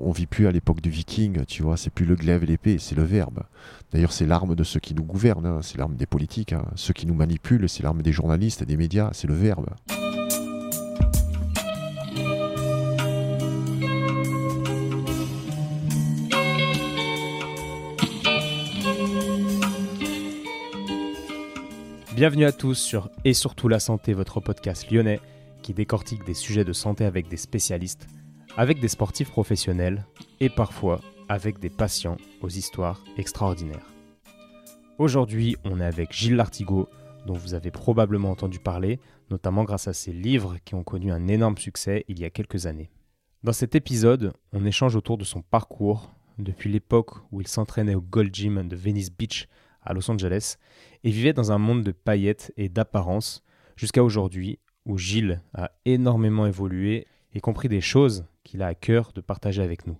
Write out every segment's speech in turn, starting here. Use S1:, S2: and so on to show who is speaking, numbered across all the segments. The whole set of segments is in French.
S1: On vit plus à l'époque du viking, tu vois, c'est plus le glaive et l'épée, c'est le verbe. D'ailleurs, c'est l'arme de ceux qui nous gouvernent, hein, c'est l'arme des politiques. hein. Ceux qui nous manipulent, c'est l'arme des journalistes et des médias, c'est le verbe.
S2: Bienvenue à tous sur Et surtout la santé, votre podcast lyonnais qui décortique des sujets de santé avec des spécialistes, avec des sportifs professionnels et parfois avec des patients aux histoires extraordinaires. Aujourd'hui, on est avec Gilles Lartigot, dont vous avez probablement entendu parler, notamment grâce à ses livres qui ont connu un énorme succès il y a quelques années. Dans cet épisode, on échange autour de son parcours, depuis l'époque où il s'entraînait au Gold Gym de Venice Beach à Los Angeles et vivait dans un monde de paillettes et d'apparence jusqu'à aujourd'hui où Gilles a énormément évolué et compris des choses qu'il a à cœur de partager avec nous.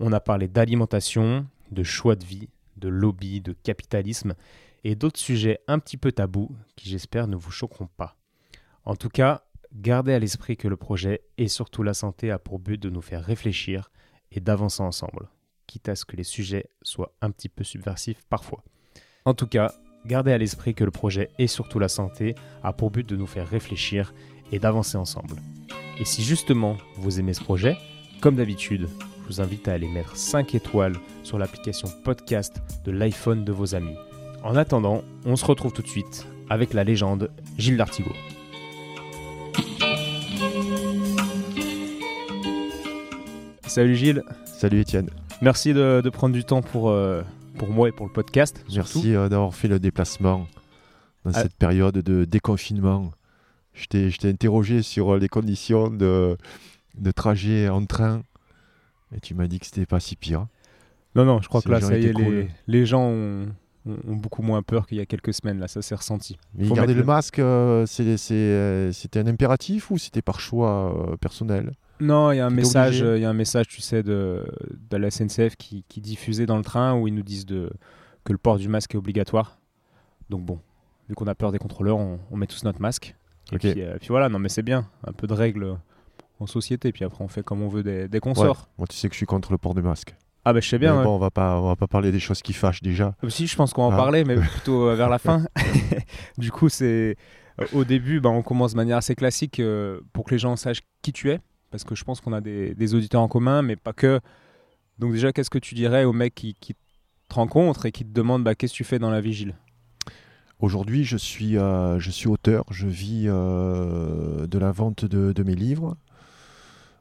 S2: On a parlé d'alimentation, de choix de vie, de lobby, de capitalisme et d'autres sujets un petit peu tabous qui j'espère ne vous choqueront pas. En tout cas, gardez à l'esprit que le projet et surtout la santé a pour but de nous faire réfléchir et d'avancer ensemble, quitte à ce que les sujets soient un petit peu subversifs parfois. En tout cas, gardez à l'esprit que le projet et surtout la santé a pour but de nous faire réfléchir et d'avancer ensemble. Et si justement vous aimez ce projet, comme d'habitude, je vous invite à aller mettre 5 étoiles sur l'application podcast de l'iPhone de vos amis. En attendant, on se retrouve tout de suite avec la légende Gilles Dartigot. Salut Gilles,
S1: Salut Étienne,
S2: merci de, de prendre du temps pour, euh, pour moi et pour le podcast.
S1: merci euh, d'avoir fait le déplacement dans
S2: Ah.
S1: cette période de déconfinement. Je t'ai interrogé sur les conditions de, de trajet en train et tu m'as dit que c'était pas si pire.
S2: Non, non, je crois que là, ça y est, les, gens ont, beaucoup moins peur qu'il y a quelques semaines, là, ça s'est ressenti.
S1: Mais garder le
S2: le-
S1: masque, euh, euh, c'était un impératif ou c'était par choix euh, personnel?
S2: Non, il y a un message,
S1: obligé?
S2: il y a un message, tu sais, de, de la SNCF qui, qui diffusait dans le train où ils nous disent de, que le port du masque est obligatoire. Donc bon, vu qu'on a peur des contrôleurs, on, on met tous notre masque. Et
S1: Ok.
S2: puis, euh, puis voilà, non mais c'est bien, un peu de règles en société, puis après on fait comme on veut dès, dès qu'on sort.
S1: Moi, tu sais que je suis contre le port de masque.
S2: Ah bah je sais bien,
S1: Mais
S2: ouais.
S1: bon, on va pas, on va pas parler des choses qui fâchent déjà.
S2: Euh, Si, je pense qu'on va en
S1: Ah.
S2: parler, mais plutôt euh, vers la fin. du coup, c'est au début, bah, on commence de manière assez classique euh, pour que les gens sachent qui tu es, parce que je pense qu'on a des, des auditeurs en commun, mais pas que. Donc déjà, qu'est-ce que tu dirais aux mecs qui, qui te rencontrent et qui te demandent bah, qu'est-ce que tu fais dans la vigile
S1: Aujourd'hui, je suis, euh, je suis auteur, je vis euh, de la vente de, mes livres.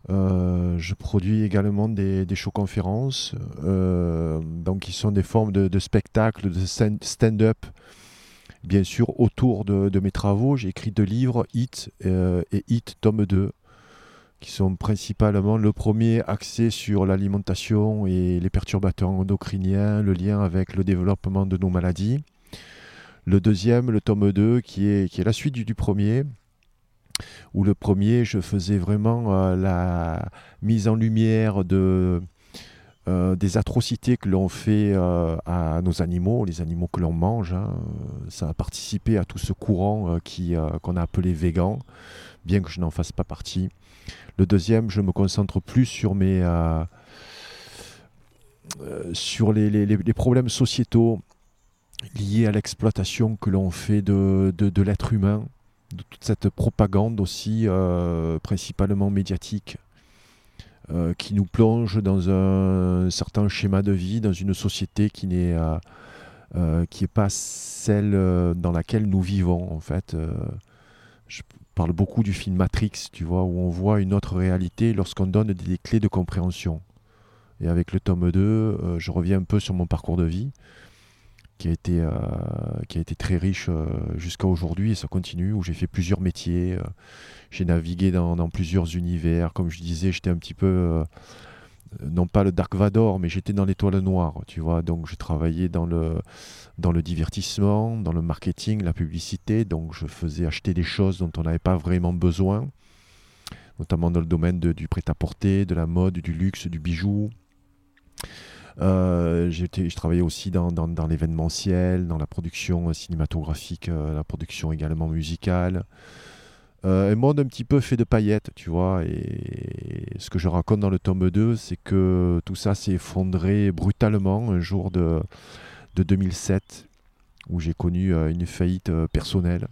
S1: Euh, je produis également des, des show-conférences, euh, donc qui sont des formes de, spectacles, de stand- stand-up. Bien sûr, autour de, de mes travaux, j'ai écrit deux livres, Hit et Hit tome 2, qui sont principalement le premier axé sur l'alimentation et les perturbateurs endocriniens, le lien avec le développement de nos maladies. Le deuxième, le tome 2, qui est, la suite du, premier, où le premier, je faisais vraiment euh, la mise en lumière euh, des atrocités que l'on fait euh, à nos animaux, les animaux que l'on mange. hein. Ça a participé à tout ce courant qui, qu'on a appelé végan, bien que je n'en fasse pas partie. Le deuxième, je me concentre plus sur les problèmes sociétaux liés à l'exploitation que l'on fait de, de, l'être humain, de toute cette propagande aussi, euh, principalement médiatique, euh, qui nous plonge dans un certain schéma de vie, dans une société qui n'est euh, pas celle dans laquelle nous vivons en fait. Je parle beaucoup du film Matrix, tu vois, où on voit une autre réalité lorsqu'on donne des clés de compréhension. Et avec le tome 2, euh, je reviens un peu sur mon parcours de vie qui a été, euh, qui a été très riche euh, jusqu'à aujourd'hui et ça continue, où j'ai fait plusieurs métiers. euh, j'ai navigué dans, plusieurs univers. Comme je disais, j'étais un petit peu, non pas le Dark Vador, mais j'étais dans l'étoile noire, tu vois. Donc je travaillais dans le, dans le divertissement, dans le marketing, la publicité. Donc je faisais acheter des choses dont on n'avait pas vraiment besoin, notamment dans le domaine du prêt-à-porter, de la mode, du luxe, du bijou. Euh, je travaillais aussi dans, l'événementiel, dans la production euh, cinématographique, euh, la production également musicale. Euh, un monde un petit peu fait de paillettes, tu vois. Et ce que je raconte dans le tome 2, c'est que tout ça s'est effondré brutalement un jour de, de 2007, où j'ai connu euh, une faillite personnelle,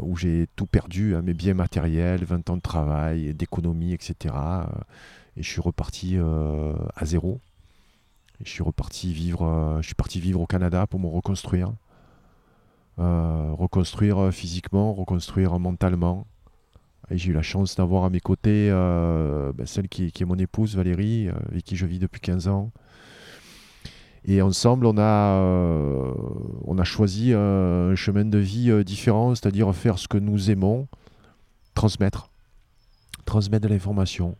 S1: où j'ai tout perdu, hein, mes biens matériels, 20 ans de travail, d'économie, etc. et je suis reparti à zéro. Je suis reparti vivre, je suis parti vivre au Canada pour me reconstruire. Euh, reconstruire physiquement, reconstruire mentalement. J'ai eu la chance d'avoir à mes côtés euh, ben, celle qui, est mon épouse Valérie, euh, avec qui je vis depuis 15 ans. Et ensemble, on a, on a choisi un chemin de vie différent, c'est-à-dire faire ce que nous aimons, transmettre, transmettre de l'information.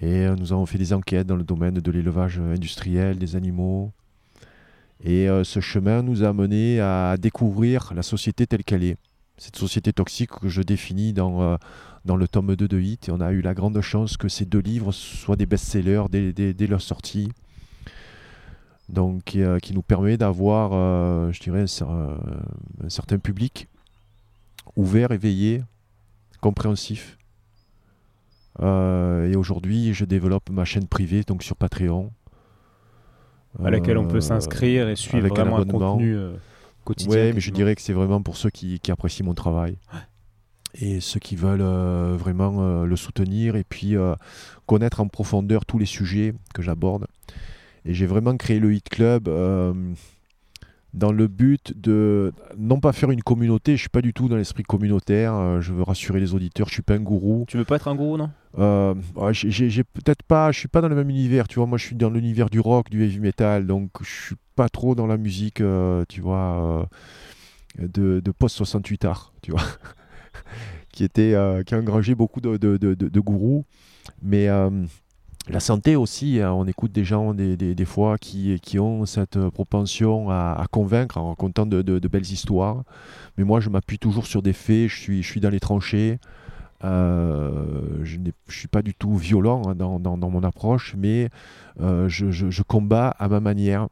S1: Et nous avons fait des enquêtes dans le domaine de l'élevage industriel des animaux, et euh, ce chemin nous a amené à découvrir la société telle qu'elle est. Cette société toxique que je définis dans, euh, dans le tome 2 de Hit. Et on a eu la grande chance que ces deux livres soient des best-sellers dès, dès, leur sortie. Donc, qui euh, nous permet d'avoir, je dirais, un, certain public ouvert, éveillé, compréhensif. Et aujourd'hui, je développe ma chaîne privée, donc sur Patreon,
S2: à laquelle on peut euh, s'inscrire et suivre vraiment un, contenu euh, quotidien.
S1: Oui, mais je dirais que c'est vraiment pour ceux qui, apprécient mon travail. Et ceux qui veulent euh, vraiment le soutenir et puis connaître en profondeur tous les sujets que j'aborde. Et j'ai vraiment créé le Hit Club dans le but de non pas faire une communauté, je suis pas du tout dans l'esprit communautaire, euh, je veux rassurer les auditeurs, je suis pas un gourou.
S2: Tu veux pas être un gourou, non?
S1: Euh, J'ai peut-être pas, je suis pas dans le même univers, tu vois, moi je suis dans l'univers du rock, du heavy metal, donc je suis pas trop dans la musique, euh, tu vois, de, post 68 art, tu vois, qui était, qui a engrangé beaucoup de, de, de gourous, mais la santé aussi, hein, on écoute des gens des, des, fois qui, qui, ont cette propension à, convaincre en racontant de, de, belles histoires. Mais moi, je m'appuie toujours sur des faits, je suis, je suis dans les tranchées. Euh, je ne suis pas du tout violent hein, dans, dans, mon approche, mais euh, je, je, combats à ma manière,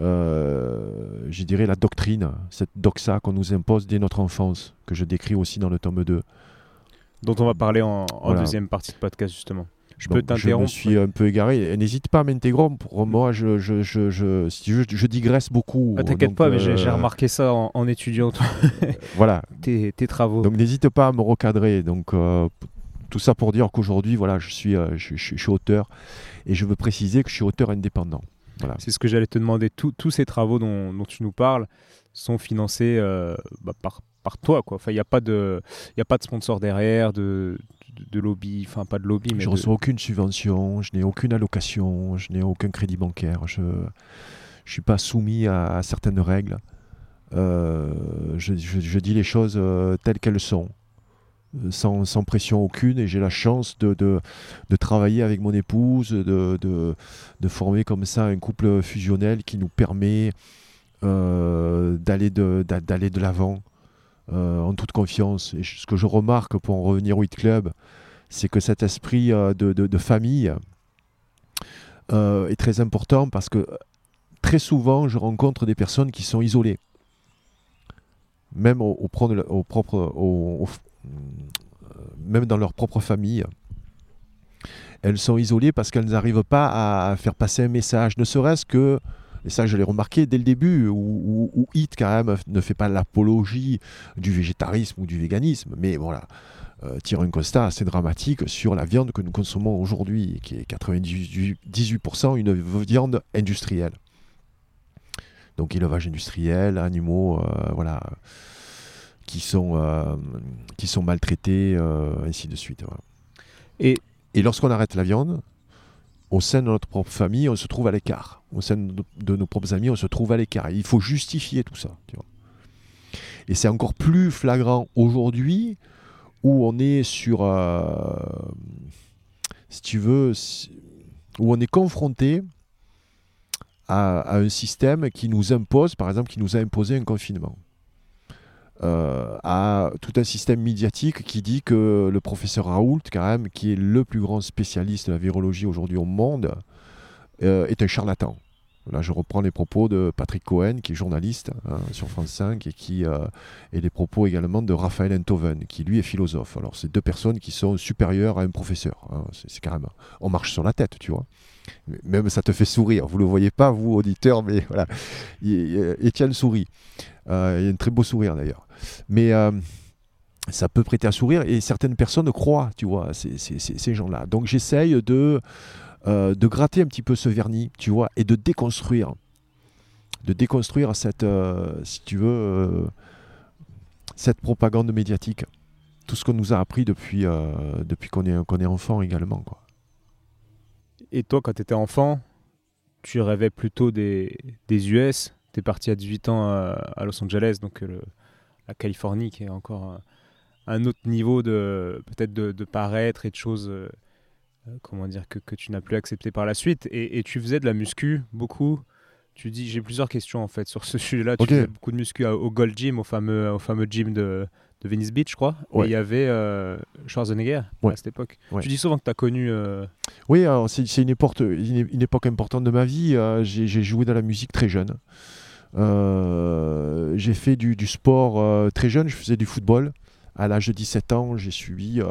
S1: euh, je dirais, la doctrine, cette doxa qu'on nous impose dès notre enfance, que je décris aussi dans le tome 2.
S2: Dont on va parler en, en deuxième partie de podcast, justement
S1: je peux t'interrompre. Je me suis un peu égaré. N'hésite pas à m'intégrer. Pour moi, je, je, je, je, digresse beaucoup.
S2: Ah, T'inquiète pas, mais j'ai euh, remarqué ça en, étudiant
S1: voilà.
S2: tes, travaux.
S1: Donc n'hésite pas à me recadrer. Donc euh, tout ça pour dire qu'aujourd'hui, voilà, je suis, euh, je, suis auteur et je veux préciser que je suis auteur indépendant. Voilà.
S2: C'est ce que j'allais te demander. tous ces travaux dont, tu nous parles sont financés bah, par, par toi. Il n'y a, pas de, a pas de sponsor derrière, de, de lobby, enfin pas de lobby, mais.
S1: Je ne reçois aucune subvention, je n'ai aucune allocation, je n'ai aucun crédit bancaire, je ne suis pas soumis à, certaines règles. Euh, je, dis les choses euh, telles qu'elles sont, euh, sans, sans, pression aucune, et j'ai la chance de, de, de, travailler avec mon épouse, de, de, former comme ça un couple fusionnel qui nous permet d'aller de l'avant euh, en toute confiance. Et ce que je remarque pour en revenir au Hit Club, c'est que cet esprit euh, de, famille euh, est très important parce que très souvent, je rencontre des personnes qui sont isolées. Même, au, propre, même dans leur propre famille. Elles sont isolées parce qu'elles n'arrivent pas à faire passer un message, ne serait-ce que et ça je l'ai remarqué dès le début, où, où, Hit quand même ne fait pas l'apologie du végétarisme ou du véganisme, mais voilà, euh, tire un constat assez dramatique sur la viande que nous consommons aujourd'hui, qui est 98% une viande industrielle. Donc élevage industriel, animaux, euh, voilà, qui sont, euh, qui sont maltraités, ainsi de suite. Et, et lorsqu'on arrête la viande, au sein de notre propre famille, on se trouve à l'écart. Au sein de nos propres amis, on se trouve à l'écart. Il faut justifier tout ça. Et c'est encore plus flagrant aujourd'hui où on est sur, euh, si tu veux, où on est confronté à, un système qui nous impose, par exemple, qui nous a imposé un confinement. Euh, à tout un système médiatique qui dit que le professeur Raoult, quand même, qui est le plus grand spécialiste de la virologie aujourd'hui au monde, euh, est un charlatan. Là, je reprends les propos de Patrick Cohen, qui est journaliste hein, sur France 5, et, qui, euh, et les propos également de Raphaël Enthoven, qui lui est philosophe. Alors, c'est deux personnes qui sont supérieures à un professeur. Hein, c'est carrément. On marche sur la tête, tu vois. Même ça te fait sourire. Vous ne le voyez pas, vous, auditeurs, mais voilà. Étienne sourit. Euh, il a un très beau sourire d'ailleurs. Mais euh, ça peut prêter à sourire et certaines personnes croient, tu vois, ces gens-là. Donc j'essaye de euh, de gratter un petit peu ce vernis, tu vois, et de déconstruire. De déconstruire cette, euh, si tu veux, euh, cette propagande médiatique. Tout ce qu'on nous a appris depuis, depuis qu'on est, qu'on est enfant également. Quoi.
S2: Et toi, quand tu étais enfant, tu rêvais plutôt des, des US. Tu es parti à 18 ans à, Los Angeles, donc la Californie qui est encore un, autre niveau de peut-être de, paraître et de choses comment dire, que, que tu n'as plus accepté par la suite. Et, et, tu faisais de la muscu beaucoup. Tu dis, j'ai plusieurs questions en fait sur ce sujet-là. Tu faisais beaucoup de muscu au Gold Gym, au fameux, au fameux gym de, de Venice Beach, je crois. Et il y avait euh, Schwarzenegger à cette époque. Tu dis souvent que tu as connu. Euh,
S1: oui, alors c'est une époque, une, époque importante de ma vie. j'ai joué dans la musique très jeune. j'ai fait du, du sport très jeune. Je faisais du football à l'âge de 17 ans, j'ai subi, euh,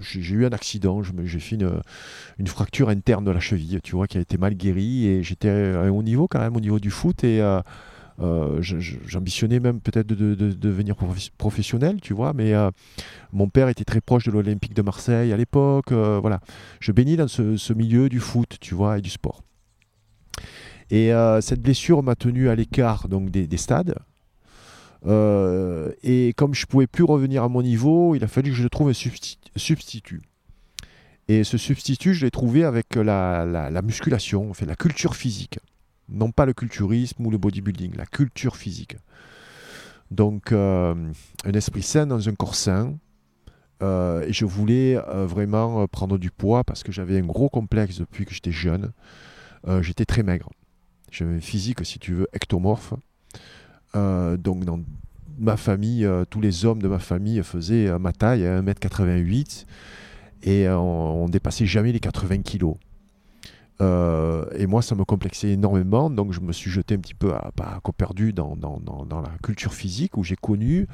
S1: j'ai eu un accident, j'ai fait une, fracture interne de la cheville, tu vois, qui a été mal guérie, et j'étais à un haut niveau quand même, au niveau du foot, et euh, euh, j'ambitionnais même peut-être de, devenir professionnel, tu vois, mais mon père était très proche de l'Olympique de Marseille à l'époque, voilà. Je baignais dans ce, milieu du foot, tu vois, et du sport. Et cette blessure m'a tenu à l'écart donc des stades, euh, et comme je pouvais plus revenir à mon niveau, il a fallu que je trouve un substitut. Et ce substitut, je l'ai trouvé avec la, la, musculation, la culture physique. Non pas le culturisme ou le bodybuilding, la culture physique. Donc, euh, un esprit sain dans un corps sain. Euh, et je voulais vraiment prendre du poids parce que j'avais un gros complexe depuis que j'étais jeune. j'étais très maigre. J'avais un physique, si tu veux, ectomorphe. Euh, donc dans ma famille, euh, tous les hommes de ma famille faisaient euh, ma taille, 1m88, et on, on, dépassait jamais les 80 kilos. et moi, ça me complexait énormément, donc je me suis jeté un petit peu à, à perdu dans, dans, dans, la culture physique, où j'ai connu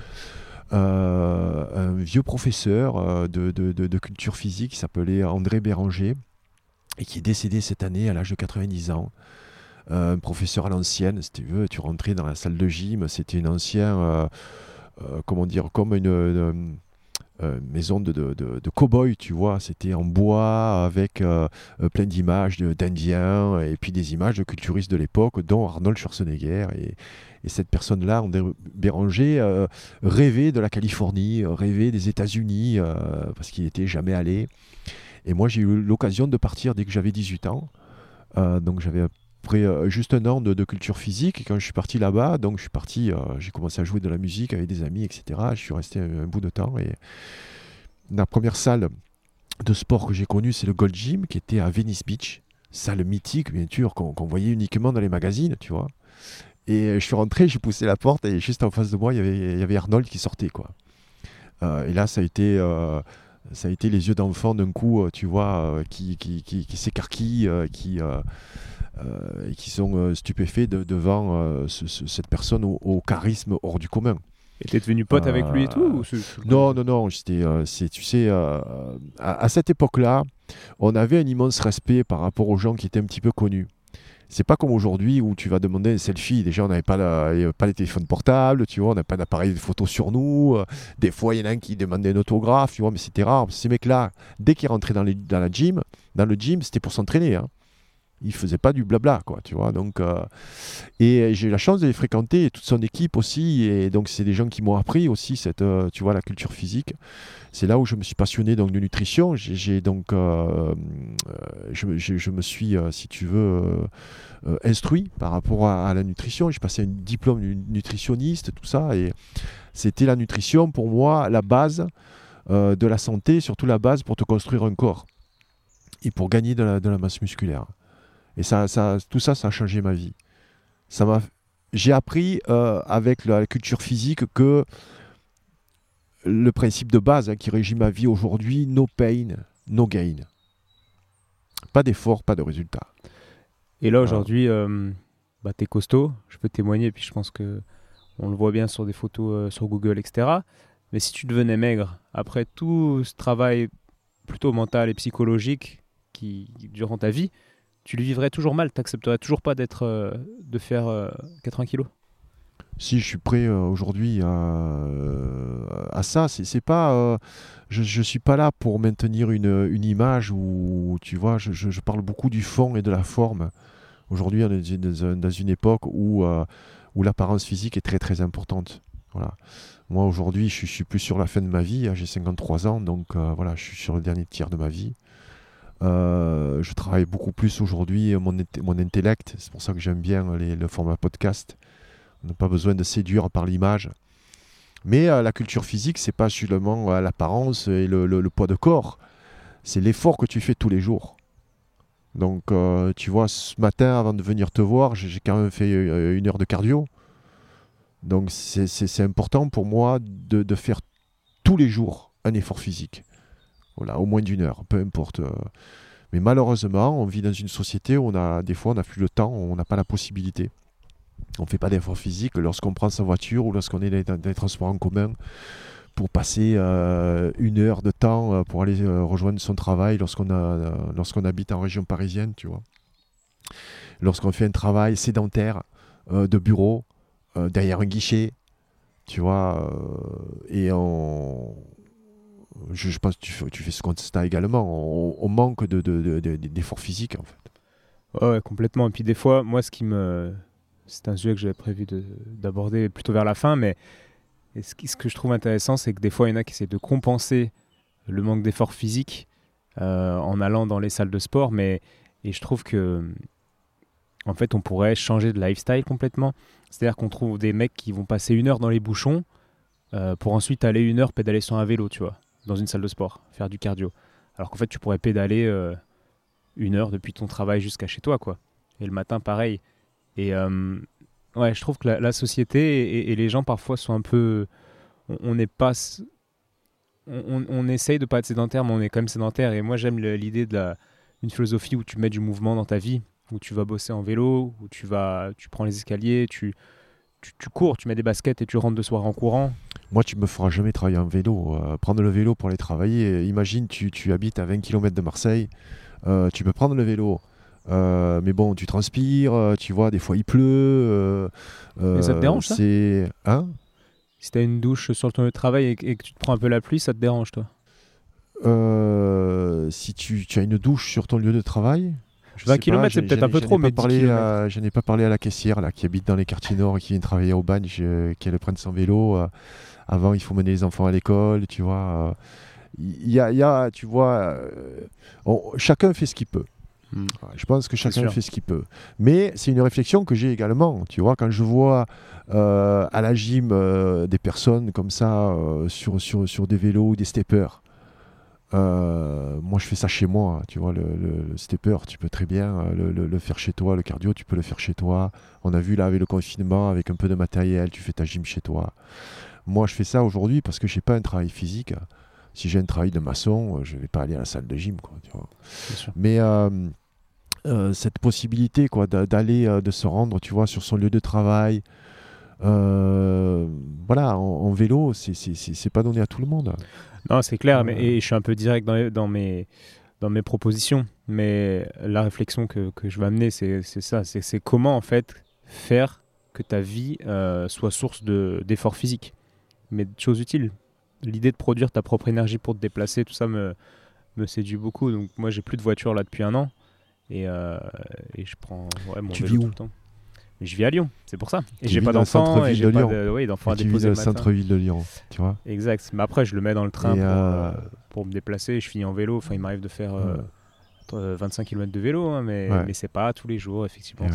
S1: un vieux professeur de, culture physique qui s'appelait André Béranger, et qui est décédé cette année à l'âge de 90 ans. Euh, un professeur à l'ancienne, si tu veux, tu rentrais dans la salle de gym, c'était une ancienne, euh, euh, comment dire, comme une, maison de, de, cow-boy, tu vois. C'était en bois avec plein d'images d'Indiens et puis des images de culturistes de l'époque, dont Arnold Schwarzenegger. Et, et cette personne-là, Béranger, rêvait de la Californie, rêvait des États-Unis, parce qu'il n'était jamais allé. Et moi, j'ai eu l'occasion de partir dès que j'avais 18 ans. donc j'avais après euh, juste un an de, culture physique. Quand je suis parti là-bas, donc je suis parti, euh, j'ai commencé à jouer de la musique avec des amis, etc. Je suis resté un, bout de temps. La première salle de sport que j'ai connue, c'est le Gold Gym, qui était à Venice Beach. Salle mythique, bien sûr, qu'on voyait uniquement dans les magazines, tu vois. Et je suis rentré, j'ai poussé la porte, et juste en face de moi, il y avait, Arnold qui sortait, quoi. Euh, et là, ça a été les yeux d'enfant d'un coup, tu vois, qui, qui, qui, qui s'écarquillent, qui, et qui sont euh, stupéfaits de, euh, cette personne au, charisme hors du commun.
S2: Et t'es devenu pote avec lui et tout
S1: Non, non, non. tu sais, à, cette époque-là, on avait un immense respect par rapport aux gens qui étaient un petit peu connus. C'est pas comme aujourd'hui où tu vas demander un selfie. Déjà, on n'avait pas, pas les téléphones portables, tu vois, on n'a pas d'appareil de photo sur nous. Des fois, il y en a un qui demandait un autographe, tu vois, mais c'était rare. Ces mecs-là, dès qu'ils rentraient dans, dans la gym, dans le gym, c'était pour s'entraîner. Hein il faisait pas du blabla, quoi, tu vois. Donc, euh, et j'ai eu la chance de les fréquenter, toute son équipe aussi, et donc c'est des gens qui m'ont appris aussi cette, euh, tu vois, la culture physique. C'est là où je me suis passionné donc de nutrition. J'ai donc, euh, je, me suis, si tu veux, instruit par rapport à, la nutrition. J'ai passé un diplôme de nutritionniste, tout ça, et c'était la nutrition pour moi la base de la santé, surtout la base pour te construire un corps et pour gagner de la masse musculaire. Et ça, ça, tout ça, ça a changé ma vie. Ça m'a, j'ai appris euh, avec la culture physique que le principe de base hein, qui régit ma vie aujourd'hui, no pain, no gain. Pas d'effort, pas de résultat.
S2: Et là aujourd'hui, euh, bah, tu es costaud, je peux témoigner, puis je pense que on le voit bien sur des photos euh, sur Google, etc. Mais si tu devenais maigre, après tout ce travail plutôt mental et psychologique qui durant ta vie, tu le vivrais toujours mal, tu n'accepterais toujours pas d'être, euh, de faire 80 kilos?
S1: Si je suis prêt euh, aujourd'hui à, ça, c'est pas, euh, je, ne suis pas là pour maintenir une, image où, tu vois, je, je, parle beaucoup du fond et de la forme. Aujourd'hui, on est dans une époque où, euh, où l'apparence physique est très très importante. Voilà. Moi, aujourd'hui, je, suis plus sur la fin de ma vie. Hein, j'ai 53 ans, donc voilà, je suis sur le dernier tiers de ma vie. Je travaille beaucoup plus aujourd'hui mon, mon intellect. C'est pour ça que j'aime bien les, le format podcast. On n'a pas besoin de séduire par l'image. Mais euh, la culture physique, c'est pas seulement euh, l'apparence et le, poids de corps. C'est l'effort que tu fais tous les jours. Donc, euh, tu vois, ce matin, avant de venir te voir, j'ai quand même fait une heure de cardio. Donc, c'est important pour moi de, faire tous les jours un effort physique. Voilà, au moins d'une heure, peu importe. Mais malheureusement, on vit dans une société où on a, des fois, on n'a plus le temps, on n'a pas la possibilité. On ne fait pas d'effort physique lorsqu'on prend sa voiture ou lorsqu'on est dans des transports en commun pour passer euh, une heure de temps euh, pour aller euh, rejoindre son travail lorsqu'on lorsqu'on habite en région parisienne, tu vois. Lorsqu'on fait un travail sédentaire de bureau derrière un guichet, tu vois, et on, je, pense que tu fais, ce constat également, on, manque de, d'effort physique en fait.
S2: Ouais, complètement. Et puis des fois, moi, ce qui me, c'est un sujet que j'avais prévu d'aborder plutôt vers la fin, mais ce, que je trouve intéressant, c'est que des fois, il y en a qui essaient de compenser le manque d'effort physique euh, en allant dans les salles de sport, mais et je trouve que en fait, on pourrait changer de lifestyle complètement. C'est-à-dire qu'on trouve des mecs qui vont passer une heure dans les bouchons euh, pour ensuite aller une heure pédaler sur un vélo, tu vois, dans une salle de sport, faire du cardio. Alors qu'en fait, tu pourrais pédaler euh, une heure depuis ton travail jusqu'à chez toi, quoi. Et le matin, pareil. Et euh, ouais, je trouve que la, société et, les gens parfois sont un peu. On n'est pas. On, essaye de pas être sédentaire, mais on est quand même sédentaire. Et moi, j'aime l'idée de la, une philosophie où tu mets du mouvement dans ta vie, où tu vas bosser en vélo, où tu vas, tu prends les escaliers, tu, tu, cours, tu mets des baskets et tu rentres de soir en courant.
S1: Moi, tu me feras jamais travailler en vélo. Euh, prendre le vélo pour aller travailler. Imagine, tu, tu habites à 20 km de Marseille. Euh, tu peux prendre le vélo, euh, mais bon, tu transpires, tu vois, des fois il pleut.
S2: Euh, ça te dérange ça?
S1: C'est. Hein?
S2: Si t'as une douche sur ton lieu de travail et, que tu te prends un peu la pluie, ça te dérange toi?
S1: Si tu, tu, as une douche sur ton lieu de travail.
S2: 20 km, c'est peut-être un peu trop, mais
S1: je n'ai pas parlé à la caissière là, qui habite dans les quartiers nord et qui vient travailler au bagne, qui allait prendre son vélo. Avant, il faut mener les enfants à l'école, tu vois. Il y, a, y, a, tu vois, chacun fait ce qu'il peut. Mm. Je pense que chacun fait ce qu'il peut. Mais c'est une réflexion que j'ai également. Tu vois, quand je vois euh, à la gym euh, des personnes comme ça euh, sur, sur, sur, des vélos ou des steppers, moi je fais ça chez moi. Tu vois, le, stepper, tu peux très bien le, le, faire chez toi. Le cardio, tu peux le faire chez toi. On a vu là avec le confinement, avec un peu de matériel, tu fais ta gym chez toi. Moi je fais ça aujourd'hui parce que je n'ai pas un travail physique. Si j'ai un travail de maçon, je ne vais pas aller à la salle de gym. Quoi, tu vois. Mais euh, cette possibilité quoi d'aller euh, de se rendre tu vois sur son lieu de travail euh, voilà en, vélo c'est pas donné à tout le monde.
S2: Non c'est clair mais et je suis un peu direct dans, dans, mes dans mes propositions. Mais la réflexion que, que je vais amener c'est ça c'est comment en fait faire que ta vie soit source d'efforts physiques mais de choses utiles l'idée de produire ta propre énergie pour te déplacer tout ça me me séduit beaucoup donc moi j'ai plus de voiture là depuis un an et, euh, et je prends ouais, mon
S1: tu vis où
S2: tout le temps. Mais je vis à Lyon, c'est pour ça. Et j'ai pas d'enfants. Et j'ai pas de, oui, d'enfants à déposer.
S1: le centre-ville de Lyon, tu vois.
S2: Exact. Mais après, je le mets dans le train pour, euh, pour, me déplacer. Je finis en vélo. Enfin, il m'arrive de faire 25 euh, km de vélo, hein, mais, mais c'est pas tous les jours, effectivement.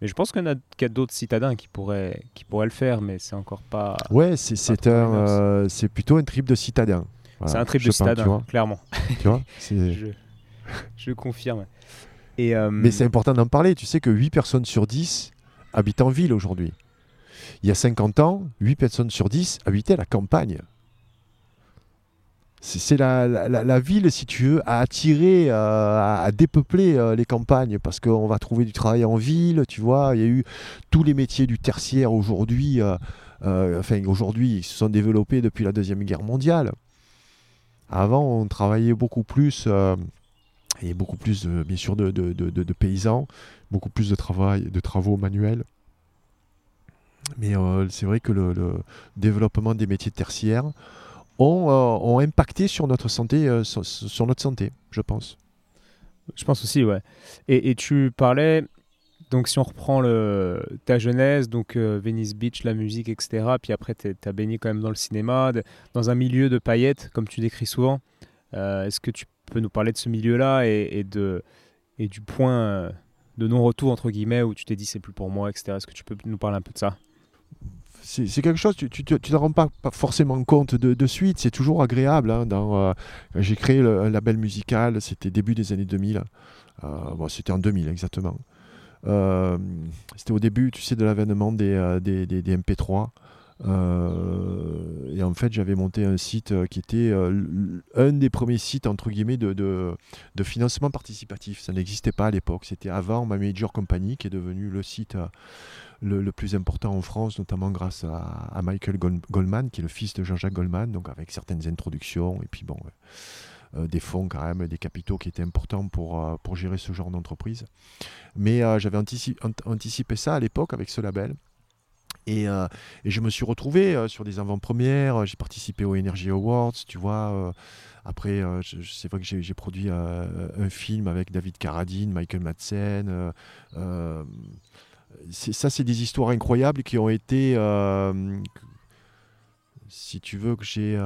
S2: Mais je pense qu'il y, qu a, d'autres citadins qui pourraient, qui pourraient le faire, mais c'est encore pas.
S1: Ouais, c'est un, c'est plutôt un trip de citadin.
S2: c'est un trip de citadin, clairement.
S1: Tu vois
S2: je confirme. Et, euh,
S1: Mais c'est important d'en parler. Tu sais que 8 personnes sur 10 habitent en ville aujourd'hui. Il y a 50 ans, 8 personnes sur 10 habitaient la campagne. C'est la, ville, si tu veux, à attirer, à, dépeupler les campagnes parce qu'on va trouver du travail en ville, tu vois. Il y a eu tous les métiers du tertiaire aujourd'hui, enfin aujourd'hui, ils se sont développés depuis la Deuxième Guerre mondiale. Avant, on travaillait beaucoup plus, euh, et beaucoup plus, bien sûr, de, paysans, beaucoup plus de, travail, de travaux manuels. Mais euh, c'est vrai que le, développement des métiers tertiaires ont, euh, ont impacté sur notre santé, sur, notre santé, je pense.
S2: Je pense aussi, ouais. Et, et tu parlais donc si on reprend le, ta jeunesse, donc euh, Venice Beach, la musique, etc., puis après tu as baigné quand même dans le cinéma, dans un milieu de paillettes, comme tu décris souvent, euh, est-ce que tu peux nous parler de ce milieu-là et, de, et du point euh, de non-retour, entre guillemets, où tu t'es dit c'est plus pour moi, etc. Est-ce que tu peux nous parler un peu de ça?
S1: C'est quelque chose, tu ne te rends pas, forcément compte de, suite, c'est toujours agréable. Hein, dans, j'ai créé le, un label musical, c'était début des années 2000. bon, c'était en 2000 exactement. Euh, c'était au début, tu sais, de l'avènement des, euh, des, des, MP3. Euh, et en fait, j'avais monté un site qui était un des premiers sites, entre guillemets, de financement participatif. Ça n'existait pas à l'époque. C'était avant ma Major Company, qui est devenu le site le, plus important en France, notamment grâce à, Michael Goldman, qui est le fils de Jean-Jacques Goldman, donc avec certaines introductions. Et puis bon. Euh, des fonds quand même, des capitaux qui étaient importants pour, euh, pour gérer ce genre d'entreprise. Mais euh, j'avais anticipé ça à l'époque avec ce label. Et, je me suis retrouvé sur des avant-premières, j'ai participé aux Energy Awards, tu vois. après, c'est vrai que j'ai produit un film avec David Carradine, Michael Madsen. Ça, c'est des histoires incroyables qui ont été, si tu veux, que j'ai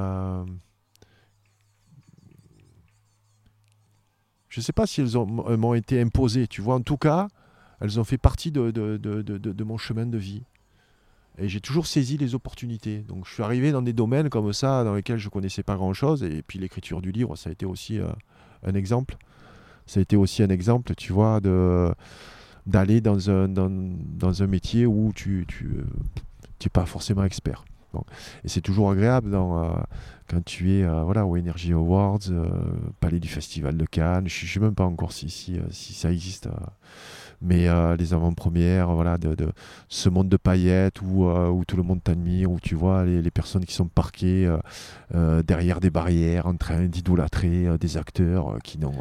S1: Je ne sais pas si elles m'ont été imposées, tu vois. En tout cas, elles ont fait partie de, de, mon chemin de vie. Et j'ai toujours saisi les opportunités. Donc je suis arrivé dans des domaines comme ça, dans lesquels je ne connaissais pas grand-chose. Et puis l'écriture du livre, ça a été aussi euh, un exemple. Ça a été aussi un exemple, tu vois, de d'aller dans un, dans, un métier où tu n'es pas forcément expert. Et c'est toujours agréable dans, euh, quand tu es euh, voilà, au Energy Awards, euh, Palais du Festival de Cannes. Je ne sais même pas encore si, si, si ça existe. mais les avant-premières, voilà, de, de, ce monde de paillettes où, où tout le monde t'admire, où tu vois les, les, personnes qui sont parquées derrière des barrières en train d'idolâtrer des acteurs qui n'ont.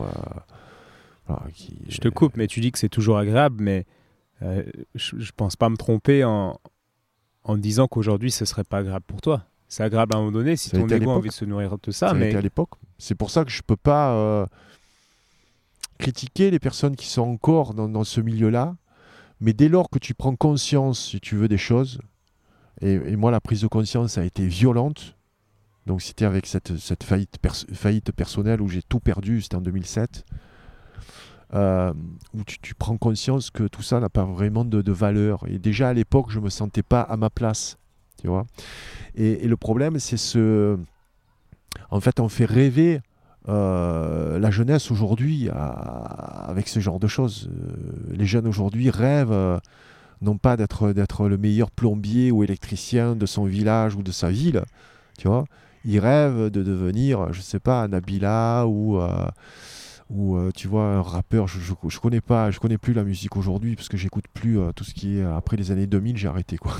S2: Je te coupe, mais tu dis que c'est toujours agréable, mais je ne pense pas me tromper en, en disant qu'aujourd'hui ce serait pas agréable pour toi. C'est agréable à un moment donné si ton ego a envie de se nourrir de ça.
S1: ça
S2: mais
S1: à l'époque. C'est pour ça que je peux pas euh, critiquer les personnes qui sont encore dans, ce milieu-là. Mais dès lors que tu prends conscience, si tu veux, des choses, et, moi la prise de conscience a été violente. Donc c'était avec cette, cette faillite, faillite personnelle où j'ai tout perdu, c'était en 2007. Euh, où tu, prends conscience que tout ça n'a pas vraiment de, valeur. Et déjà à l'époque, je ne me sentais pas à ma place. Tu vois et, le problème, c'est ce. En fait, on fait rêver euh, la jeunesse aujourd'hui avec ce genre de choses. Euh, les jeunes aujourd'hui rêvent non pas d'être, d'être le meilleur plombier ou électricien de son village ou de sa ville, tu vois. Ils rêvent de devenir, je sais pas, Nabila ou ou euh, tu vois un rappeur je, je, connais pas je connais plus la musique aujourd'hui parce que j'écoute plus euh, tout ce qui est après les années 2000 j'ai arrêté quoi.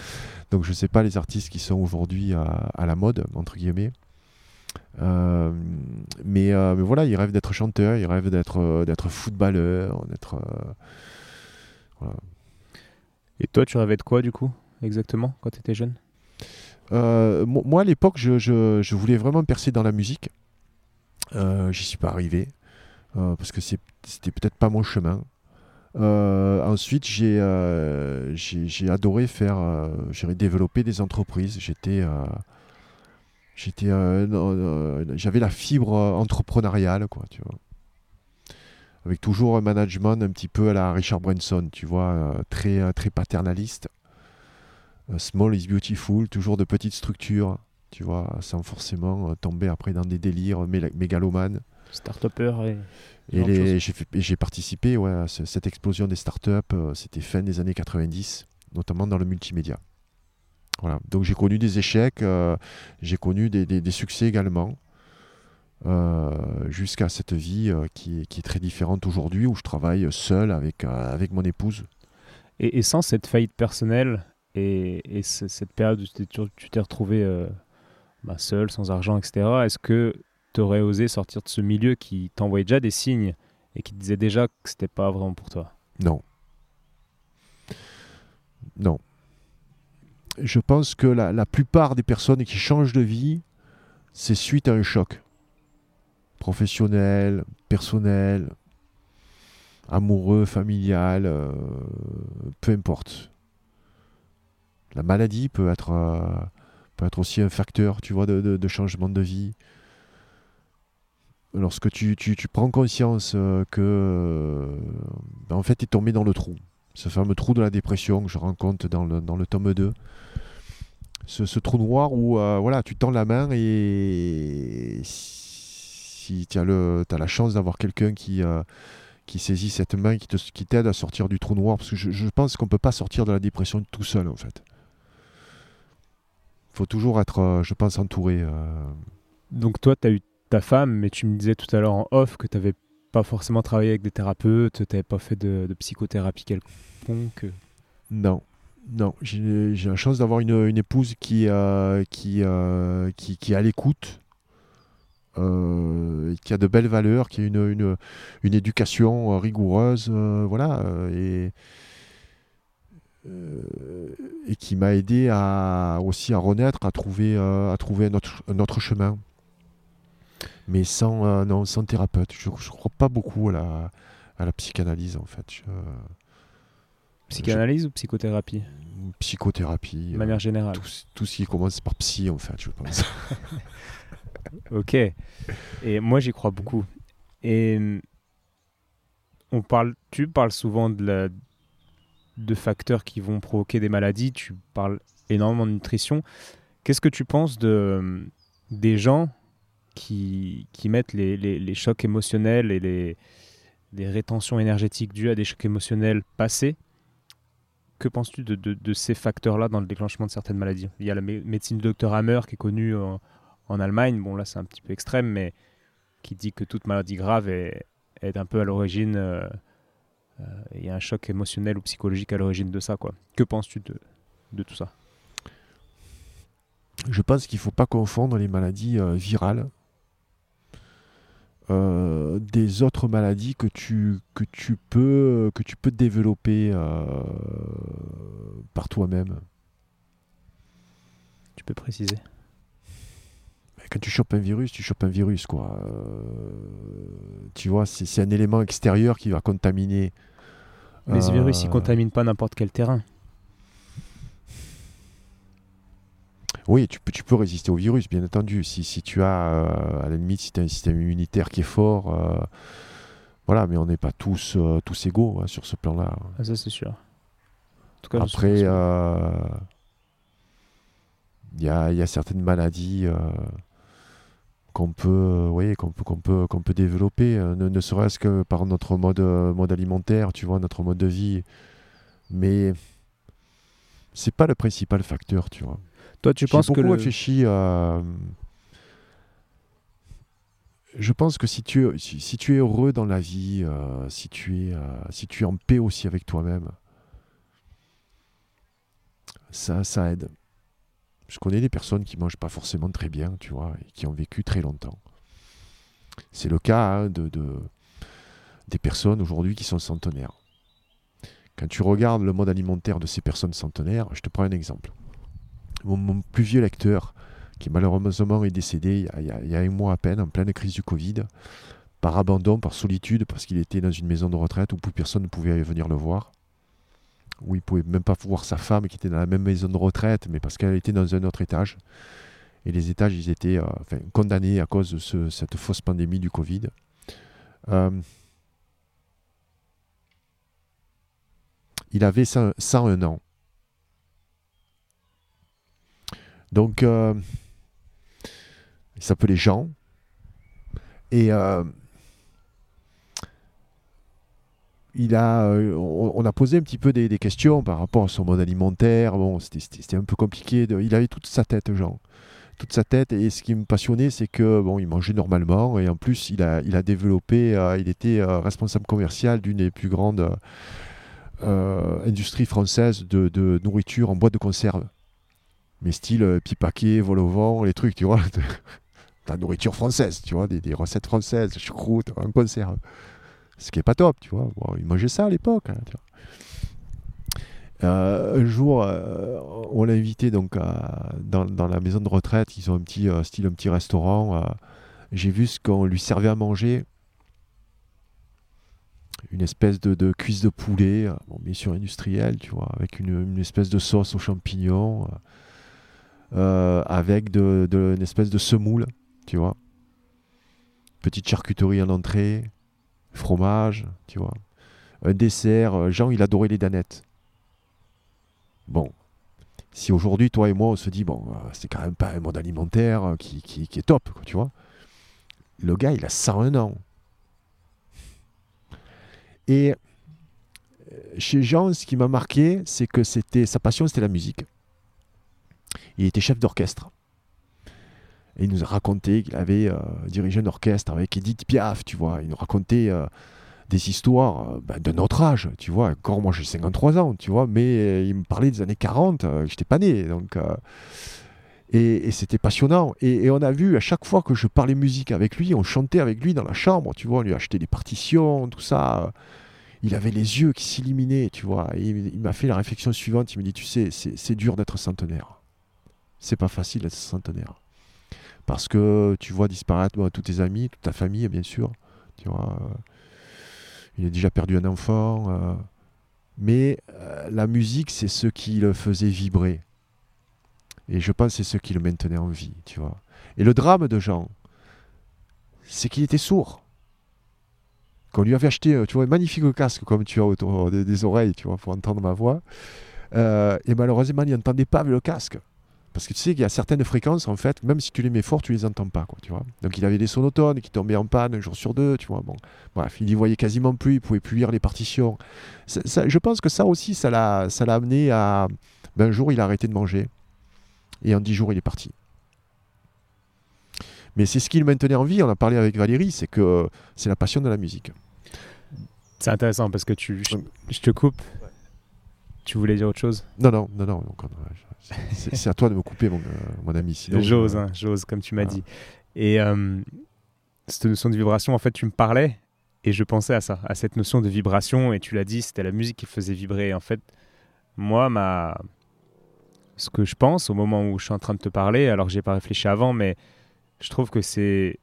S1: Donc je sais pas les artistes qui sont aujourd'hui à, la mode entre guillemets. Euh, mais, mais, voilà ils rêvent d'être chanteurs ils rêvent d'être d'être footballeur d'être
S2: et toi tu rêvais de quoi du coup exactement quand tu étais jeune
S1: moi à l'époque je, je, je, voulais vraiment percer dans la musique. J'y suis pas arrivé parce que c'était peut-être pas mon chemin. Euh, ensuite, euh, j'ai adoré faire, j'ai développé des entreprises. J'étais, j'avais la fibre entrepreneuriale, quoi, tu vois. Avec toujours un management un petit peu à la Richard Branson, tu vois, très, très paternaliste. small is beautiful, toujours de petites structures, tu vois, sans forcément tomber après dans des délires mégalomanes.
S2: Start-upper et.
S1: Et j'ai participé ouais, à cette explosion des startups, euh, c'était fin des années 90, notamment dans le multimédia. Voilà. Donc j'ai connu des échecs, euh, j'ai connu des, des, succès également. jusqu'à cette vie qui, qui, est très différente aujourd'hui où je travaille seul avec, avec mon épouse.
S2: Et, sans cette faillite personnelle et, et cette période où tu t'es retrouvé bah, seul, sans argent, etc., est-ce que tu aurais osé sortir de ce milieu qui t'envoyait déjà des signes et qui te disait déjà que c'était pas vraiment pour toi?
S1: Non. Non. Je pense que la, plupart des personnes qui changent de vie, c'est suite à un choc. Professionnel, personnel, amoureux, familial, euh, peu importe. La maladie peut être, euh, peut être aussi un facteur, tu vois, de, changement de vie. Lorsque tu, prends conscience euh, que, ben, en fait, tu es tombé dans le trou, ce fameux trou de la dépression que je rencontre dans le, dans le tome 2. Ce, trou noir où voilà, tu tends la main et si tu as, as, la chance d'avoir quelqu'un qui, qui saisit cette main, qui t'aide qui à sortir du trou noir. Parce que je, pense qu'on ne peut pas sortir de la dépression tout seul, en fait. Il faut toujours être, euh, je pense, entouré. Euh.
S2: Donc toi, tu as eu ta femme, mais tu me disais tout à l'heure en off que tu n'avais pas forcément travaillé avec des thérapeutes, tu n'avais pas fait de, psychothérapie quelconque.
S1: Non, non, j'ai la chance d'avoir une, épouse qui, euh, qui, qui, est à l'écoute, euh, qui a de belles valeurs, qui a une, une, une éducation euh, rigoureuse, euh, voilà, et, et qui m'a aidé aussi à renaître, à trouver, à trouver un autre chemin. Mais sans, non, sans thérapeute. Je ne crois pas beaucoup à la, à la psychanalyse, en fait.
S2: Psychanalyse ou psychothérapie
S1: Psychothérapie.
S2: De manière générale.
S1: Tout, tout, ce qui commence par psy, en fait, je pense.
S2: ok. Et moi, j'y crois beaucoup. Et on parle, tu parles souvent de, la, de facteurs qui vont provoquer des maladies. Tu parles énormément de nutrition. Qu'est-ce que tu penses de, des gens qui, mettent les, chocs émotionnels et les, les rétentions énergétiques dues à des chocs émotionnels passés que penses-tu de, ces facteurs-là dans le déclenchement de certaines maladies? Il y a la médecine du docteur Hammer qui est connue en, Allemagne, bon là c'est un petit peu extrême, mais qui dit que toute maladie grave est, un peu à l'origine, il y a un choc émotionnel ou psychologique à l'origine de ça. Quoi. Que penses-tu de, de, tout ça?
S1: Je pense qu'il ne faut pas confondre les maladies euh, virales des autres maladies que tu, que tu, peux, que tu peux développer par toi-même.
S2: Tu peux préciser
S1: quand tu chopes un virus, tu chopes un virus, quoi. Euh, tu vois, c'est un élément extérieur qui va contaminer.
S2: Mais ce virus, il euh, contamine pas n'importe quel terrain.
S1: Oui, tu peux, tu peux résister au virus, bien entendu. Si, si tu as, euh, à la limite, si tu as un système immunitaire qui est fort, voilà, mais on n'est pas tous, tous égaux hein, sur ce plan-là.
S2: Ah, ça, c'est sûr.
S1: En tout cas, Après, il y a, y, a, certaines maladies qu'on peut, euh, qu'on peut, qu'on peut, qu'on peut développer, euh, ne, serait-ce que par notre mode, euh, mode alimentaire, tu vois, notre mode de vie. Mais c'est pas le principal facteur, tu vois.
S2: Toi, tu penses
S1: beaucoup
S2: que
S1: réfléchi à... Je pense que si tu, si, tu es heureux dans la vie, si, tu es, si tu es en paix aussi avec toi-même, ça, ça aide. Je connais des personnes qui mangent pas forcément très bien, tu vois, et qui ont vécu très longtemps. C'est le cas hein, de, des personnes aujourd'hui qui sont centenaires. Quand tu regardes le mode alimentaire de ces personnes centenaires, je te prends un exemple. Mon, plus vieux lecteur, qui malheureusement est décédé il y, a, un mois à peine, en pleine crise du Covid, par abandon, par solitude, parce qu'il était dans une maison de retraite où plus personne ne pouvait venir le voir où il pouvait même pas voir sa femme qui était dans la même maison de retraite, mais parce qu'elle était dans un autre étage. Et les étages, ils étaient euh, condamnés à cause de cette fausse pandémie du Covid. Euh, il avait 101 ans. Donc, euh, il s'appelait Jean. Et a, euh, on, a posé un petit peu des, questions par rapport à son mode alimentaire. Bon, c'était un peu compliqué. il avait toute sa tête, Jean. toute sa tête. Et ce qui me passionnait, c'est que bon, il mangeait normalement et en plus, il a, il a développé, euh, il était euh, responsable commercial d'une des plus grandes euh, industries françaises de, nourriture en boîte de conserve. Mais style pipaquet, vol au vent, les trucs, tu vois. la nourriture française, tu vois, des, recettes françaises, choucroute, en conserve. Ce qui est pas top, tu vois. il mangeait ça à l'époque. Hein, euh, un jour, euh, on l'a invité donc dans, la maison de retraite. Ils ont un petit euh, style, un petit restaurant. J'ai vu ce qu'on lui servait à manger. Une espèce de, cuisse de poulet, bon, bien sûr industrielle, tu vois, avec une, espèce de sauce aux champignons, avec de, une espèce de semoule, tu vois. Petite charcuterie en entrée, fromage, tu vois. Un dessert. Jean, il adorait les danettes. Bon, si aujourd'hui, toi et moi, on se dit, bon, euh, c'est quand même pas un monde alimentaire euh, qui, est top, tu vois. Le gars, il a 101 ans. Et euh, chez Jean, ce qui m'a marqué, c'est que c'était sa passion, c'était la musique. Il était chef d'orchestre. Et il nous a raconté qu'il avait dirigé un orchestre avec Edith Piaf, tu vois. Il nous racontait des histoires euh, ben, de notre âge, tu vois. Encore moi j'ai 53 ans, tu vois, mais euh, il me parlait des années 40, euh, j'étais pas né, donc. et, c'était passionnant. Et, on a vu à chaque fois que je parlais musique avec lui, on chantait avec lui dans la chambre, tu vois, on lui achetait des partitions, tout ça. Il avait les yeux qui s'illuminaient, tu vois. Et il, m'a fait la réflexion suivante, il me dit, tu sais, c'est dur d'être centenaire. C'est pas facile d'être centenaire. Parce que tu vois disparaître tous tes amis, toute ta famille, bien sûr. Tu vois, il a déjà perdu un enfant. Euh, mais euh, la musique, c'est ce qui le faisait vibrer. Et je pense que c'est ce qui le maintenait en vie, tu vois. Et le drame de Jean, c'est qu'il était sourd. Qu'on lui avait acheté, euh, un magnifique casque comme tu as autour des, oreilles, tu vois, pour entendre ma voix. et malheureusement, il n'entendait pas avec le casque. Parce que tu sais qu'il y a certaines fréquences, en fait, même si tu les mets fort, tu les entends pas, quoi, tu vois. Donc il avait des sonotones qui tombaient en panne un jour sur deux, tu vois. Bon, bref, il y voyait quasiment plus, il pouvait plus lire les partitions. je pense que ça aussi, ça l'a, ça l'a amené à. Ben, un jour, il a arrêté de manger. Et en dix jours, il est parti. Mais c'est ce qui le maintenait en vie, on a parlé avec Valérie, c'est que c'est la passion de la musique.
S2: C'est intéressant parce que tu, je, te coupe. Tu voulais dire autre chose?
S1: Non, non, non, non. C'est à toi de me couper, mon, mon ami.
S2: J'ose, hein, j'ose, comme tu m'as dit. Et euh, cette notion de vibration, en fait, tu me parlais et je pensais à ça, à cette notion de vibration. Et tu l'as dit, c'était la musique qui faisait vibrer. En fait, moi, ma... ce que je pense au moment où je suis en train de te parler, alors que j'ai pas réfléchi avant, mais je trouve que c'est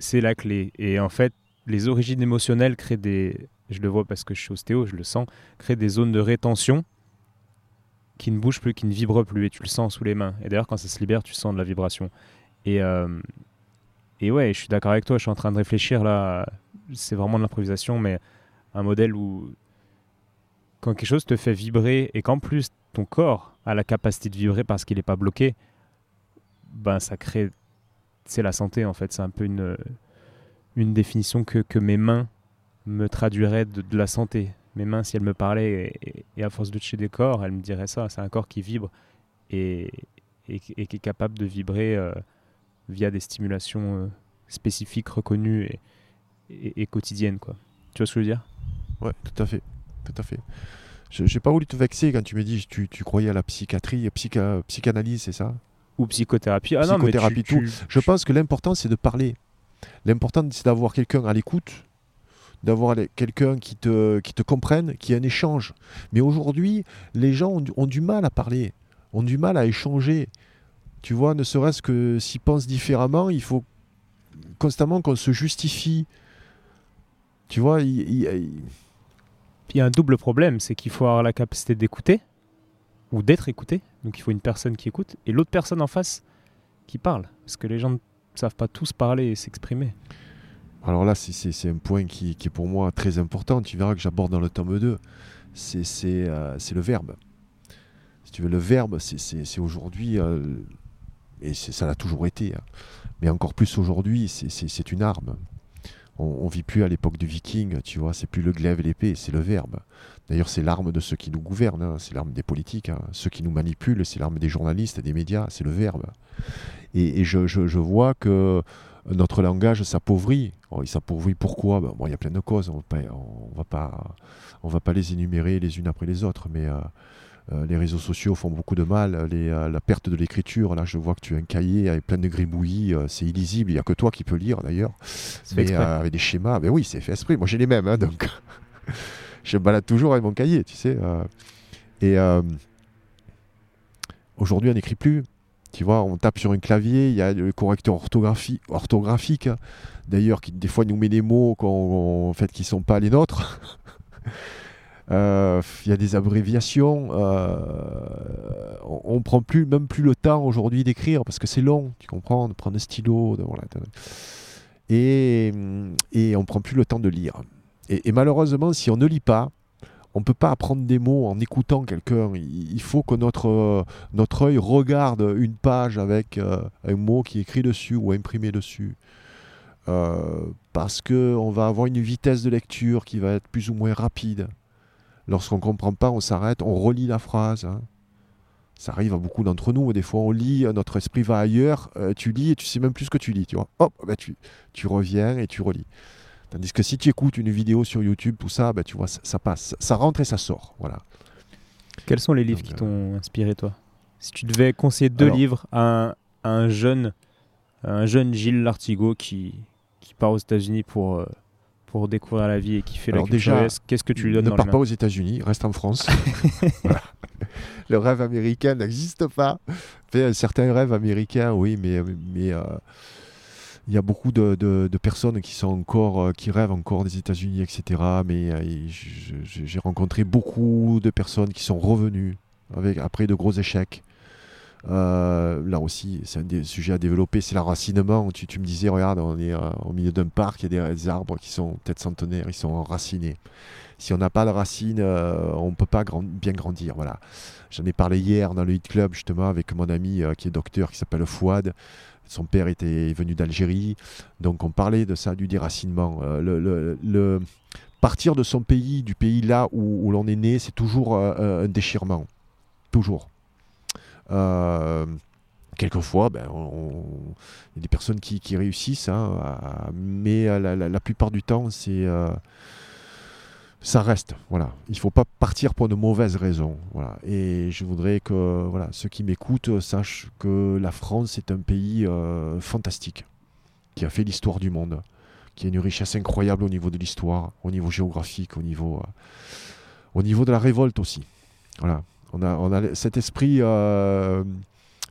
S2: c'est la clé. Et en fait, les origines émotionnelles créent des, je le vois parce que je suis ostéo, je le sens, créent des zones de rétention qui ne bouge plus, qui ne vibre plus, et tu le sens sous les mains. Et d'ailleurs, quand ça se libère, tu sens de la vibration. Et, euh, et ouais, je suis d'accord avec toi, je suis en train de réfléchir là, c'est vraiment de l'improvisation, mais un modèle où quand quelque chose te fait vibrer et qu'en plus ton corps a la capacité de vibrer parce qu'il n'est pas bloqué, ben ça crée, c'est la santé en fait, c'est un peu une, une définition que, que mes mains me traduiraient de, de la santé mes mains, si elles me parlaient, et, à force de toucher des corps, elles me diraient ça. C'est un corps qui vibre et, et, qui est capable de vibrer euh, via des stimulations euh, spécifiques, reconnues et, quotidiennes. Quoi. Tu vois ce que je veux dire?
S1: Ouais, tout à fait. Tout à fait. Je n'ai pas voulu te vexer quand tu me dis tu, tu croyais à la psychiatrie, psycha, psychanalyse, c'est ça?
S2: Ou psychothérapie.
S1: Ah psychothérapie, tout. Je pense que l'important, c'est de parler. L'important, c'est d'avoir quelqu'un à l'écoute d'avoir quelqu'un qui te, qui te comprenne, qui ait un échange. Mais aujourd'hui, les gens ont, du mal à parler, ont du mal à échanger. Tu vois, ne serait-ce que s'ils pensent différemment, il faut constamment qu'on se justifie. Tu vois, il,
S2: y a un double problème, c'est qu'il faut avoir la capacité d'écouter ou d'être écouté. Donc il faut une personne qui écoute et l'autre personne en face qui parle. Parce que les gens ne savent pas tous parler et s'exprimer.
S1: Alors là, c'est un point qui, est pour moi très important. Tu verras que j'aborde dans le tome 2. Euh, c'est le verbe. Si tu veux, le verbe, c'est aujourd'hui, euh, et ça l'a toujours été, hein. mais encore plus aujourd'hui, c'est une arme. On, on vit plus à l'époque du viking, tu vois, c'est plus le glaive et l'épée, c'est le verbe. D'ailleurs, c'est l'arme de ceux qui nous gouvernent, hein, c'est l'arme des politiques. hein. Ceux qui nous manipulent, c'est l'arme des journalistes des médias, c'est le verbe. Et, je vois que notre langage s'appauvrit. Oh, il s'appauvrit pourquoi? Ben, bon, Il y a plein de causes, on ne va, pas- on va pas les énumérer les unes après les autres, mais euh, euh, les réseaux sociaux font beaucoup de mal. Les, euh, la perte de l'écriture, là je vois que tu as un cahier avec plein de gribouillis, euh, c'est illisible, il n'y a que toi qui peux lire d'ailleurs. Mais avec des schémas, ben oui, c'est fait esprit. Moi, j'ai les mêmes, hein, donc je me balade toujours avec mon cahier, tu sais. et aujourd'hui, on n'écrit plus. Tu vois, on tape sur un clavier, il y a le correcteur orthographique, hein, d'ailleurs, qui des fois nous met des mots en fait, qui ne sont pas les nôtres. Euh, Il y a des abréviations. euh, on ne prend plus, même plus le temps aujourd'hui d'écrire parce que c'est long, tu comprends, de prendre un stylo. et, et on prend plus le temps de lire. Et malheureusement, si on ne lit pas, on ne peut pas apprendre des mots en écoutant quelqu'un. Il, faut que notre, euh, notre œil regarde une page avec euh, un mot qui est écrit dessus ou imprimé dessus. Euh, parce qu'on va avoir une vitesse de lecture qui va être plus ou moins rapide. Lorsqu'on ne comprend pas, on s'arrête, on relit la phrase. hein. Ça arrive à beaucoup d'entre nous. Des fois, on lit, notre esprit va ailleurs. tu lis et tu sais même plus ce que tu lis. Tu vois. Hop, bah, tu reviens et tu relis. Tandis que si tu écoutes une vidéo sur YouTube, tout ça, bah, tu vois, ça, ça passe. Ça rentre et ça sort. Voilà.
S2: Quels sont les livres
S1: Donc,
S2: qui t'ont inspiré, toi? Si tu devais conseiller deux
S1: Alors-
S2: livres à un, à un jeune, à un jeune Gilles Lartigot qui, qui part aux États-Unis pour, euh, pour découvrir la vie et qui fait
S1: Alors
S2: la
S1: déjà,
S2: qu'est-ce que tu lui donnes
S1: ne pars pas aux États-Unis, reste en France. Voilà. Le rêve américain n'existe pas. Fait, un certain rêve américain, oui, mais mais euh, il y a beaucoup de, de- personnes qui sont encore, euh, qui rêvent encore des États-Unis, etc. Mais euh, j'ai rencontré beaucoup de personnes qui sont revenues avec après de gros échecs. Euh, là aussi, c'est un des sujets à développer, c'est l'enracinement. Tu, tu me disais, regarde, on est au milieu d'un parc, il y a des, arbres qui sont peut-être centenaires, ils sont enracinés. Si on n'a pas de racines, on ne peut pas bien grandir. Voilà. J'en ai parlé hier dans le Hit Club, justement, avec mon ami qui est docteur, qui s'appelle Fouad. Son père était venu d'Algérie. Donc, on parlait de ça, du déracinement. Euh, le, Partir de son pays, du pays là où, l'on est né, c'est toujours euh, un déchirement. Toujours. Euh, quelquefois, ben, il y a des personnes qui, réussissent, hein, mais euh, la, plupart du temps, c'est euh, ça reste. Voilà, il faut pas partir pour de mauvaises raisons. Voilà, et je voudrais que voilà ceux qui m'écoutent sachent que la France est un pays euh, fantastique qui a fait l'histoire du monde, qui a une richesse incroyable au niveau de l'histoire, au niveau géographique, au niveau euh, au niveau de la révolte aussi. Voilà, on a cet esprit euh,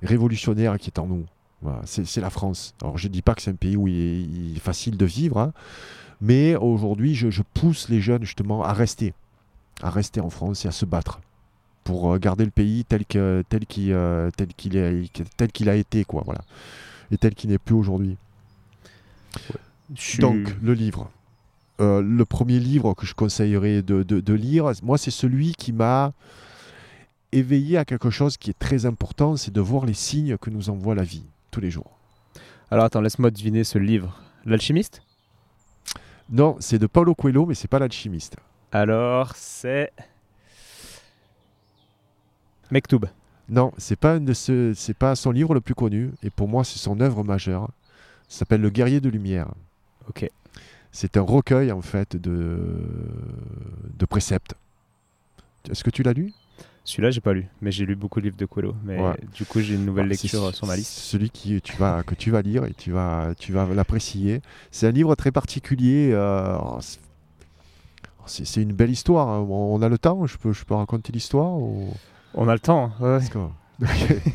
S1: révolutionnaire qui est en nous. Voilà, c'est la France. Alors je dis pas que c'est un pays où il est, il est facile de vivre, hein, mais aujourd'hui je, je pousse les jeunes justement à rester, à rester en France et à se battre pour euh, garder le pays tel que tel qu'il euh, tel qu'il est tel qu'il a été quoi voilà et tel qu'il n'est plus aujourd'hui. Donc le livre. Euh, le premier livre que je conseillerais de, de- de lire, moi c'est celui qui m'a éveillé à quelque chose qui est très important, c'est de voir les signes que nous envoie la vie tous les jours.
S2: Alors attends, laisse-moi deviner ce livre. L'alchimiste?
S1: Non, c'est de Paulo Coelho, mais c'est pas l'alchimiste.
S2: Alors, c'est. Mektoub.
S1: Non, c'est pas de ce- c'est pas son livre le plus connu, et pour moi c'est son œuvre majeure. Ça s'appelle Le Guerrier de Lumière.
S2: Ok.
S1: C'est un recueil en fait de de préceptes. Est-ce que tu l'as lu?
S2: Celui-là, j'ai pas lu, mais j'ai lu beaucoup de livres de Coelho. Mais
S1: Ouais.
S2: du coup, j'ai une nouvelle
S1: Bah,
S2: lecture sur ma liste.
S1: Celui qui tu vas, que tu vas lire et tu vas, tu vas l'apprécier. C'est un livre très particulier. euh, alors, c'est- c'est une belle histoire. hein. On a le temps Je peux, je peux raconter l'histoire ou...
S2: On a le temps. ouais.
S1: Que-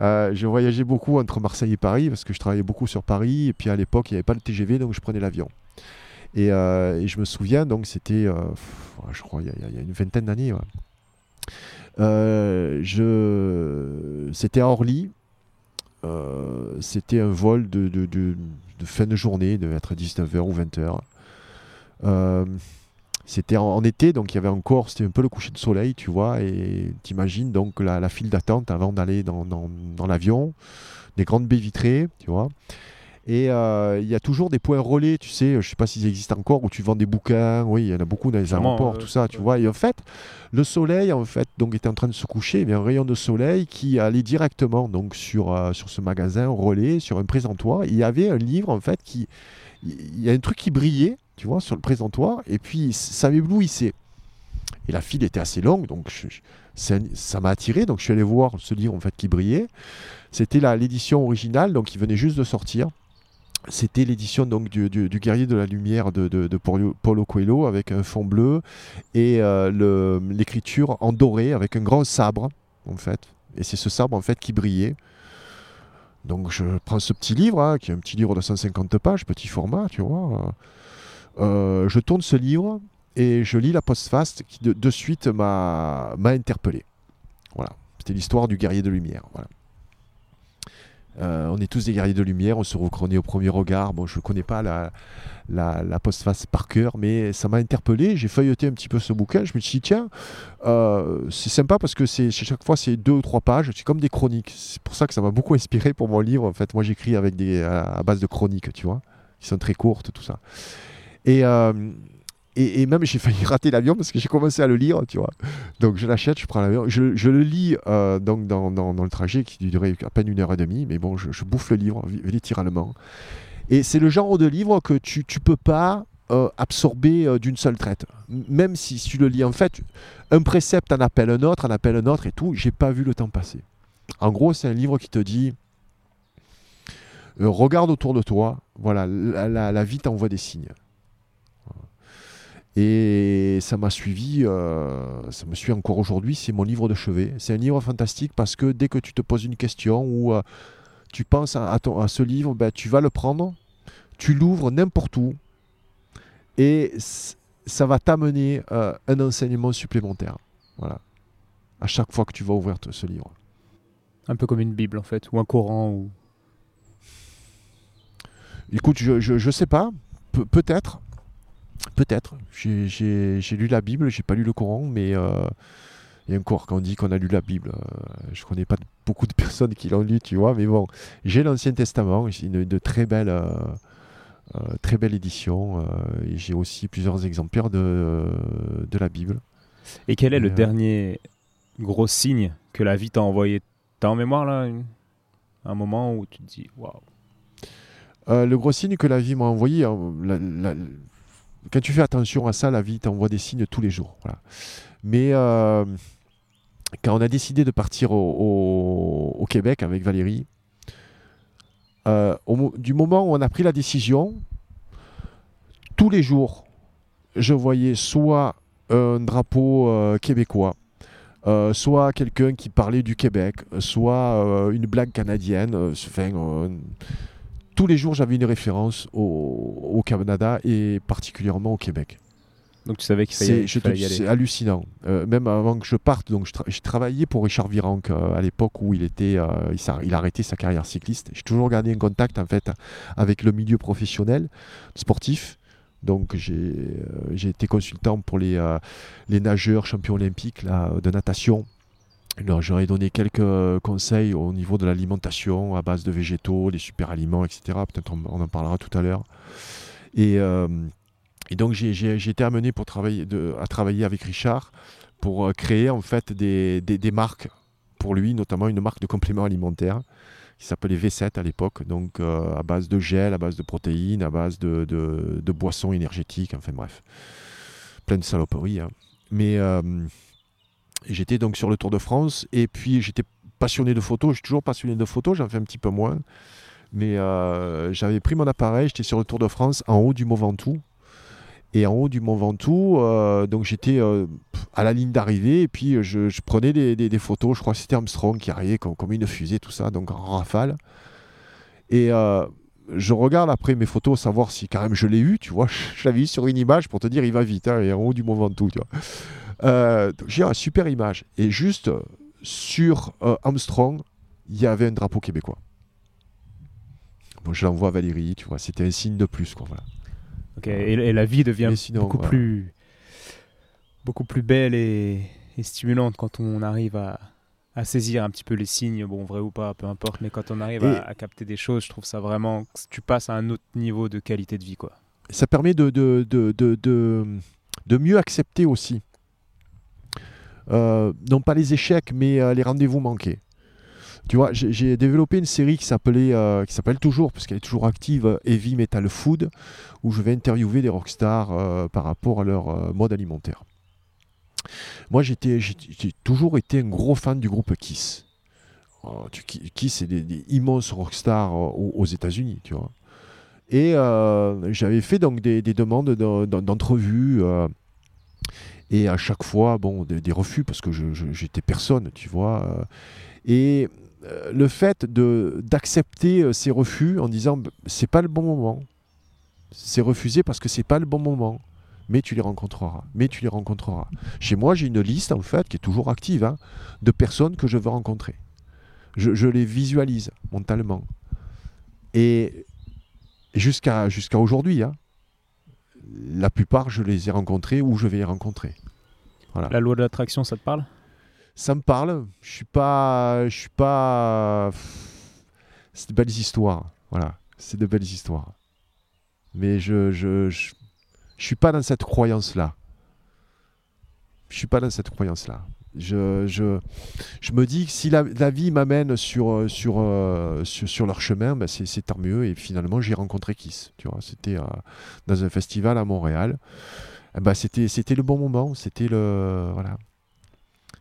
S1: Euh, je voyageais beaucoup entre Marseille et Paris parce que je travaillais beaucoup sur Paris. Et puis à l'époque, il n'y avait pas le TGV, donc je prenais l'avion. Et, euh, et je me souviens, donc c'était, je crois, il y, a- il y a une vingtaine d'années. ouais. Euh, je... C'était à Orly. Euh, c'était un vol de, fin de journée, de être 19h ou 20h. Euh, c'était en, été, donc il y avait encore, c'était un peu le coucher de soleil, tu vois, et t'imagines donc la, file d'attente avant d'aller dans l'avion, des grandes baies vitrées, tu vois. Et euh, il y a toujours des points relais, tu sais, je sais pas s'ils existent encore, où tu vends des bouquins, oui, il y en a beaucoup dans les aéroports, tout ça, tu vois. Et en fait, le soleil, en fait, donc était en train de se coucher, il y a un rayon de soleil qui allait directement donc sur, sur ce magasin relais, sur un présentoir. Il y avait un livre, en fait, qui... Il y a un truc qui brillait, tu vois, sur le présentoir, et puis ça m'éblouissait. Et la file était assez longue, donc ça m'a attiré. Donc je suis allé voir ce livre en fait qui brillait. C'était l'édition originale, donc il venait juste de sortir. C'était l'édition donc du, Guerrier de la Lumière de, de, Paulo Coelho avec un fond bleu et euh, l'écriture en doré avec un grand sabre en fait. Et c'est ce sabre en fait qui brillait. Donc je prends ce petit livre, hein, qui est un petit livre de 150 pages, petit format, tu vois. Euh, je tourne ce livre et je lis la postface qui de, suite m'a interpellé. Voilà, c'était l'histoire du guerrier de lumière. Voilà. Euh, on est tous des guerriers de lumière, on se reconnaît au premier regard. Bon, je ne connais pas la, la, postface par cœur, mais ça m'a interpellé. J'ai feuilleté un petit peu ce bouquin. Je me suis dit, tiens, euh, c'est sympa parce que c'est chaque fois c'est deux ou trois pages. C'est comme des chroniques. C'est pour ça que ça m'a beaucoup inspiré pour mon livre. En fait, moi j'écris avec des à, base de chroniques, tu vois, qui sont très courtes, tout ça. Et, euh, et, même j'ai failli rater l'avion parce que j'ai commencé à le lire, tu vois. Donc je l'achète, je prends l'avion, je, le lis euh, donc dans, dans, le trajet qui durait à peine une heure et demie, mais bon, je, bouffe le livre littéralement. Et c'est le genre de livre que tu ne peux pas euh, absorber euh, d'une seule traite. Même si, tu le lis en fait, un précepte en appelle un autre, en appelle un autre et tout, j'ai pas vu le temps passer. En gros, c'est un livre qui te dit regarde autour de toi, voilà, la vie t'envoie des signes. Et ça m'a suivi, euh, ça me suit encore aujourd'hui, c'est mon livre de chevet. C'est un livre fantastique parce que dès que tu te poses une question ou euh, tu penses à, ce livre, ben, tu vas le prendre, tu l'ouvres n'importe où et ça va t'amener euh, un enseignement supplémentaire. Voilà. À chaque fois que tu vas ouvrir ce livre.
S2: Un peu comme une Bible en fait, ou un Coran ou...
S1: Écoute, je ne sais pas, peut-être. Peut-être. J'ai lu la Bible, j'ai pas lu le Coran, mais euh, et encore, quand on dit qu'on a lu la Bible, euh, je connais pas beaucoup de personnes qui l'ont lu, tu vois, mais bon, j'ai l'Ancien Testament, c'est une de très belle, euh, très belle édition, et j'ai aussi plusieurs exemplaires de, de la Bible.
S2: Et quel est le dernier gros signe que la vie t'a envoyé? T'as en mémoire là un moment où tu te dis waouh?
S1: Le gros signe que la vie m'a envoyé, hein, la, quand tu fais attention à ça, la vie t'envoie des signes tous les jours. Mais euh, quand on a décidé de partir au, Québec avec Valérie, euh, du moment où on a pris la décision, tous les jours, je voyais soit un drapeau euh, québécois, soit quelqu'un qui parlait du Québec, soit une blague canadienne. Tous les jours, j'avais une référence au, Canada et particulièrement au Québec.
S2: Donc tu savais qu'il fallait, y aller.
S1: C'est hallucinant. Euh, même avant que je parte, donc je, travaillais pour Richard Virenque euh, à l'époque où il était, euh, il, a arrêté sa carrière cycliste. J'ai toujours gardé un contact en fait avec le milieu professionnel sportif. Donc j'ai été consultant pour les, les nageurs champions olympiques là, de natation J'aurais donné quelques euh, conseils au niveau de l'alimentation à base de végétaux, les super aliments, etc. Peut-être on, en parlera tout à l'heure. Et, euh, donc j'ai été amené pour travailler à travailler avec Richard pour euh, créer en fait des, marques pour lui, notamment une marque de compléments alimentaires qui s'appelait V7 à l'époque, donc à base de gel, à base de protéines, à base de, boissons énergétiques, enfin bref, plein de saloperies. Hein. Mais J'étais donc sur le Tour de France et puis j'étais passionné de photos. Je suis toujours passionné de photos, j'en fais un petit peu moins. Mais euh, j'avais pris mon appareil, j'étais sur le Tour de France en haut du Mont Ventoux. Et en haut du Mont Ventoux, euh, donc j'étais euh, à la ligne d'arrivée et puis je, prenais des, photos. Je crois que c'était Armstrong qui arrivait comme, une fusée, tout ça, donc en rafale. Et je regarde après mes photos, savoir si quand même je l'ai eu, tu vois. Je l'avais eu sur une image pour te dire il va vite, hein, et en haut du Mont Ventoux, tu vois. Euh, j'ai une super image. Et juste sur euh, Armstrong, il y avait un drapeau québécois. Bon, je l'envoie à Valérie, tu vois, c'était un signe de plus. Quoi, voilà.
S2: et, la vie devient beaucoup, plus, beaucoup plus belle et, stimulante quand on arrive à, à saisir un petit peu les signes, bon, vrai ou pas, peu importe, mais quand on arrive à, à, capter des choses, je trouve ça vraiment, tu passes à un autre niveau de qualité de vie, quoi.
S1: Ça permet de, de, de, de, de mieux accepter aussi, euh, non pas les échecs, mais euh, les rendez-vous manqués. Tu vois, j'ai développé une série qui s'appelait, euh, qui s'appelle toujours, parce qu'elle est toujours active, Heavy Metal Food, où je vais interviewer des rockstars par rapport à leur mode alimentaire. Moi, j'ai toujours été un gros fan du groupe Kiss. Oh, Kiss, c'est des, immenses rockstars aux, aux États-Unis, tu vois. Et euh, j'avais fait donc des, demandes d'entrevues. Euh, et à chaque fois, bon, des, refus parce que j'étais personne, tu vois. Euh. et le fait d'accepter ces refus en disant c'est pas le bon moment, c'est refusé parce que c'est pas le bon moment mais tu les rencontreras, mais tu les rencontreras. Chez moi, j'ai une liste en fait qui est toujours active hein, de personnes que je veux rencontrer. Je, les visualise mentalement. Et jusqu'à jusqu'à aujourd'hui, hein, la plupart, je les ai rencontrés ou je vais les rencontrer.
S2: Voilà. La loi de l'attraction, ça te parle?
S1: Ça me parle. Je suis pas, je suis pas. C'est de belles histoires. Voilà, c'est de belles histoires. Mais je, je, je, je suis pas dans cette croyance-là. Je suis pas dans cette croyance-là. Je, me dis que si la, vie m'amène sur, euh, sur, leur chemin, ben c'est tant mieux. Et finalement, j'ai rencontré Kiss. Tu vois, c'était euh, dans un festival à Montréal. Ben c'était, c'était le bon moment. C'était le voilà.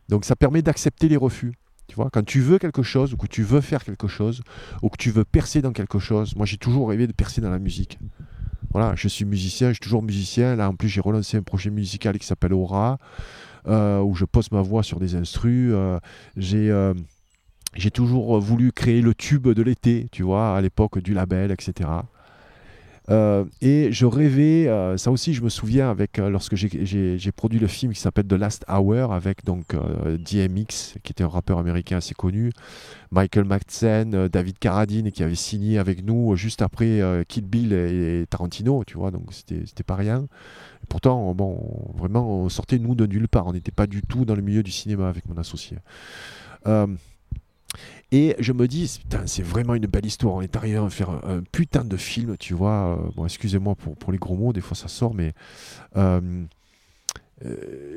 S1: Donc ça permet d'accepter les refus. Tu vois, quand tu veux quelque chose ou que tu veux faire quelque chose ou que tu veux percer dans quelque chose. Moi, j'ai toujours rêvé de percer dans la musique. Voilà, je suis musicien, je suis toujours musicien. Là, en plus, j'ai relancé un projet musical qui s'appelle Aura. Euh, où je pose ma voix sur des instrus. Euh, j'ai euh, j'ai toujours voulu créer le tube de l'été, tu vois, à l'époque du label, etc. et je rêvais, ça aussi je me souviens avec lorsque j'ai produit le film qui s'appelle The Last Hour avec donc DMX qui était un rappeur américain assez connu, Michael Madsen, David Carradine qui avait signé avec nous juste après Kid Bill et, Tarantino, tu vois, donc c'était pas rien pourtant, bon, vraiment, on sortait nous de nulle part. On n'était pas du tout dans le milieu du cinéma avec mon associé. Euh, et je me dis, c'est vraiment une belle histoire. On est arrivé à faire un, putain de film, tu vois. Euh, bon, excusez-moi pour, les gros mots, des fois ça sort, mais euh,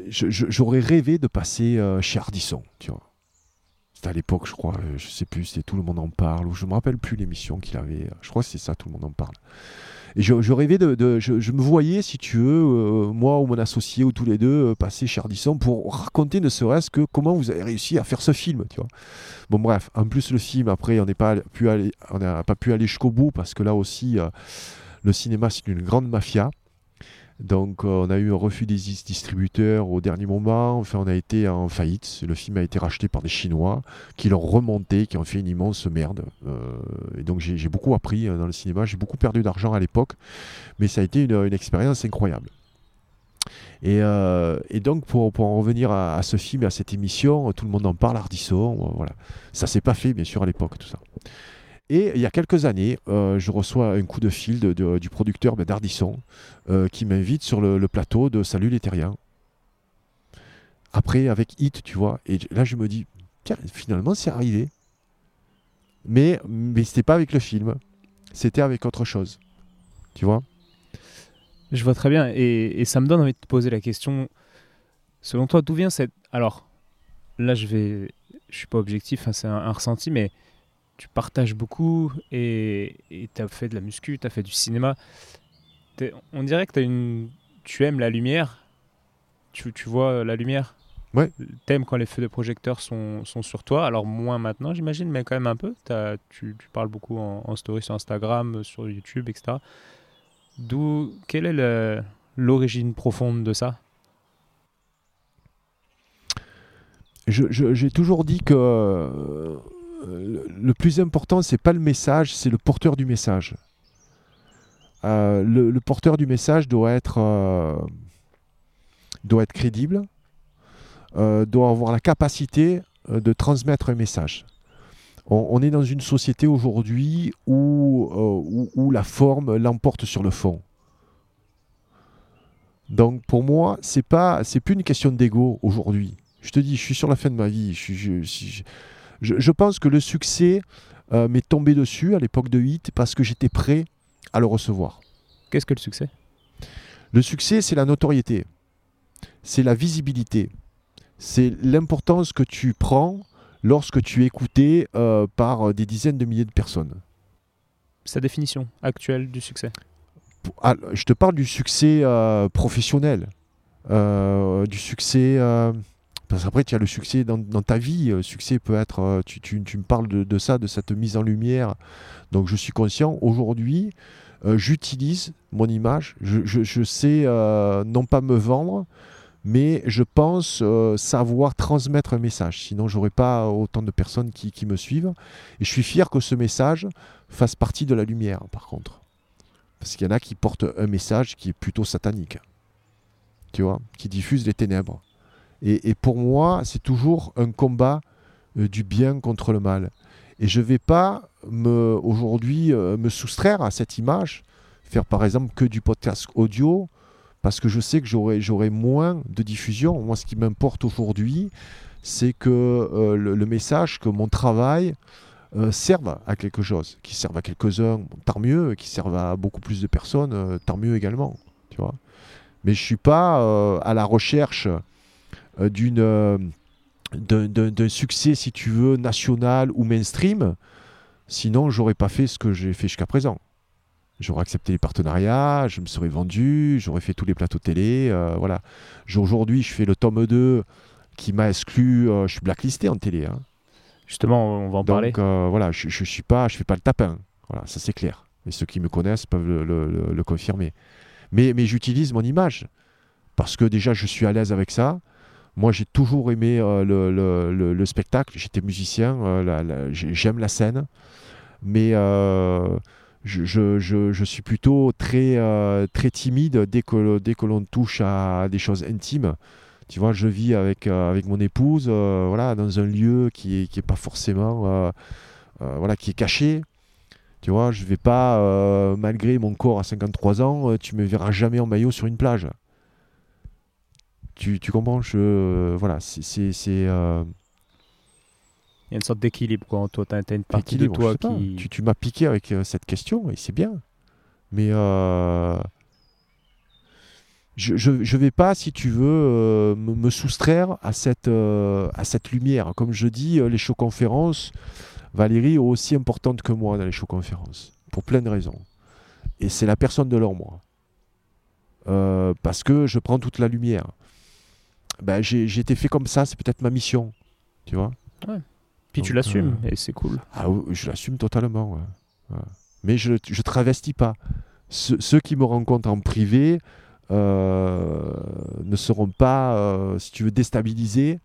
S1: j'aurais rêvé de passer chez Ardisson, tu vois. C'était à l'époque, je crois, je sais plus, c'était Tout le monde en parle, ou je me rappelle plus l'émission qu'il avait. Je crois que c'est ça, Tout le monde en parle. Je, rêvais de, je, me voyais, si tu veux, euh, moi ou mon associé ou tous les deux, euh, passer chez Ardisson pour raconter ne serait-ce que comment vous avez réussi à faire ce film, tu vois. Bon bref, en plus le film, après, on n'a pas pu aller, on pas pu aller jusqu'au bout parce que là aussi, euh, le cinéma c'est une grande mafia. Donc euh, on a eu un refus des distributeurs au dernier moment. On a été en faillite. Le film a été racheté par des Chinois qui l'ont remonté, qui ont fait une immense merde. Euh, et donc j'ai beaucoup appris euh, dans le cinéma. J'ai beaucoup perdu d'argent à l'époque, mais ça a été une, expérience incroyable. Et, donc pour, en revenir à, ce film et à cette émission, tout le monde en parle, Ardisson, voilà. Ça s'est pas fait bien sûr à l'époque tout ça. Et il y a quelques années, euh, je reçois un coup de fil du producteur ben, d'Ardisson euh, qui m'invite sur le, plateau de Salut les Terriens. Après, avec Hit, tu vois. Et là, je me dis, tiens, finalement, c'est arrivé. Mais, mais c'était pas avec le film. C'était avec autre chose. Tu vois?
S2: Je vois très bien. Et, ça me donne envie de te poser la question. Selon toi, d'où vient cette. Alors, là, je vais. Je suis pas objectif, hein, c'est un, ressenti, mais tu partages beaucoup et tu as fait de la muscu, tu as fait du cinéma. On dirait que as une... tu aimes la lumière. Tu, tu vois la lumière
S1: Ouais.
S2: T'aimes quand les feux de projecteur sont, sont, sur toi. Alors, moins maintenant, j'imagine, mais quand même un peu. Tu, tu, parles beaucoup en, story sur Instagram, sur YouTube, etc. D'où, quelle est l'origine profonde de ça?
S1: J'ai toujours dit que euh, le plus important, c'est pas le message, c'est le porteur du message. Euh, le, porteur du message doit être, euh, crédible, doit avoir la capacité de transmettre un message. On, est dans une société aujourd'hui où, la forme l'emporte sur le fond. Donc pour moi, c'est pas, c'est plus une question d'ego aujourd'hui. Je te dis, je suis sur la fin de ma vie. Pense que le succès euh, m'est tombé dessus à l'époque de 8 parce que j'étais prêt à le recevoir.
S2: Qu'est-ce que le succès?
S1: Le succès, c'est la notoriété, c'est la visibilité, c'est l'importance que tu prends lorsque tu es écouté euh, par des dizaines de milliers de personnes.
S2: Sa définition actuelle du succès?
S1: Ah, Je te parle du succès euh, professionnel, du succès parce qu'après, tu as le succès dans, ta vie. Le succès peut être. Euh, tu, me parles de, ça, de cette mise en lumière. Donc, je suis conscient. Aujourd'hui, euh, j'utilise mon image. Je, sais euh, non pas me vendre, mais je pense savoir transmettre un message. Sinon, j'aurais pas autant de personnes qui, qui, me suivent. Et je suis fier que ce message fasse partie de la lumière, par contre. Parce qu'il y en a qui portent un message qui est plutôt satanique. Tu vois, qui diffuse les ténèbres. Et, pour moi, c'est toujours un combat euh, du bien contre le mal. Et je ne vais pas aujourd'hui euh, me soustraire à cette image, faire par exemple que du podcast audio, parce que je sais que j'aurai moins de diffusion. Moi, ce qui m'importe aujourd'hui, c'est que euh, le, message, que mon travail serve à quelque chose, qui serve à quelques-uns, tant mieux, qui serve à beaucoup plus de personnes, tant mieux également. Tu vois Mais je ne suis pas à la recherche euh, d'une euh, d'un succès, si tu veux, national ou mainstream. Sinon, j'aurais pas fait ce que j'ai fait jusqu'à présent. J'aurais accepté les partenariats, je me serais vendu, j'aurais fait tous les plateaux télé. Euh, voilà. Aujourd'hui, je fais le tome 2 qui m'a exclu. je suis blacklisté en télé. Hein.
S2: Justement, on va en parler.
S1: Donc voilà, je, je, suis pas, je fais pas le tapin. Voilà, ça c'est clair. Et ceux qui me connaissent peuvent le, le confirmer. Mais, mais j'utilise mon image parce que déjà, je suis à l'aise avec ça. Moi, j'ai toujours aimé euh, le, spectacle. J'étais musicien, euh, j'aime la scène, mais euh, je, suis plutôt très, très timide dès que, dès que l'on touche à des choses intimes. Tu vois, je vis avec, avec mon épouse, voilà, dans un lieu qui n'est qui est pas forcément, voilà, qui est caché. Tu vois, je vais pas, malgré mon corps à 53 ans, tu me verras jamais en maillot sur une plage tu, tu comprends je, euh, Voilà, c'est. Euh,
S2: Il y a une sorte d'équilibre, quoi. Toi, tu as, une partie de toi qui.
S1: Tu, tu m'as piqué avec euh, cette question, et c'est bien. Mais. je ne vais pas, si tu veux, me, soustraire à cette, à cette lumière. Comme je dis, les show-conférences, Valérie est aussi importante que moi dans les show-conférences, pour plein de raisons. Et c'est la personne de leur moi. parce que je prends toute la lumière ben, j'ai été fait comme ça, c'est peut-être ma mission. Tu vois
S2: ouais. Puis tu l'assumes, euh, et c'est cool.
S1: Ah, je l'assume totalement. Mais je ne travestis pas. ceux qui me rencontrent en privé euh, ne seront pas, euh, si tu veux, déstabilisés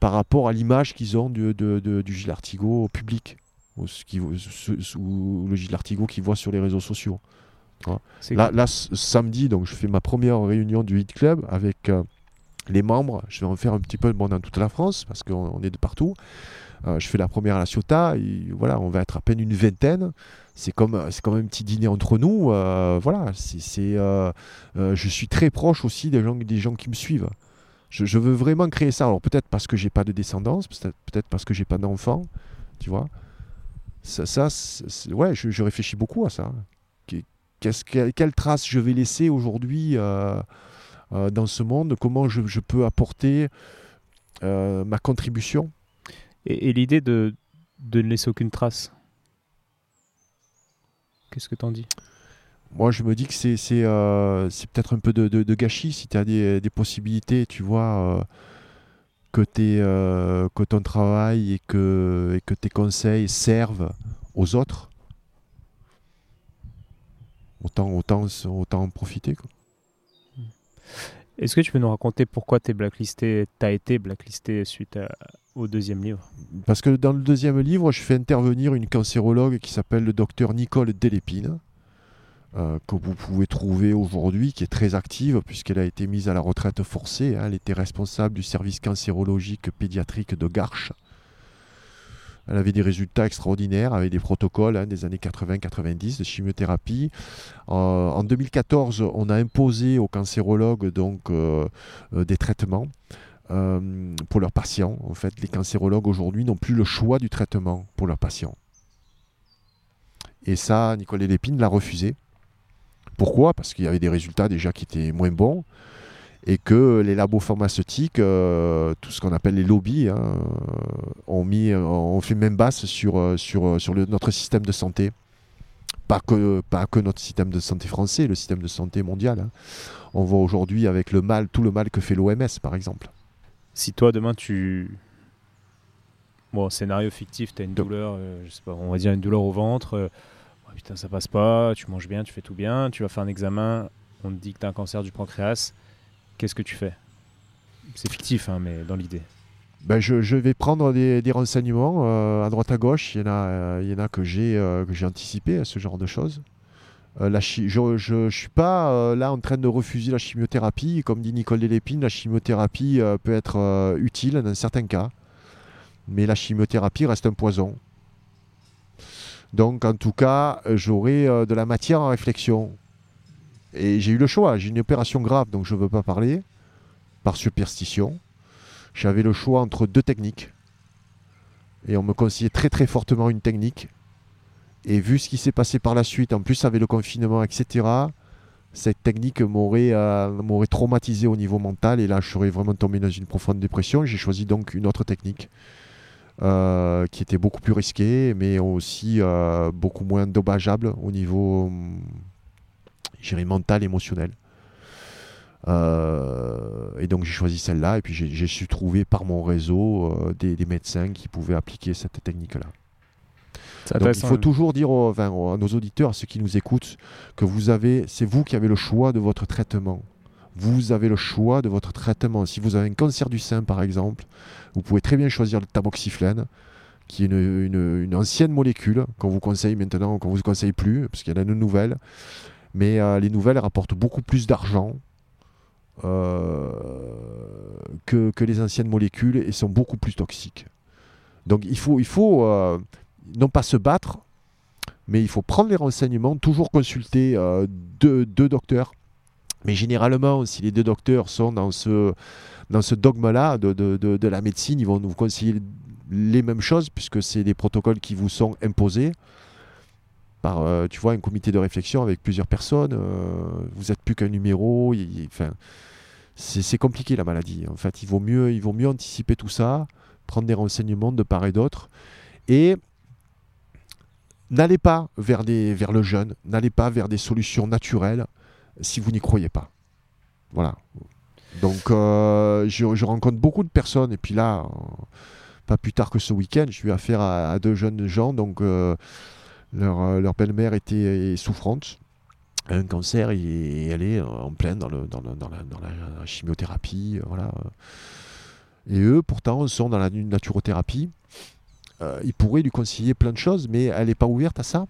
S1: par rapport à l'image qu'ils ont du, de, du Gilles Artigot au public, ou, ce qui, ou le Gilles Artigot qu'ils voient sur les réseaux sociaux. Là, là, samedi, donc, je fais ma première réunion du Hit Club avec les membres, je vais en faire un petit peu dans toute la France parce qu'on est de partout. Euh, je fais la première à la Ciotat, voilà, on va être à peine une vingtaine. C'est comme, c'est un petit dîner entre nous. Euh, voilà, c'est, euh, je suis très proche aussi des gens, des gens qui me suivent. Je, veux vraiment créer ça. Alors peut-être parce que j'ai pas de descendance, peut-être, parce que j'ai pas d'enfant, tu vois. Ça, ouais, je, réfléchis beaucoup à ça. Quelle trace je vais laisser aujourd'hui euh, dans ce monde, comment je, peux apporter euh, ma contribution.
S2: Et, l'idée de, de ne laisser aucune trace? Qu'est-ce que tu en dis?
S1: Moi, je me dis que c'est euh, peut-être un peu de, de, gâchis si tu as des, des, possibilités, tu vois, que, que ton travail et que, et que tes conseils servent aux autres. Autant, autant, autant en profiter. Quoi.
S2: Est-ce que tu peux nous raconter pourquoi tu as été blacklisté suite au deuxième livre?
S1: Parce que dans le deuxième livre, je fais intervenir une cancérologue qui s'appelle le docteur Nicole Delépine, euh, que vous pouvez trouver aujourd'hui, qui est très active puisqu'elle a été mise à la retraite forcée. Hein. elle était responsable du service cancérologique pédiatrique de Garches elle avait des résultats extraordinaires avec des protocoles hein, des années 80-90 de chimiothérapie. Euh, en 2014, on a imposé aux cancérologues donc, euh, euh, des traitements pour leurs patients. En fait, les cancérologues aujourd'hui n'ont plus le choix du traitement pour leurs patients. Et ça, Nicolas Lépine l'a refusé. Pourquoi? Parce qu'il y avait des résultats déjà qui étaient moins bons et que les labos pharmaceutiques, euh, tout ce qu'on appelle les lobbies, hein, ont, mis, ont fait même basse sur, sur, sur notre système de santé. Pas que, pas que notre système de santé français, le système de santé mondial. Hein. On voit aujourd'hui avec le mal, tout le mal que fait l'OMS, par exemple.
S2: Si toi, demain, tu... Bon, scénario fictif, tu as une douleur, euh, je sais pas, on va dire une douleur au ventre, euh, putain, ça passe pas, tu manges bien, tu fais tout bien, tu vas faire un examen, on te dit que tu as un cancer du pancréas, qu'est-ce que tu fais? C'est fictif, hein, mais dans l'idée.
S1: Ben je, vais prendre des, renseignements euh, à droite à gauche. Il y en a, euh, il y en a que j'ai euh, anticipé ce genre de choses. La je ne suis pas là en train de refuser la chimiothérapie. Comme dit Nicole Delépine, la chimiothérapie peut être utile dans certains cas. Mais la chimiothérapie reste un poison. Donc en tout cas, j'aurai de la matière en réflexion. Et j'ai eu le choix. J'ai une opération grave, donc je ne veux pas parler, par superstition. J'avais le choix entre deux techniques. Et on me conseillait très très fortement une technique. Et vu ce qui s'est passé par la suite, en plus avec le confinement, etc., cette technique m'aurait euh, traumatisé au niveau mental. Et là, je serais vraiment tombé dans une profonde dépression. J'ai choisi donc une autre technique. Euh, qui était beaucoup plus risquée, mais aussi euh, beaucoup moins dommageable au niveau mental, émotionnel. Euh, et donc j'ai choisi celle-là et puis j'ai su trouver par mon réseau euh, des, médecins qui pouvaient appliquer cette technique-là. Donc il faut toujours dire à nos auditeurs, à ceux qui nous écoutent, que vous avez, c'est vous qui avez le choix de votre traitement. Vous avez le choix de votre traitement. Si vous avez un cancer du sein, par exemple, vous pouvez très bien choisir le tamoxiflène, qui est une, ancienne molécule qu'on vous conseille maintenant, qu'on vous conseille plus, parce qu'il y en a une nouvelle. Mais euh, les nouvelles rapportent beaucoup plus d'argent euh, que, les anciennes molécules et sont beaucoup plus toxiques. Donc il faut, il faut euh, non pas se battre, mais il faut prendre les renseignements, toujours consulter deux, docteurs. Mais généralement, si les deux docteurs sont dans ce, dans ce dogme-là de, de, la médecine, ils vont nous conseiller les mêmes choses, puisque c'est des protocoles qui vous sont imposés. Euh, tu vois, un comité de réflexion avec plusieurs personnes. Euh, vous n'êtes plus qu'un numéro. enfin, c'est compliqué la maladie. En fait, il vaut mieux, mieux anticiper tout ça, prendre des renseignements de part et d'autre, et n'allez pas vers, des, vers le jeûne, n'allez pas vers des solutions naturelles si vous n'y croyez pas. Voilà. Donc, euh, je, rencontre beaucoup de personnes, et puis là, pas plus tard que ce week-end, je suis affaire à, deux jeunes gens, donc leur, belle-mère était souffrante, un cancer, et, elle est en pleine dans, le, dans, la, chimiothérapie. Euh, voilà. Et eux, pourtant, sont dans la naturothérapie. Euh, ils pourraient lui conseiller plein de choses, mais elle n'est pas ouverte à ça.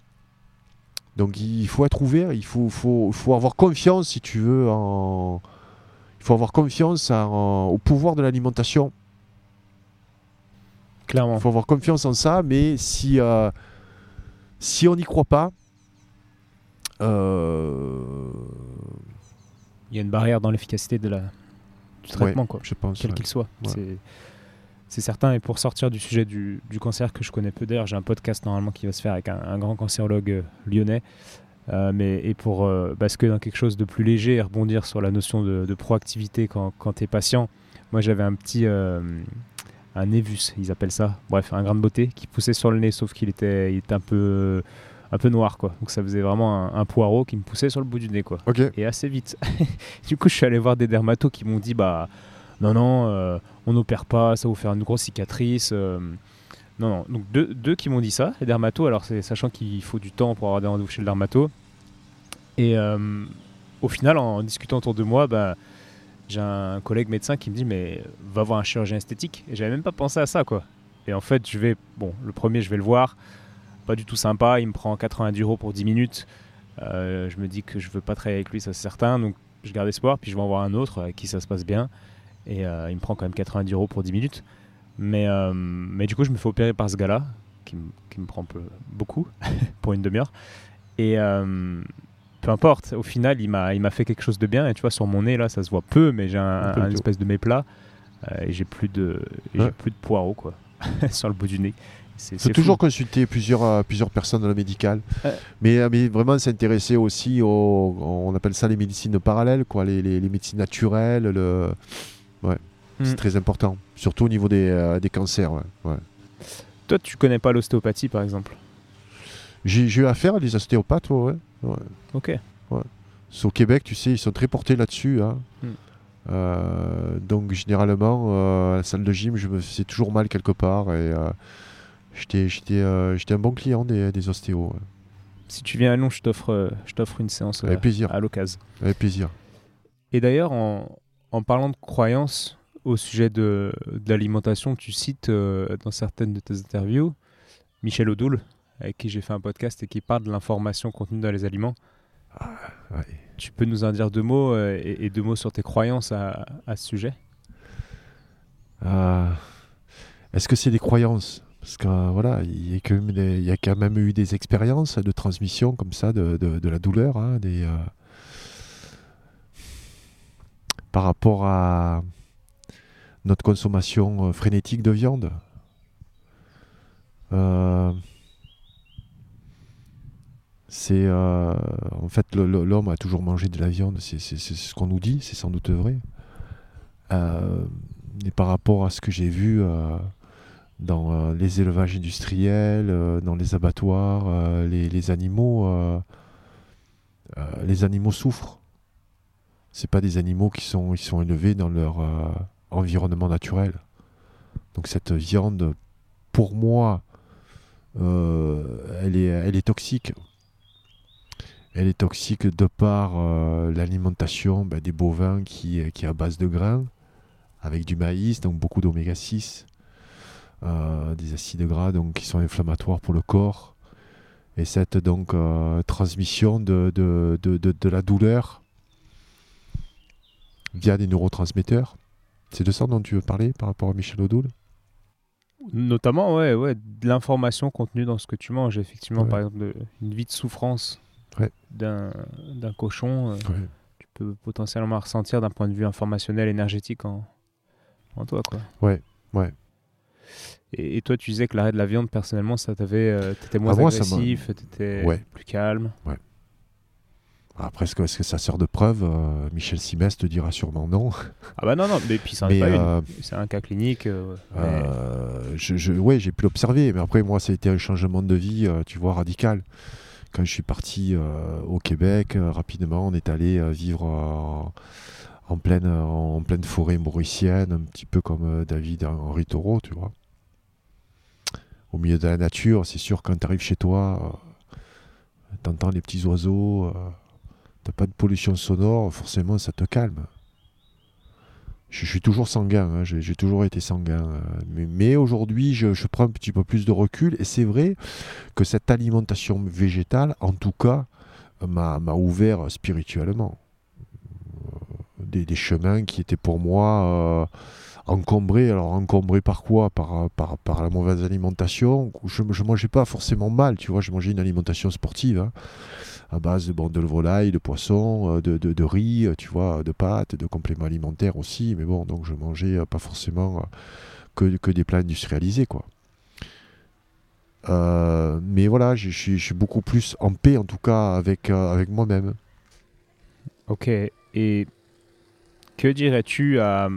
S1: Donc il faut être ouvert, il faut, faut, faut avoir confiance, si tu veux, en... il faut avoir confiance au pouvoir de l'alimentation.
S2: Clairement.
S1: Il faut avoir confiance en ça, mais si, si on n'y croit pas,
S2: euh, il y a une barrière dans l'efficacité de la, du traitement, quoi,
S1: je pense,
S2: quel qu'il soit. C'est certain. Et pour sortir du sujet du, cancer que je connais peu d'ailleurs, j'ai un podcast normalement qui va se faire avec un, grand cancérologue euh, lyonnais. Euh, mais, et pour basculer dans quelque chose de plus léger et rebondir sur la notion de, proactivité quand, quand tu es patient, moi j'avais un petit, un névus, ils appellent ça. Bref, un grain de beauté qui poussait sur le nez, sauf qu'il était, il était un peu, un peu noir, quoi. Donc ça faisait vraiment un, poireau qui me poussait sur le bout du nez, quoi. Et assez vite. du coup, je suis allé voir des dermatos qui m'ont dit, bah, non, non, euh, on n'opère pas, ça va vous faire une grosse cicatrice. Euh. non, non. Donc deux, deux qui m'ont dit ça, les dermatos. Alors, c'est sachant qu'il faut du temps pour avoir des rendez-vous chez le dermato. Et euh, au final, en discutant autour de moi, bah j'ai un collègue médecin qui me dit mais va voir un chirurgien esthétique. Et j'avais même pas pensé à ça quoi. Et en fait je vais bon le premier je vais le voir. Pas du tout sympa. Il me prend 90 euros pour 10 minutes. Euh, je me dis que je veux pas travailler avec lui ça c'est certain. Donc je garde espoir. Puis je vais en voir un autre avec qui ça se passe bien. Et euh, il me prend quand même 90 euros pour 10 minutes. Mais, euh, mais du coup je me fais opérer par ce gars là qui, me prend peu, beaucoup pour une demi-heure. Et peu importe. Au final, il m'a, il m'a fait quelque chose de bien. Et tu vois, sur mon nez, là, ça se voit peu, mais j'ai un, espèce de méplat. euh, et j'ai plus de j'ai
S1: Ouais.
S2: plus de poireaux quoi sur le bout du nez. C'est
S1: faut toujours consulter plusieurs, euh, plusieurs personnes dans le médical.
S2: Ouais.
S1: Mais, euh, mais vraiment s'intéresser aussi aux. On appelle ça les médecines parallèles, quoi, les, les- les médecines naturelles. Le... Ouais, c'est
S2: Mm.
S1: très important. Surtout au niveau des, euh, des cancers. ouais, ouais.
S2: Toi, tu connais pas l'ostéopathie par exemple?
S1: J'ai j'ai eu affaire à des ostéopathes, ouais, ouais. ouais.
S2: Ok.
S1: C'est Au Québec, tu sais, ils sont très portés là-dessus. hein.
S2: Mm.
S1: Euh, donc généralement, euh, à la salle de gym, je me faisais toujours mal quelque part. Et euh, j'étais euh, un bon client des, des ostéos. ouais.
S2: Si tu viens à Lyon, je t'offre une séance
S1: Avec plaisir.
S2: à l'occasion.
S1: Avec plaisir.
S2: Et d'ailleurs, en, en parlant de croyances au sujet de, de l'alimentation, tu cites dans certaines de tes interviews Michel Odoul, avec qui j'ai fait un podcast et qui parle de l'information contenue dans les aliments.
S1: Ouais.
S2: Tu peux nous en dire deux mots euh, et, et deux mots sur tes croyances à, à ce sujet?
S1: Euh, Est-ce que c'est des croyances? Parce que euh, voilà, il y, a quand des- y a quand même eu des expériences de transmission comme ça de, de- de la douleur, hein, des, euh, par rapport à notre consommation frénétique de viande. C'est euh, en fait l'homme a toujours mangé de la viande, c'est ce qu'on nous dit, c'est sans doute vrai. Euh, et par rapport à ce que j'ai vu euh, dans euh, les élevages industriels, dans les abattoirs, les, animaux, les animaux souffrent. C'est pas des animaux qui sont, élevés dans leur environnement naturel. Donc cette viande, pour moi, elle est toxique. Elle est toxique de par euh, l'alimentation ben, des bovins qui, qui est à base de grains, avec du maïs, donc beaucoup d'oméga 6, euh, des acides gras donc, qui sont inflammatoires pour le corps. Et cette donc, euh, transmission de, de, de, de- la douleur via des neurotransmetteurs. C'est de ça dont tu veux parler par rapport à Michel Odoul
S2: Notamment, ouais, ouais, de l'information contenue dans ce que tu manges. Effectivement,
S1: Ouais.
S2: par exemple, une vie de souffrance
S1: Ouais.
S2: d'un cochon, euh,
S1: Ouais.
S2: tu peux potentiellement ressentir d'un point de vue informationnel, énergétique en, en toi. Quoi.
S1: Ouais, ouais.
S2: Et, et toi, tu disais que l'arrêt de la viande, personnellement, ça t'avait. euh, t'étais moins
S1: Ah, moi,
S2: agressif, t'étais
S1: Ouais.
S2: plus calme.
S1: Après, est-ce que, ça sert de preuve Euh, Michel Simès te dira sûrement non.
S2: Ah bah non, non, mais puis ça
S1: euh,
S2: une. C'est un cas clinique. euh, mais-
S1: je, je- ouais, j'ai pu l'observer, mais après, moi, ça a été un changement de vie, tu vois, radical. Quand je suis parti euh, au Québec, euh, rapidement, on est allé euh, vivre en, pleine, en pleine forêt mauricienne, un petit peu comme David Henri Thoreau, tu vois. Au milieu de la nature, c'est sûr, quand tu arrives chez toi, t'entends les petits oiseaux, t'as pas de pollution sonore, forcément, ça te calme. Je, suis toujours sanguin, hein, j'ai toujours été sanguin. euh, mais aujourd'hui, je, prends un petit peu plus de recul. Et c'est vrai que cette alimentation végétale, en tout cas, m'a ouvert spirituellement. Euh, Des, chemins qui étaient pour moi euh, encombrés. Alors encombrés par quoi? Par la mauvaise alimentation? Je ne mangeais pas forcément mal, tu vois. Je mangeais une alimentation sportive. hein, à base bon, de volaille, de poisson, euh, de, de- de riz, euh, tu vois, de pâtes, de compléments alimentaires aussi. Mais bon, donc je mangeais euh, pas forcément que, que des plats industrialisés, quoi. Mais voilà, je suis je suis beaucoup plus en paix, en tout cas, avec, avec moi-même.
S2: Ok. Et que dirais-tu à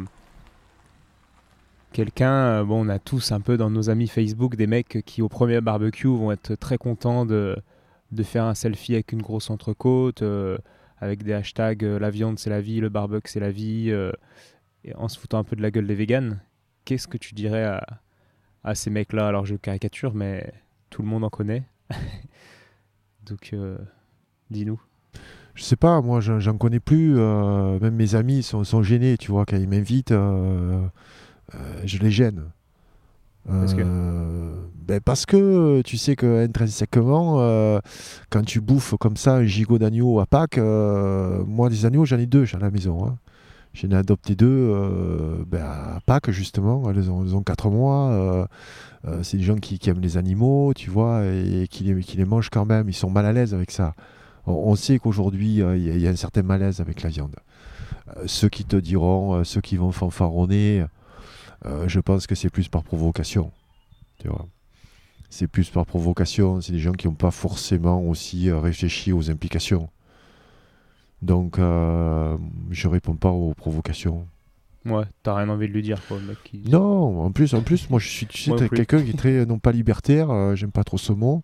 S2: quelqu'un Bon, on a tous un peu dans nos amis Facebook des mecs qui, au premier barbecue, vont être très contents de, de faire un selfie avec une grosse entrecôte, euh, avec des hashtags euh, la viande c'est la vie, le barbecue c'est la vie, euh, et en se foutant un peu de la gueule des véganes. Qu'est-ce que tu dirais à, à ces mecs-là? Alors, je caricature, mais tout le monde en connaît. Donc, dis-nous.
S1: Je sais pas, moi, j'en connais plus. même mes amis sont, sont gênés, tu vois, quand ils m'invitent, je les gêne.
S2: Parce que
S1: Euh, ben parce que tu sais que intrinsèquement, euh, quand tu bouffes comme ça un gigot d'agneau à Pâques, euh, moi des agneaux j'en ai deux à la maison. hein. J'en ai adopté deux euh, ben, à Pâques justement. Elles ont, elles ont 4 mois. euh, euh, c'est des gens qui, aiment les animaux, tu vois, et qui les, qui les mangent quand même. Ils sont mal à l'aise avec ça. On, sait qu'aujourd'hui euh, il y, y a un certain malaise avec la viande. Euh, ceux qui te diront, euh, ceux qui vont fanfaronner Euh, je pense que c'est plus par provocation. Tu vois. C'est plus par provocation. C'est des gens qui n'ont pas forcément aussi euh, réfléchi aux implications. Donc, euh, je réponds pas aux provocations.
S2: Ouais, t'as rien envie de lui dire, quoi, le mec qui...
S1: Non, en plus, en plus, moi, je suis, tu sais, quelqu'un qui est très, non pas libertaire, euh, j'aime pas trop ce mot,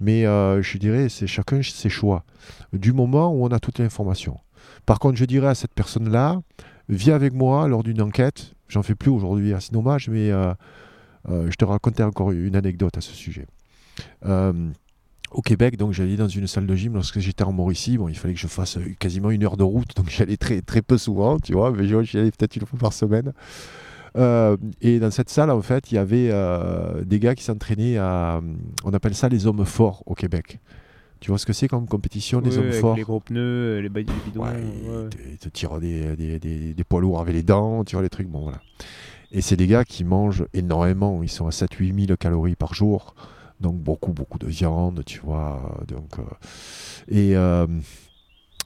S1: mais euh, je dirais, c'est chacun ses choix. Du moment où on a toute l'information. Par contre, je dirais à cette personne-là, viens avec moi lors d'une enquête. J'en fais plus aujourd'hui, hein, c'est dommage, mais euh, euh, je te racontais encore une anecdote à ce sujet. Euh, au Québec, donc j'allais dans une salle de gym lorsque j'étais en Mauricie. Bon, il fallait que je fasse quasiment une heure de route, donc j'allais très très peu souvent, tu vois. Mais j'y allais peut-être une fois par semaine. Et dans cette salle, en fait, il y avait des gars qui s'entraînaient à. On appelle ça les hommes forts au Québec. Tu vois ce que c'est comme compétition, les
S2: Ouais,
S1: hommes
S2: avec
S1: forts
S2: les gros pneus, les, ba- les bidons.
S1: Ouais,
S2: ouais.
S1: ils te, tirent des, des, des- des poids lourds avec les dents, tu vois les trucs, bon voilà. Et c'est des gars qui mangent énormément, ils sont à 7-8 000 calories par jour, donc beaucoup, beaucoup de viande, tu vois. Donc, euh, et, euh,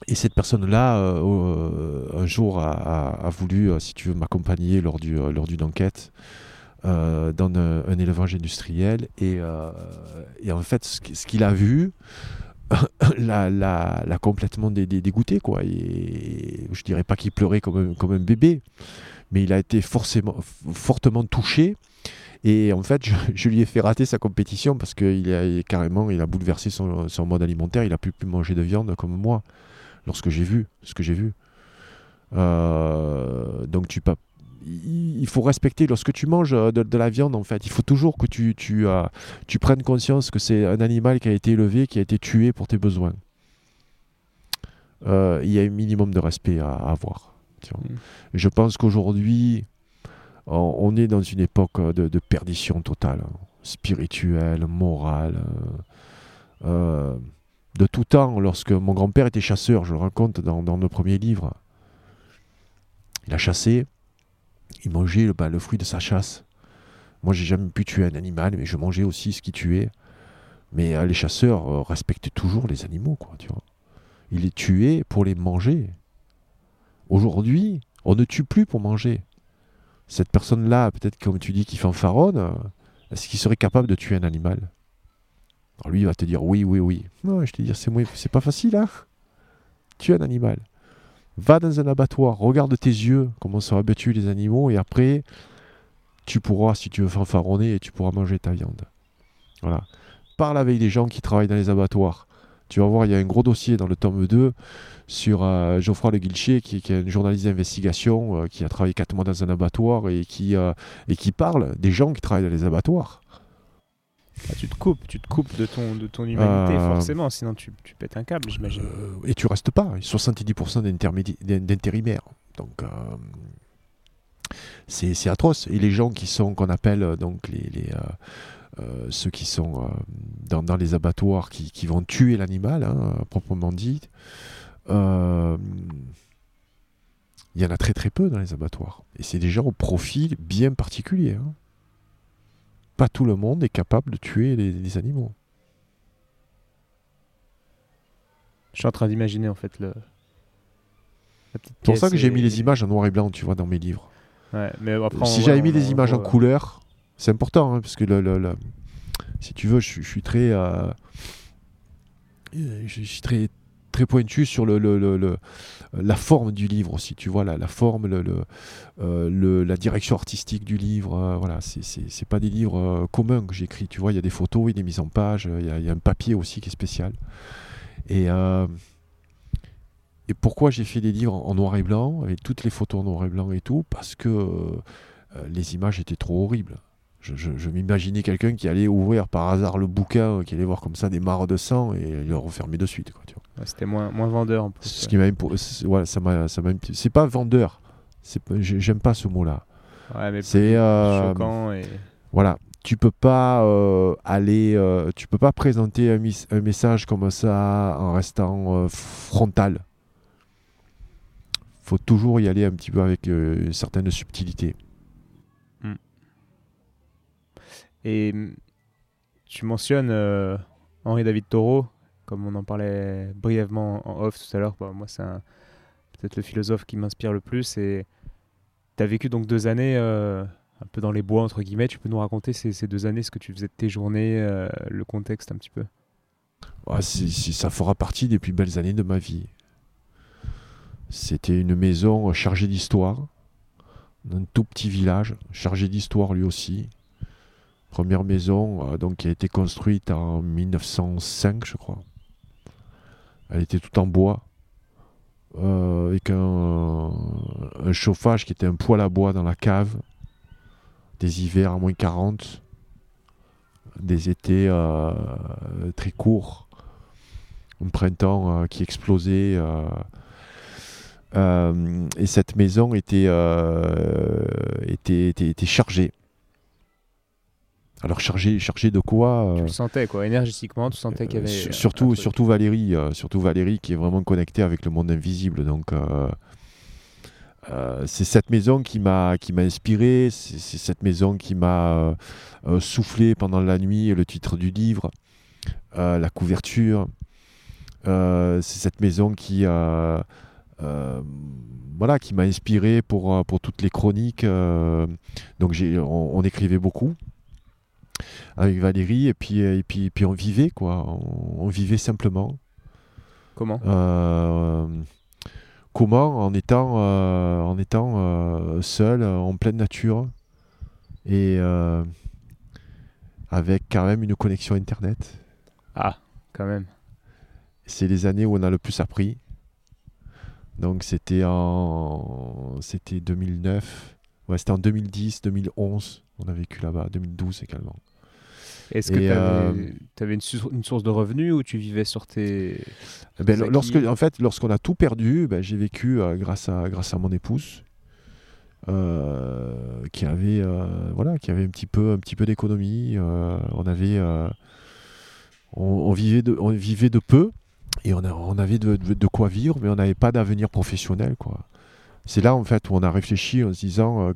S1: et cette personne-là, euh, euh, un jour, a, a- a voulu, euh, si tu veux, m'accompagner lors du- euh, lors d'une enquête. euh, dans un, un élevage industriel et, euh, et en fait ce qu'il a vu l'a, complètement dé- dé- dégoûté quoi. Et je dirais pas qu'il pleurait comme un, bébé mais il a été forcément fortement touché. Et en fait je, lui ai fait rater sa compétition parce qu'il a carrément bouleversé son, mode alimentaire. Il a plus pu manger de viande comme moi lorsque j'ai vu ce que j'ai vu. Euh, donc tu peux il faut respecter lorsque tu manges euh, de, de la viande en fait il faut toujours que tu, tu, euh, tu prennes conscience que c'est un animal qui a été élevé qui a été tué pour tes besoins Euh, il y a un minimum de respect à, à avoir tu vois.
S2: Mm.
S1: Je pense qu'aujourd'hui on, on est dans une époque de, de perdition totale hein, spirituelle morale euh, de tout temps lorsque mon grand-père était chasseur je le raconte dans, dans nos premiers livres il a chassé il mangeait le, bah, le fruit de sa chasse. Moi, j'ai jamais pu tuer un animal, mais je mangeais aussi ce qu'il tuait. Mais euh, les chasseurs euh, respectaient toujours les animaux, quoi, tu vois. Ils les tuaient pour les manger. Aujourd'hui, on ne tue plus pour manger. Cette personne-là, peut-être comme tu dis, qui fanfaronne, euh, est-ce qu'il serait capable de tuer un animal? Alors lui, il va te dire oui, oui, oui. Non, je te dire, c'est pas facile, hein Tuer un animal. Va dans un abattoir, regarde tes yeux, comment sont abattus les animaux, et après, tu pourras, si tu veux fanfaronner, et tu pourras manger ta viande. Voilà. Parle avec les gens qui travaillent dans les abattoirs. Tu vas voir, il y a un gros dossier dans le tome 2 sur euh, Geoffroy Le Guilcher, qui, est un journaliste d'investigation, euh, qui a travaillé 4 mois dans un abattoir euh, et qui parle des gens qui travaillent dans les abattoirs.
S2: Ah, tu te coupes, tu te coupes de ton, de ton humanité,
S1: Euh,
S2: forcément, sinon tu, tu pètes un câble, j'imagine.
S1: Euh, et tu restes pas. 70% d'intermédi- d'in- d'intérimaires. Donc, euh, c'est atroce. Et les gens qui sont, qu'on appelle donc les, les, ceux qui sont dans, dans les abattoirs, qui, qui vont tuer l'animal, hein, proprement dit, il y en a très très peu dans les abattoirs. Et c'est des gens au profil bien particulier. hein. Pas tout le monde est capable de tuer les- les animaux.
S2: Je suis en train d'imaginer en fait le.
S1: C'est pour ça que j'ai mis les images en noir et blanc, tu vois, dans mes livres.
S2: Ouais, mais après,
S1: si j'avais mis
S2: on-
S1: les
S2: on
S1: images en couleur, c'est important, hein, parce que le, le- le- si tu veux, je, suis- je suis très, euh, euh, je suis très, pointu sur le, la forme du livre aussi. Tu vois, la, la forme, le, euh, la direction artistique du livre. euh, voilà, c'est, pas des livres euh, communs que j'écris. Tu vois, il y a des photos, il y a des mises en page, il y a- un papier aussi qui est spécial. Et pourquoi j'ai fait des livres en noir et blanc, avec toutes les photos en noir et blanc et tout Parce que les images étaient trop horribles. Je, m'imaginais quelqu'un qui allait ouvrir par hasard le bouquin, qui allait voir comme ça des mares de sang et le refermer de suite. Quoi.
S2: C'était moins, moins vendeur en plus.
S1: Ce qui m'a voilà, ça m'a, ça m'a c'est pas vendeur. C'est j'aime pas ce mot-là.
S2: Ouais,
S1: C'est euh,
S2: choquant et.
S1: voilà. Tu peux pas euh, aller, euh, tu peux pas présenter un, message comme ça en restant frontal. Faut toujours y aller un petit peu avec une certaine subtilité.
S2: Et hum, tu mentionnes Henri David Thoreau, comme on en parlait brièvement en off tout à l'heure. Bah, moi, c'est peut-être le philosophe qui m'inspire le plus. Et tu as vécu donc deux années euh, un peu dans les bois, entre guillemets. Tu peux nous raconter ces, deux années, ce que tu faisais de tes journées, euh, le contexte un petit peu?
S1: Ça fera partie des plus belles années de ma vie. C'était une maison chargée d'histoire, un tout petit village, chargé d'histoire lui aussi. Première maison euh, donc, qui a été construite en 1905, je crois. Elle était toute en bois, euh, avec un, chauffage qui était un poêle à bois dans la cave, des hivers à moins 40, des étés euh, très courts, un printemps qui explosait. et cette maison était chargée alors chargé, chargé de quoi
S2: Tu le sentais quoi, énergétiquement, tu sentais qu'il y avait.
S1: Euh, surtout, surtout Valérie, euh, surtout Valérie qui est vraiment connectée avec le monde invisible. Donc euh, c'est cette maison qui m'a qui m'a inspiré, c'est cette maison qui m'a soufflé pendant la nuit le titre du livre, la couverture. c'est cette maison qui voilà qui m'a inspiré pour pour toutes les chroniques. donc on écrivait beaucoup avec Valérie et puis, et puis, puis on vivait quoi, on, vivait simplement.
S2: Comment?
S1: Euh, Comment? En étant, euh, en étant euh, seul, en pleine nature et avec quand même une connexion internet.
S2: Ah, quand même.
S1: C'est les années où on a le plus appris. Donc c'était en c'était 2009. Ouais, c'était en 2010, 2011. On a vécu là-bas, 2012 également.
S2: Est-ce que tu avais, euh, une, source de revenus ou tu vivais sur tes.
S1: Eh ben, lorsque, en fait, lorsqu'on a tout perdu, ben, j'ai vécu euh, grâce, à, grâce à mon épouse. Euh, qui avait voilà qui avait un petit peu un petit peu d'économie on avait on, vivait de on vivait de peu et on, on avait de, de, quoi vivre mais on n'avait pas d'avenir professionnel quoi c'est là en fait où on a réfléchi en se disant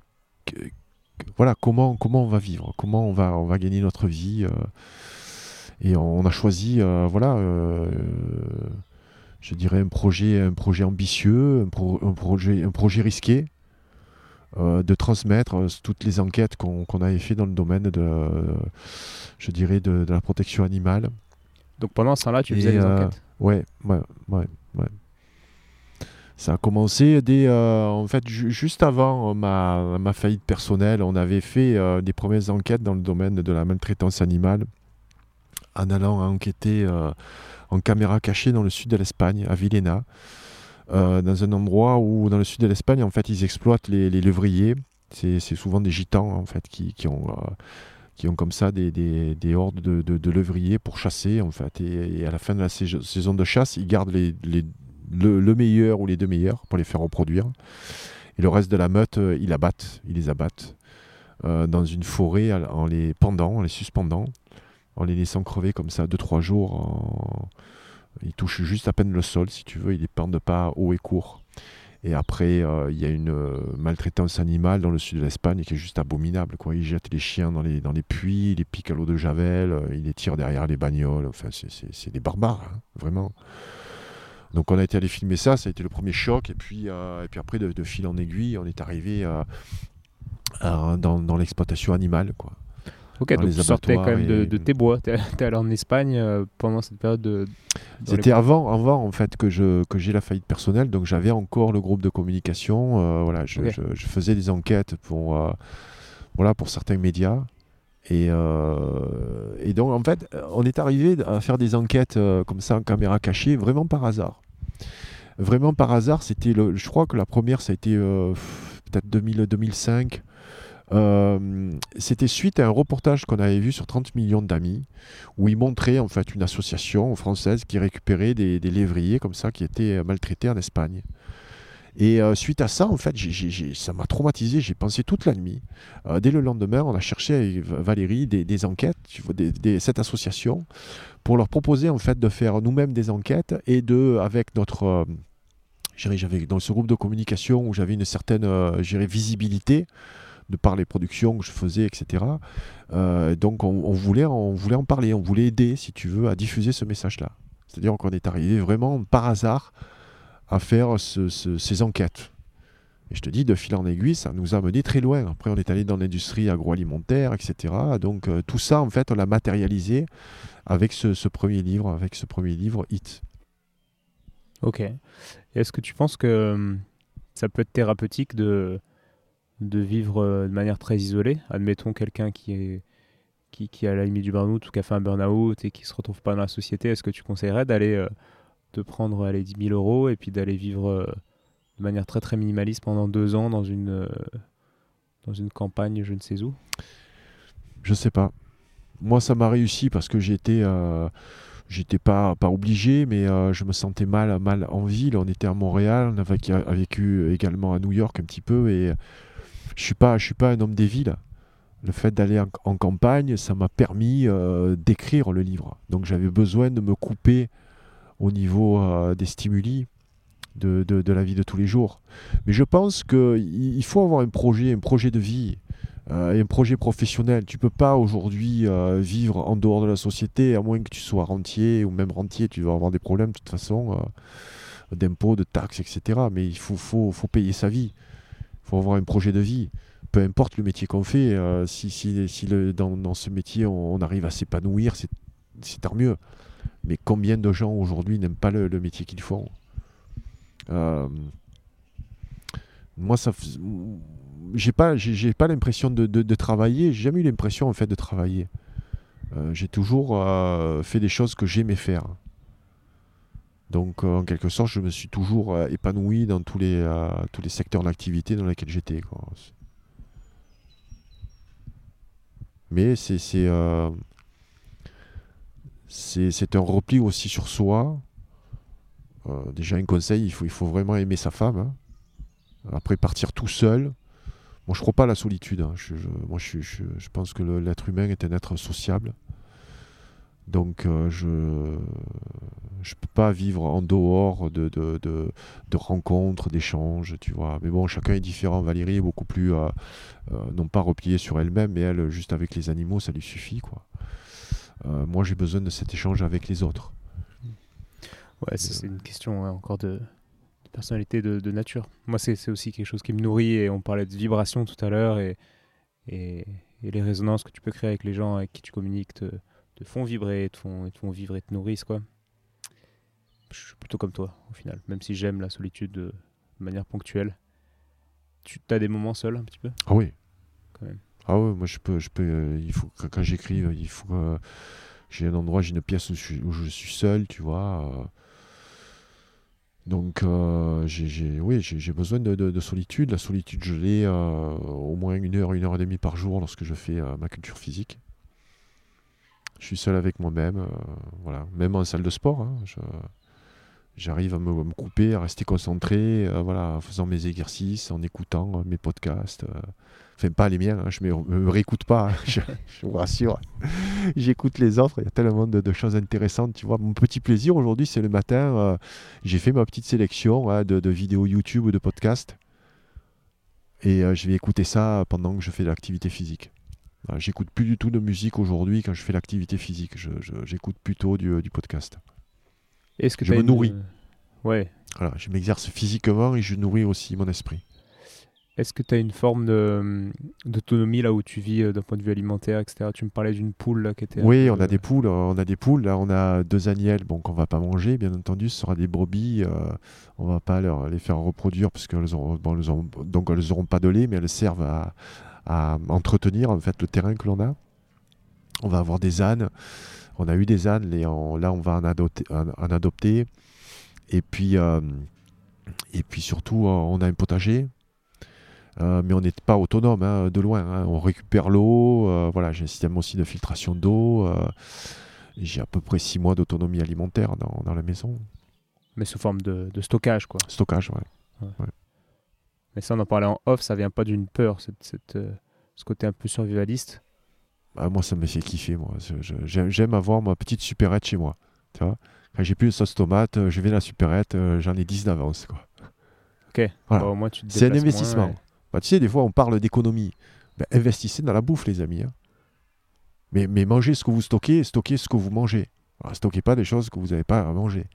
S1: voilà, comment, comment on va vivre, comment on va, on va gagner notre vie. Euh, et on, a choisi, euh, voilà, euh, je dirais un projet, un projet ambitieux, un, projet, un projet risqué. de transmettre toutes les enquêtes qu'on avait fait dans le domaine de, je dirais, de, la protection animale.
S2: Donc pendant ce temps-là, tu faisais des enquêtes?
S1: Ouais, ouais, ouais, ouais. Ça a commencé dès, euh, en fait, juste avant euh, ma, ma, faillite personnelle. On avait fait euh, des premières enquêtes dans le domaine de la maltraitance animale en allant enquêter en caméra cachée dans le sud de l'Espagne, à Villena, dans un endroit où, dans le sud de l'Espagne, en fait, ils exploitent les, levriers. C'est souvent des gitans, en fait, qui, qui ont qui ont comme ça des, des, des hordes de, de, levriers pour chasser en fait et, à la fin de la saison de chasse ils gardent les, les, le, meilleur ou les deux meilleurs pour les faire reproduire. Et le reste de la meute, euh, ils abattent, ils les abattent euh, dans une forêt en les pendant, en les suspendant, en les laissant crever comme ça 2-3 jours. Ils touchent juste à peine le sol, si tu veux, ils ne pendent pas haut et court. Et après, euh, il y a une maltraitance animale dans le sud de l'Espagne qui est juste abominable. Ils jettent les chiens dans les, dans les puits, ils les piquent à l'eau de Javel, ils les tirent derrière les bagnoles. Enfin, c'est des barbares, hein, vraiment. Donc on a été allé filmer ça, ça a été le premier choc, et puis, euh, et puis après de, fil en aiguille, on est arrivé euh, dans, l'exploitation animale. Quoi.
S2: Ok, donc tu sortais quand même de, tes bois. Tu es, allé en Espagne euh, pendant cette période de.
S1: C'était avant, avant en fait que je que j'ai la faillite personnelle, donc j'avais encore le groupe de communication. voilà, je, faisais des enquêtes pour voilà pour certains médias. Et, et, donc, en fait, on est arrivé à faire des enquêtes comme ça en caméra cachée, vraiment par hasard vraiment par hasard, c'était je crois que la première, ça a été euh, peut-être 2005. Euh, c'était suite à un reportage qu'on avait vu sur 30 millions d'amis, où il montrait en fait une association française qui récupérait des, lévriers comme ça qui étaient maltraités en Espagne. Et euh, suite à ça, en fait, ça m'a traumatisé. J'ai pensé toute la nuit. dès le lendemain, on a cherché avec Valérie des, enquêtes, cette association, pour leur proposer en fait de faire nous-mêmes des enquêtes et de, avec notre j'avais dans ce groupe de communication où j'avais une certaine euh, visibilité de par les productions que je faisais, etc. Euh, donc on, voulait, on voulait en parler, on voulait aider, si tu veux, à diffuser ce message-là. C'est-à-dire qu'on est arrivé vraiment par hasard à faire ces enquêtes. Et je te dis, de fil en aiguille, ça nous a mené très loin. Après, on est allé dans l'industrie agroalimentaire, etc. Donc, euh, tout ça, en fait, on l'a matérialisé avec ce, premier livre, avec ce premier livre, Hit.
S2: Ok. Est-ce que tu penses que hum, ça peut être thérapeutique de, de vivre euh, de manière très isolée? Admettons quelqu'un qui est qui, qui a la limite du burn-out ou qui a fait un burn-out et qui se retrouve pas dans la société, est-ce que tu conseillerais d'aller euh, te prendre les 10 000 euros et puis d'aller vivre de manière très très minimaliste pendant deux ans dans une, euh, dans une campagne, je ne sais où
S1: Je sais pas. Moi, ça m'a réussi parce que j'étais. Euh, j'étais pas, pas obligé, mais euh, je me sentais mal, mal en ville. On était à Montréal, on a vécu également à New York un petit peu, et je suis pas, je suis pas un homme des villes. Le fait d'aller en, campagne, ça m'a permis d'écrire le livre. Donc j'avais besoin de me couper au niveau des stimuli de, de, la vie de tous les jours. Mais je pense qu'il faut avoir un projet, un projet de vie. Euh, un projet professionnel. Tu peux pas aujourd'hui euh, vivre en dehors de la société, à moins que tu sois rentier ou même rentier, tu vas avoir des problèmes de toute façon euh, d'impôts, de taxes, etc. Mais il faut, faut, faut payer sa vie. Il faut avoir un projet de vie. Peu importe le métier qu'on fait, si, si, si dans, ce métier on, arrive à s'épanouir, c'est tant mieux. Mais combien de gens aujourd'hui n'aiment pas le, métier qu'ils font? Euh, moi, ça, j'ai pas, pas l'impression de, de, travailler. J'ai jamais eu l'impression en fait de travailler. Euh, j'ai toujours euh, fait des choses que j'aimais faire. Donc, en quelque sorte, je me suis toujours épanoui dans tous les, tous les secteurs d'activité dans lesquels j'étais. Mais c'est c'est un repli aussi sur soi euh, déjà, un conseil, il faut, vraiment aimer sa femme. Hein. Après, partir tout seul. Moi, je crois pas à la solitude. Hein. Je, moi, je, pense que l'être humain est un être sociable. Donc, euh, je ne peux pas vivre en dehors de, de, de, de rencontres, d'échanges, tu vois. Mais bon, chacun est différent. Valérie est beaucoup plus, euh, non pas repliée sur elle-même, mais elle, juste avec les animaux, ça lui suffit, quoi. Moi, j'ai besoin de cet échange avec les autres.
S2: Ouais, c'est une question encore de, personnalité, de, nature. Moi, c'est aussi quelque chose qui me nourrit et on parlait de vibration tout à l'heure et, et, les résonances que tu peux créer avec les gens avec qui tu communiques te, te font vibrer, te font, te font vivre et te nourrissent. Quoi. Je suis plutôt comme toi au final, même si j'aime la solitude de, manière ponctuelle. Tu as des moments seuls un petit peu?
S1: Ah oui. Quand même. Ah oui, moi je peux, je peux, euh, il faut quand j'écris, il faut que j'ai un endroit, j'ai une pièce où je, suis, où je suis seul, tu vois. Euh, donc, euh, j'ai, oui, j'ai besoin de, solitude. La solitude, je l'ai euh, au moins une heure, une heure et demie par jour lorsque je fais euh, ma culture physique. Je suis seul avec moi-même, voilà. Même en salle de sport, hein, j'arrive à me, couper, à rester concentré, voilà, en faisant mes exercices, en écoutant mes podcasts. Enfin, pas les miens, hein, je ne me, réécoute pas, hein, je, vous rassure. J'écoute les autres, il y a tellement de, choses intéressantes. Tu vois, mon petit plaisir aujourd'hui, c'est le matin, euh, j'ai fait ma petite sélection hein, de, vidéos YouTube ou de podcasts. Et euh, je vais écouter ça pendant que je fais l'activité physique. J'écoute plus du tout de musique aujourd'hui quand je fais l'activité physique. J'écoute plutôt du, podcast.
S2: Est-ce que
S1: je me nourris.
S2: Ouais.
S1: Voilà, je m'exerce physiquement et je nourris aussi mon esprit.
S2: Est-ce que tu as une forme d'autonomie là où tu vis euh, d'un point de vue alimentaire, etc. Tu me parlais d'une poule là qui était.
S1: Oui, on a des poules. On a des poules. Là, on a deux agnelles, bon qu'on va pas manger, bien entendu. Ce sera des brebis. On euh, on va pas leur, les faire reproduire parce qu'elles auront, donc elles n'auront pas de lait, mais elles servent à, entretenir en fait le terrain que l'on a. On va avoir des ânes. On a eu des ânes. là, on va en adopter. En, adopter. Et puis, euh, et puis surtout, on a un potager euh, mais on n'est pas autonome hein, de loin. Hein. On récupère l'eau. Euh, voilà, j'ai un système aussi de filtration d'eau. Euh, j'ai à peu près 6 mois d'autonomie alimentaire dans, dans, la maison.
S2: Mais sous forme de, de stockage, quoi.
S1: Stockage, ouais.
S2: Mais ça, on en parlait en off, ça vient pas d'une peur, cette, cette, ce côté un peu survivaliste.
S1: Bah, moi, ça me fait kiffer, moi. J'aime avoir ma petite supérette chez moi. Tu vois Quand j'ai plus de sauce tomate, je vais à la supérette, j'en ai 10 d'avance, quoi.
S2: Ok,
S1: voilà. C'est un investissement. Bah, tu sais, des fois, on parle d'économie. Investissez dans la bouffe, les amis. Hein. Mais, mais, mangez ce que vous stockez, stockez ce que vous mangez. Ne stockez pas des choses que vous n'avez pas à manger.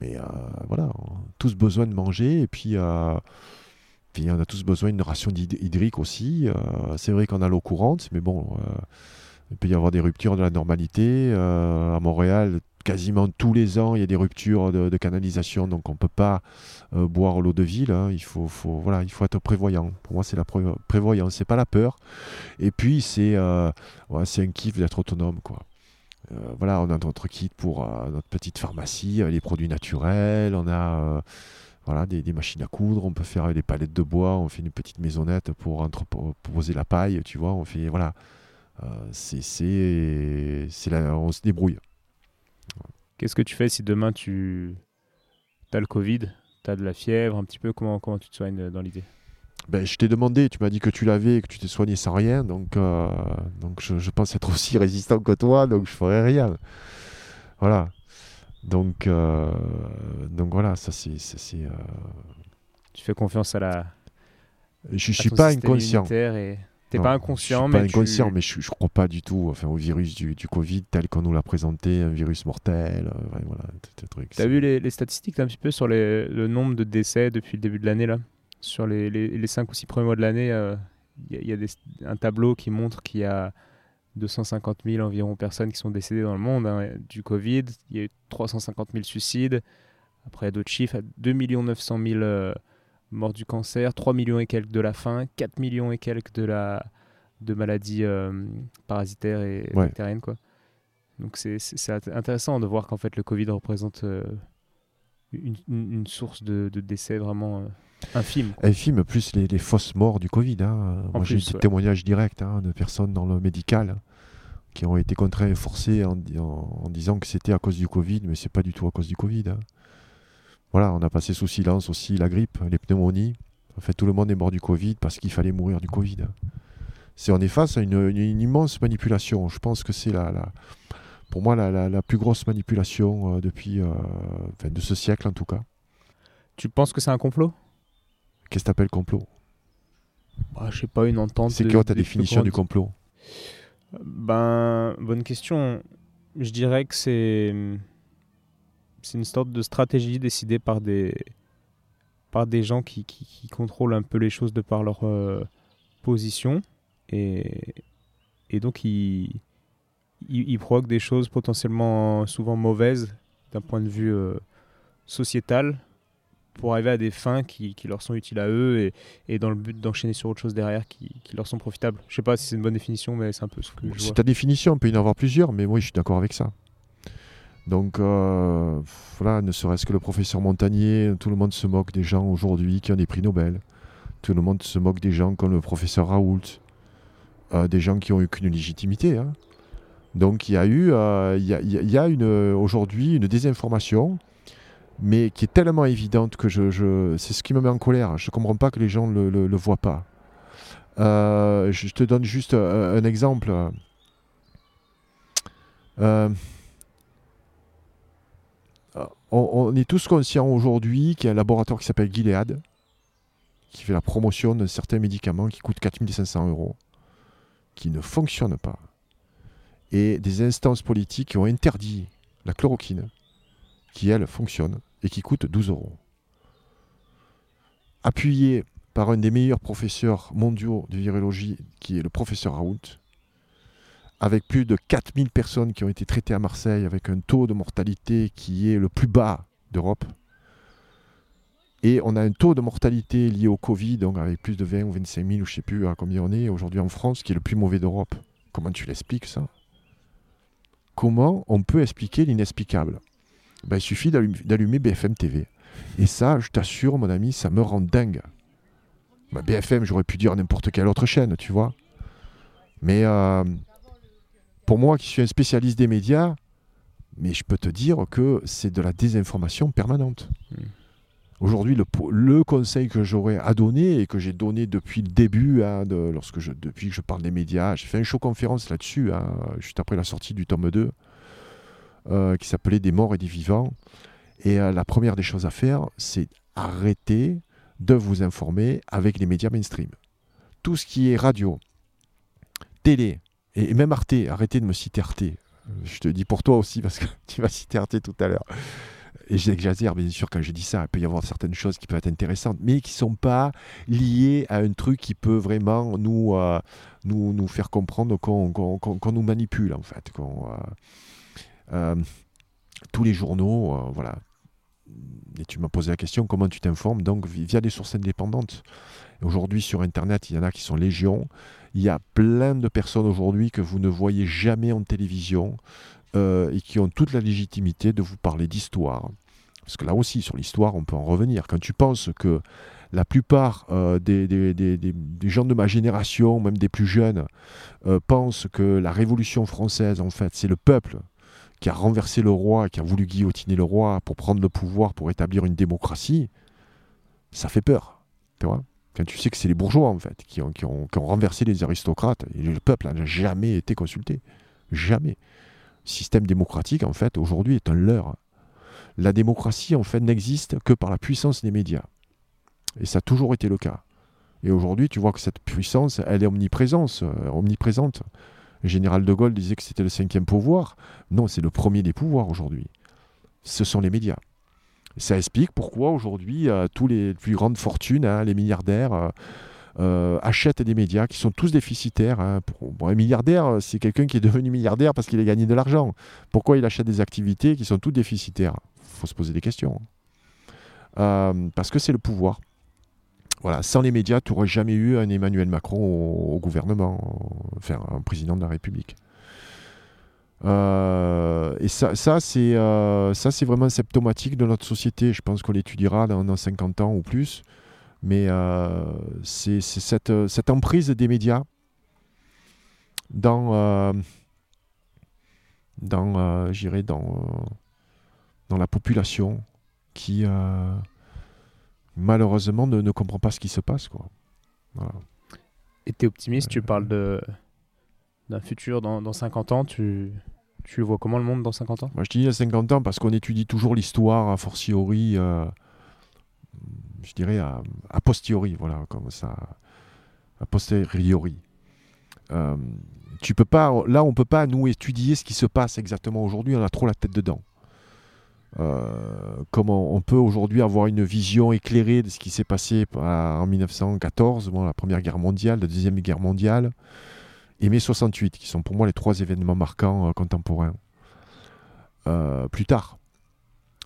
S1: Mais euh, voilà, on a tous besoin de manger. Et puis, euh, Puis on a tous besoin d'une ration hydrique aussi. c'est vrai qu'on a l'eau courante, mais bon, il peut y avoir des ruptures de la normalité. à Montréal, quasiment tous les ans, il y a des ruptures de, canalisation, donc on ne peut pas euh, boire l'eau de ville. Hein. Il, faut, voilà, il faut être prévoyant. Pour moi, c'est la prévoyance, c'est pas la peur. Et puis, c'est euh, un kiff d'être autonome. Quoi. Euh, voilà, on a notre kit pour notre petite pharmacie, les produits naturels, on a voilà, des, machines à coudre, on peut faire des palettes de bois, on fait une petite maisonnette pour, poser la paille, tu vois, on fait, voilà, c'est, on se débrouille.
S2: Qu'est-ce que tu fais si demain tu as le Covid, tu as de la fièvre, un petit peu Comment, comment tu te soignes euh, dans l'idée?
S1: Ben, je t'ai demandé, tu m'as dit que tu l'avais et que tu t'es soigné sans rien, donc, euh, donc je, pense être aussi résistant que toi, donc je ferai rien. Voilà. Donc, euh, donc voilà, ça c'est.
S2: Tu fais confiance à la.
S1: Je ne suis pas inconscient.
S2: Et pas inconscient,
S1: je suis mais pas inconscient, mais je, ne crois pas du tout enfin, au virus du, du Covid tel qu'on nous l'a présenté, un virus mortel. Euh, voilà,
S2: Tu as vu les, les statistiques un petit peu sur les, le nombre de décès depuis le début de l'année là? Sur les, les, les 5 ou 6 premiers mois de l'année, il euh, y, a, un tableau qui montre qu'il y a 250 000 environ personnes qui sont décédées dans le monde hein, du Covid. Il y a eu 350 000 suicides. Après, d'autres chiffres, 2 900 000 mort du cancer, 3 millions et quelques de la faim, 4 millions et quelques de, la, de maladies euh, parasitaires et bactériennes. Quoi. Donc c'est intéressant de voir qu'en fait le Covid représente euh, une, une, source de, de, décès vraiment euh, infime.
S1: Infime, plus les, les, fausses morts du Covid. Hein. Moi j'ai eu des témoignages directs hein, de personnes dans le médical qui ont été contraints et forcés en, en, disant que c'était à cause du Covid, mais c'est pas du tout à cause du Covid. Hein. Voilà, on a passé sous silence aussi la grippe, les pneumonies. En fait, tout le monde est mort du Covid parce qu'il fallait mourir du Covid. C'est on est face à une, immense manipulation. Je pense que c'est la, pour moi la, plus grosse manipulation euh, depuis euh, de ce siècle en tout cas.
S2: Tu penses que c'est un complot?
S1: Qu'est-ce que tu appelles complot?
S2: Bah, Je sais pas, une entente.
S1: C'est quoi ta définition du complot?
S2: Ben, bonne question. Je dirais que c'est c'est une sorte de stratégie décidée par des, par des gens qui, qui, contrôlent un peu les choses de par leur euh, position. Et, et donc, ils, ils, provoquent des choses potentiellement souvent mauvaises d'un point de vue euh, sociétal pour arriver à des fins qui, qui, leur sont utiles à eux et, et dans le but d'enchaîner sur autre chose derrière qui, qui, leur sont profitables. Je sais pas si c'est une bonne définition, mais c'est un peu ce que je.
S1: C'est ta définition, on peut y en avoir plusieurs, mais moi je suis d'accord avec ça. Donc euh, voilà, ne serait-ce que le professeur Montagnier, tout le monde se moque des gens aujourd'hui qui ont des prix Nobel. Tout le monde se moque des gens comme le professeur Raoult, euh, des gens qui ont eu qu'une légitimité. Hein. Donc il y a eu, euh, y, a, une, aujourd'hui une désinformation, mais qui est tellement évidente que je, c'est ce qui me met en colère. Je ne comprends pas que les gens ne le, voient pas. je te donne juste un, un exemple. on, est tous conscients aujourd'hui qu'il y a un laboratoire qui s'appelle Gilead, qui fait la promotion de certains médicaments qui coûtent 4500 euros, qui ne fonctionnent pas. Et des instances politiques qui ont interdit la chloroquine, qui elle fonctionne et qui coûte 12 euros. Appuyé par un des meilleurs professeurs mondiaux de virologie, qui est le professeur Raoult, avec plus de 4000 personnes qui ont été traitées à Marseille, avec un taux de mortalité qui est le plus bas d'Europe. Et on a un taux de mortalité lié au Covid, donc avec plus de 20 ou 25 000, ou je ne sais plus à combien on est aujourd'hui en France, qui est le plus mauvais d'Europe. Comment tu l'expliques ça? Comment on peut expliquer l'inexplicable? Ben, Il suffit d'allumer BFM TV. Et ça, je t'assure, mon ami, ça me rend dingue. Ben, BFM, j'aurais pu dire n'importe quelle autre chaîne, tu vois. Mais euh, pour moi qui suis un spécialiste des médias, mais je peux te dire que c'est de la désinformation permanente. Hmm. Aujourd'hui, le, conseil que j'aurais à donner et que j'ai donné depuis le début, hein, lorsque je, depuis que je parle des médias, j'ai fait une show conférence là-dessus, hein, juste après la sortie du tome 2, euh, qui s'appelait Des morts et des vivants. Et euh, la première des choses à faire, c'est arrêter de vous informer avec les médias mainstream. Tout ce qui est radio, télé, et même Arte, arrêtez de me citer Arte. Je te dis pour toi aussi, parce que tu vas citer Arte tout à l'heure. et j'exagère bien sûr quand je dis ça, il peut y avoir certaines choses qui peuvent être intéressantes, mais qui ne sont pas liées à un truc qui peut vraiment nous, euh, nous, nous, faire comprendre qu'on nous manipule en fait. Euh, tous les journaux, voilà. Et tu m'as posé la question, comment tu t'informes Donc via des sources indépendantes? Aujourd'hui sur Internet, il y en a qui sont légion. Il y a plein de personnes aujourd'hui que vous ne voyez jamais en télévision, euh, et qui ont toute la légitimité de vous parler d'histoire. Parce que là aussi, sur l'histoire, on peut en revenir. Quand tu penses que la plupart euh, des, gens de ma génération, même des plus jeunes, euh, pensent que la Révolution française, en fait, c'est le peuple qui a renversé le roi, qui a voulu guillotiner le roi pour prendre le pouvoir, pour établir une démocratie, ça fait peur. Tu vois quand tu sais que c'est les bourgeois, en fait, qui ont, renversé les aristocrates, et le peuple n'a jamais été consulté. Jamais système démocratique, en fait, aujourd'hui est un leurre. La démocratie, en fait, n'existe que par la puissance des médias. Et ça a toujours été le cas. Et aujourd'hui, tu vois que cette puissance, elle est omniprésente. Euh, omniprésente. Le général de Gaulle disait que c'était le cinquième pouvoir. Non, c'est le premier des pouvoirs aujourd'hui. Ce sont les médias. Ça explique pourquoi aujourd'hui, euh, tous les plus grandes fortunes, hein, les milliardaires, euh, euh, achètent des médias qui sont tous déficitaires. Hein. Un milliardaire, c'est quelqu'un qui est devenu milliardaire parce qu'il a gagné de l'argent. Pourquoi il achète des activités qui sont toutes déficitaires? Il faut se poser des questions. Euh, parce que c'est le pouvoir. Voilà, sans les médias, tu n'aurais jamais eu un Emmanuel Macron au, gouvernement, enfin un président de la République. Euh, et ça, ça c'est vraiment symptomatique de notre société. Je pense qu'on l'étudiera dans, dans, 50 ans ou plus. Mais euh, c'est cette, cette, emprise des médias dans, euh, dans, euh, dans, dans la population qui malheureusement ne, ne, comprend pas ce qui se passe. Quoi. Voilà.
S2: Et tu es optimiste, tu parles d'un futur dans, dans, 50 ans, tu, tu vois comment le monde dans 50 ans?
S1: Moi je dis 50 ans parce qu'on étudie toujours l'histoire, a fortiori je dirais, a, posteriori, voilà, comme ça, a posteriori. Euh, tu peux pas, là, on peut pas nous étudier ce qui se passe exactement aujourd'hui. On a trop la tête dedans. Euh, comment on peut aujourd'hui avoir une vision éclairée de ce qui s'est passé en 1914, bon, la Première Guerre mondiale, la Deuxième Guerre mondiale, et mai 68, qui sont pour moi les trois événements marquants euh, contemporains. plus tard,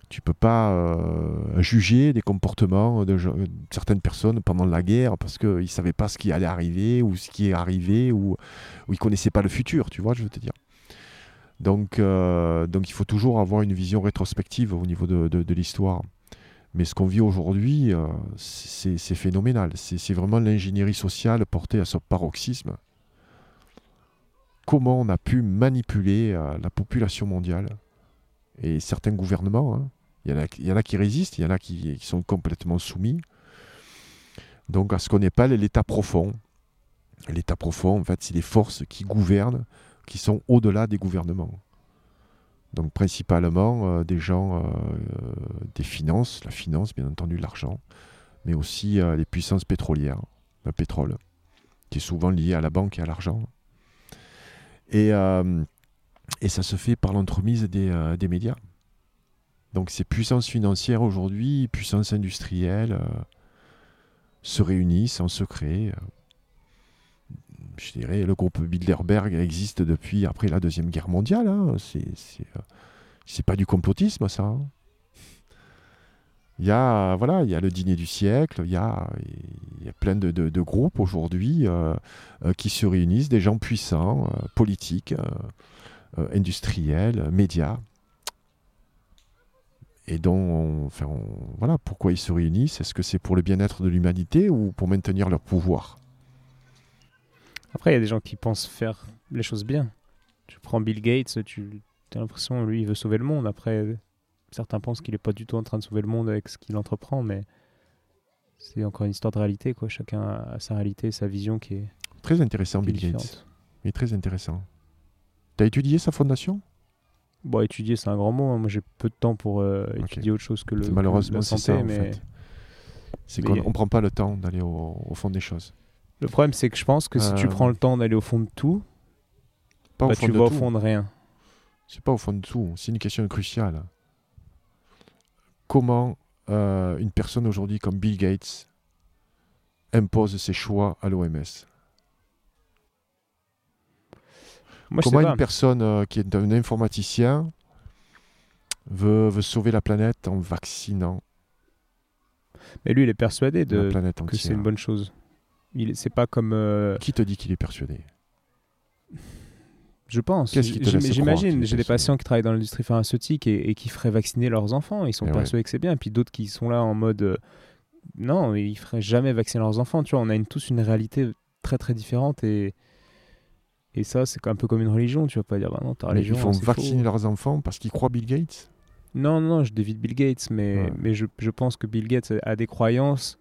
S1: tu peux pas euh, juger des comportements de, certaines personnes pendant la guerre parce qu'ils ne savaient pas ce qui allait arriver ou ce qui est arrivé ou, ils ne connaissaient pas le futur, tu vois, je veux te dire? Donc, euh, donc il faut toujours avoir une vision rétrospective au niveau de, l'histoire. Mais ce qu'on vit aujourd'hui, euh, c'est phénoménal. C'est vraiment l'ingénierie sociale portée à son paroxysme. Comment on a pu manipuler la population mondiale et certains gouvernements, hein, il y, en a, qui résistent, il y en a qui, sont complètement soumis. Donc à ce qu'on pas l'état profond. L'état profond, en fait, c'est les forces qui gouvernent, qui sont au-delà des gouvernements. Donc principalement euh, des gens euh, des finances, la finance, bien entendu, l'argent, mais aussi euh, les puissances pétrolières, le pétrole, qui est souvent lié à la banque et à l'argent. Et, ça se fait par l'entremise des médias. Donc ces puissances financières aujourd'hui, puissances industrielles, euh, se réunissent en secret. Euh, je dirais, le groupe Bilderberg existe depuis après la Deuxième Guerre mondiale. Hein. C'est euh, pas du complotisme, ça. Hein. Il y a, voilà, il y a le dîner du siècle, il y a, plein de, groupes aujourd'hui qui se réunissent, des gens puissants, politiques, industriels, médias, et dont, voilà, pourquoi ils se réunissent? Est-ce que c'est pour le bien-être de l'humanité ou pour maintenir leur pouvoir?
S2: Après, il y a des gens qui pensent faire les choses bien. Tu prends Bill Gates, tu as l'impression, lui, il veut sauver le monde. Après, certains pensent qu'il n'est pas du tout en train de sauver le monde avec ce qu'il entreprend, mais c'est encore une histoire de réalité. Quoi. Chacun a sa réalité, sa vision qui est.
S1: Très intéressant, Bill Gates. Il est très intéressant. Tu as étudié sa fondation?
S2: Bon, étudier, c'est un grand mot. Hein. Moi, j'ai peu de temps pour euh, étudier autre chose que le.
S1: Malheureusement, c'est ça. Mais... C'est qu'on ne prend pas le temps d'aller au, fond des choses.
S2: Le problème, c'est que je pense que si tu euh. prends le temps d'aller au fond de tout, pas bah, tu vas au fond de rien.
S1: C'est pas au fond de tout. C'est une question cruciale. comment euh, une personne aujourd'hui comme Bill Gates impose ses choix à l'OMS Comment une personne euh, qui est un informaticien veut, veut, sauver la planète en vaccinant
S2: Mais lui, il est persuadé de, que c'est une bonne chose. Il, c'est pas comme. Euh,
S1: qui te dit qu'il est persuadé?
S2: Je pense. J'imagine, j'ai des patients qui travaillent dans l'industrie pharmaceutique et, qui feraient vacciner leurs enfants. Ils sont eh persuadés que c'est bien. Et puis d'autres qui sont là en mode euh, non, ils feraient jamais vacciner leurs enfants. Tu vois, on a une, tous une réalité très très différente et et ça, c'est un peu comme une religion. Tu vas pas dire bah non, ta religion.
S1: ils font vacciner leurs enfants parce qu'ils croient Bill Gates?
S2: Non, non, je dévite Bill Gates, mais mais je, je, pense que Bill Gates a des croyances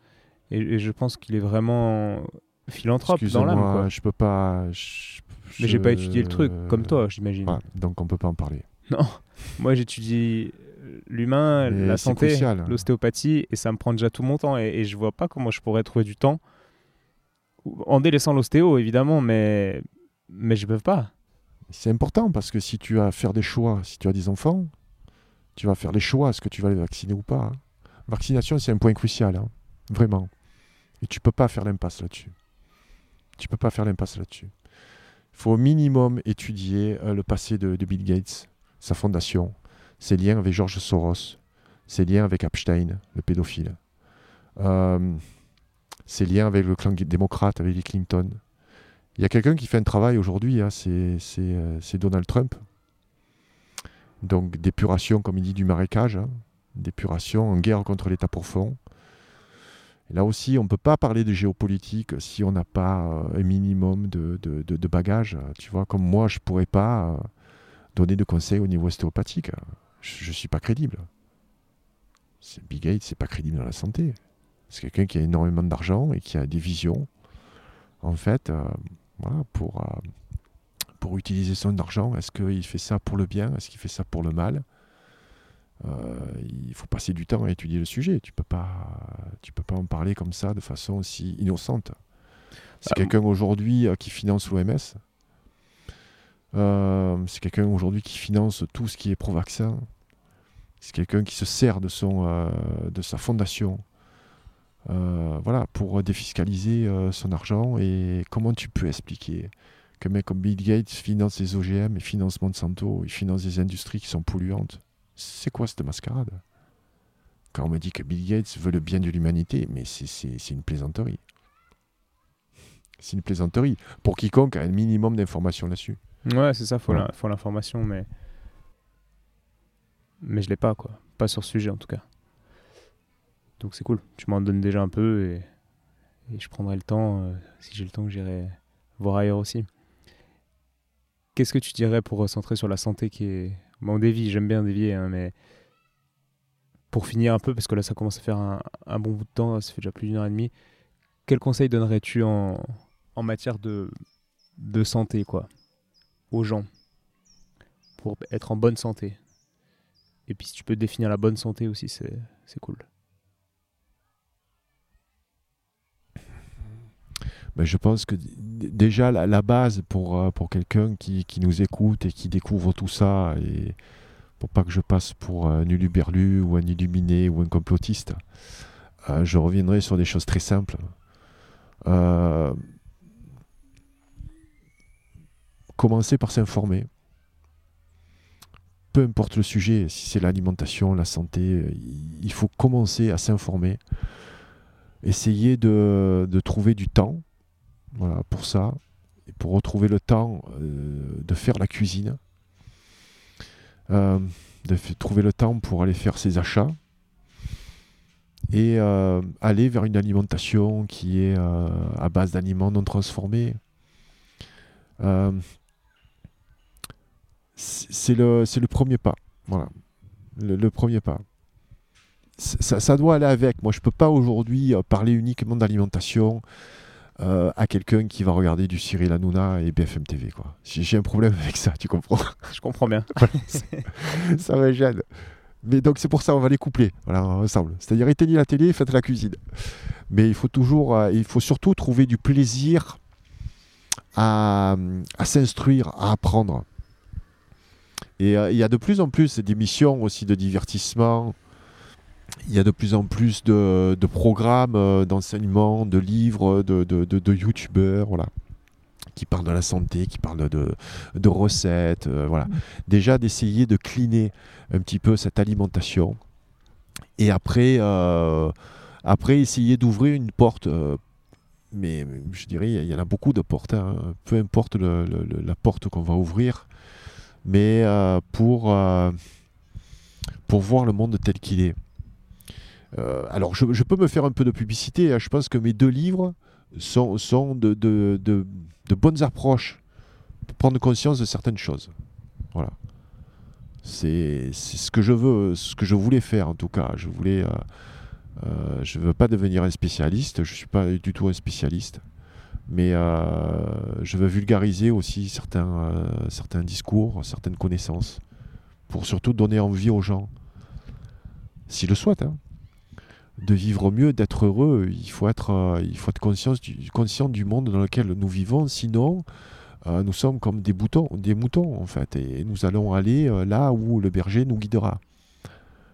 S2: et, je pense qu'il est vraiment philanthrope dans l'âme.
S1: Je peux pas.
S2: Mais j'ai pas étudié le truc, comme toi, j'imagine.
S1: donc on peut pas en parler.
S2: Non, moi j'étudie l'humain, la santé, l'ostéopathie, et ça me prend déjà tout mon temps. Et, je vois pas comment je pourrais trouver du temps, en délaissant l'ostéo évidemment, mais, mais je peux pas.
S1: C'est important parce que si tu as à faire des choix, si tu as des enfants, tu vas faire les choix, est-ce que tu vas les vacciner ou pas. Hein. Vaccination, c'est un point crucial, hein. vraiment. Et tu peux pas faire l'impasse là-dessus. Tu peux pas faire l'impasse là-dessus. Il faut au minimum étudier euh, le passé de, Bill Gates, sa fondation, ses liens avec George Soros, ses liens avec Epstein, le pédophile, euh, ses liens avec le clan démocrate, avec les Clinton. Il y a quelqu'un qui fait un travail aujourd'hui, hein, euh, c'est Donald Trump. Donc d'épuration, comme il dit, du marécage, hein, d'épuration en guerre contre l'État profond là aussi, on ne peut pas parler de géopolitique si on n'a pas euh, un minimum de, bagages. Tu vois, comme moi, je ne pourrais pas euh, donner de conseils au niveau ostéopathique. Je ne suis pas crédible. Big Gates, c'est pas crédible dans la santé. C'est quelqu'un qui a énormément d'argent et qui a des visions. En fait, euh, pour, utiliser son argent, est-ce qu'il fait ça pour le bien? Est-ce qu'il fait ça pour le mal? Il faut passer du temps à étudier le sujet. Tu peux pas, tu peux pas en parler comme ça de façon aussi innocente. C'est bah, quelqu'un aujourd'hui euh, qui finance l'OMS. Euh, c'est quelqu'un aujourd'hui qui finance tout ce qui est pro-vaccin. C'est quelqu'un qui se sert de, son, de sa fondation voilà, pour défiscaliser son argent. Et comment tu peux expliquer qu'un mec comme Bill Gates finance les OGM et finance Monsanto, il finance des industries qui sont polluantes? C'est quoi cette mascarade? Quand on me dit que Bill Gates veut le bien de l'humanité, mais c'est une plaisanterie. C'est une plaisanterie pour quiconque a un minimum d'informations là-dessus.
S2: Ouais, c'est ça, faut faut l'information, mais mais je l'ai pas quoi, pas sur ce sujet en tout cas. Donc c'est cool, tu m'en donnes déjà un peu et, je prendrai le temps, euh, si j'ai le temps, que j'irai voir ailleurs aussi. Qu'est-ce que tu dirais pour recentrer sur la santé qui est Bon, dévie, j'aime bien dévier, hein, mais pour finir un peu, parce que là ça commence à faire un, bon bout de temps, ça fait déjà plus d'une heure et demie, quel conseil donnerais-tu en, en matière de, de santé, quoi, aux gens, pour être en bonne santé? Et puis si tu peux définir la bonne santé aussi, c'est cool.
S1: Ben, je pense que déjà la, base pour, euh, pour quelqu'un qui, qui, nous écoute et qui découvre tout ça, et pour pas que je passe pour un uluberlu ou un illuminé ou un complotiste, euh, je reviendrai sur des choses très simples. Euh, commencer par s'informer. Peu importe le sujet, si c'est l'alimentation, la santé, il faut commencer à s'informer. Essayer de, de trouver du temps voilà, pour ça, et pour retrouver le temps euh, de faire la cuisine, euh, de trouver le temps pour aller faire ses achats et euh, aller vers une alimentation qui est à base d'aliments non transformés. c'est le, le premier pas. Voilà. Le, premier pas. Ça, ça, doit aller avec. Moi, je ne peux pas aujourd'hui parler uniquement d'alimentation. Euh, à quelqu'un qui va regarder du Cyril Hanouna et BFM TV. Quoi. J'ai, un problème avec ça, tu comprends?
S2: Je comprends bien.
S1: ça me gêne. Mais donc c'est pour ça on va les coupler, voilà, ensemble. C'est-à-dire éteignez la télé, faites la cuisine. Mais il faut toujours, euh, il faut surtout trouver du plaisir à, s'instruire, à apprendre. Et euh, il y a de plus en plus d'émissions aussi de divertissement il y a de plus en plus de, programmes euh, d'enseignement, de livres, de, de, youtubeurs, voilà, qui parlent de la santé, qui parlent de, de recettes, euh, voilà. Mm. Déjà d'essayer de cleaner un petit peu cette alimentation. Et après, euh, après essayer d'ouvrir une porte. mais je dirais, il y en a beaucoup de portes, hein. peu importe la porte qu'on va ouvrir, mais pour, pour voir le monde tel qu'il est. Euh, alors, je, peux me faire un peu de publicité. Hein. Je pense que mes deux livres sont, de, bonnes approches pour prendre conscience de certaines choses. Voilà. C'est ce que je veux, ce que je voulais faire en tout cas. Je voulais. Euh, euh, je ne veux pas devenir un spécialiste, je ne suis pas du tout un spécialiste, mais je veux vulgariser aussi certains, certains discours, certaines connaissances, pour surtout donner envie aux gens, s'ils le souhaitent. Hein de vivre mieux, d'être heureux, il faut être, euh, il faut être conscient du, monde dans lequel nous vivons. Sinon, euh, nous sommes comme des, boutons, des moutons, en fait, et nous allons aller euh, là où le berger nous guidera.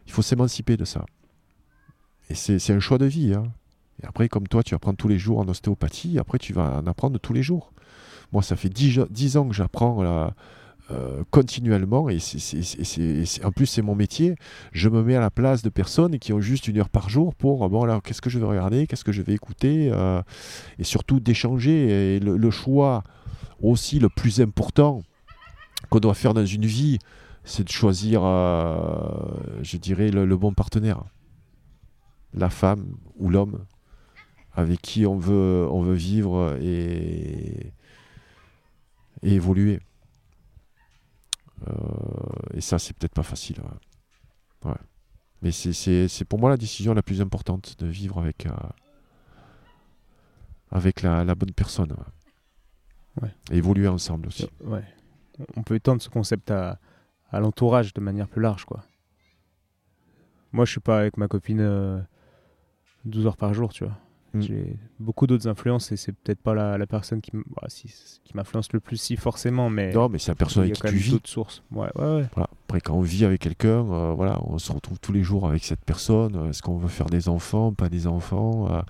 S1: Il faut s'émanciper de ça. Et c'est un choix de vie. Hein. Et après, comme toi, tu apprends tous les jours en ostéopathie, après, tu vas en apprendre tous les jours. Moi, ça fait dix ans que j'apprends euh, continuellement, et, en plus c'est mon métier, je me mets à la place de personnes qui ont juste une heure par jour pour, bon alors qu'est-ce que je vais regarder, qu'est-ce que je vais écouter, euh, et surtout d'échanger. Et le, choix aussi le plus important qu'on doit faire dans une vie, c'est de choisir, euh, je dirais, le, bon partenaire. La femme ou l'homme avec qui on veut, on veut vivre et évoluer. Euh, et ça, c'est peut-être pas facile. Mais c'est pour moi la décision la plus importante de vivre avec, euh, avec la, bonne personne. Et évoluer ensemble aussi.
S2: Ouais. On peut étendre ce concept à, à l'entourage de manière plus large. quoi. Moi, je suis pas avec ma copine 12 euh, heures par jour, tu vois. Mm. J'ai beaucoup d'autres influences et c'est peut-être pas la, personne qui, bah, qui m'influence le plus, si forcément, mais.
S1: Non, mais c'est la personne avec qui tu vis.
S2: d'autres sources. Ouais, ouais,
S1: Après, quand on vit avec quelqu'un, euh, voilà, on se retrouve tous les jours avec cette personne. Est-ce qu'on veut faire des enfants, pas des enfants euh,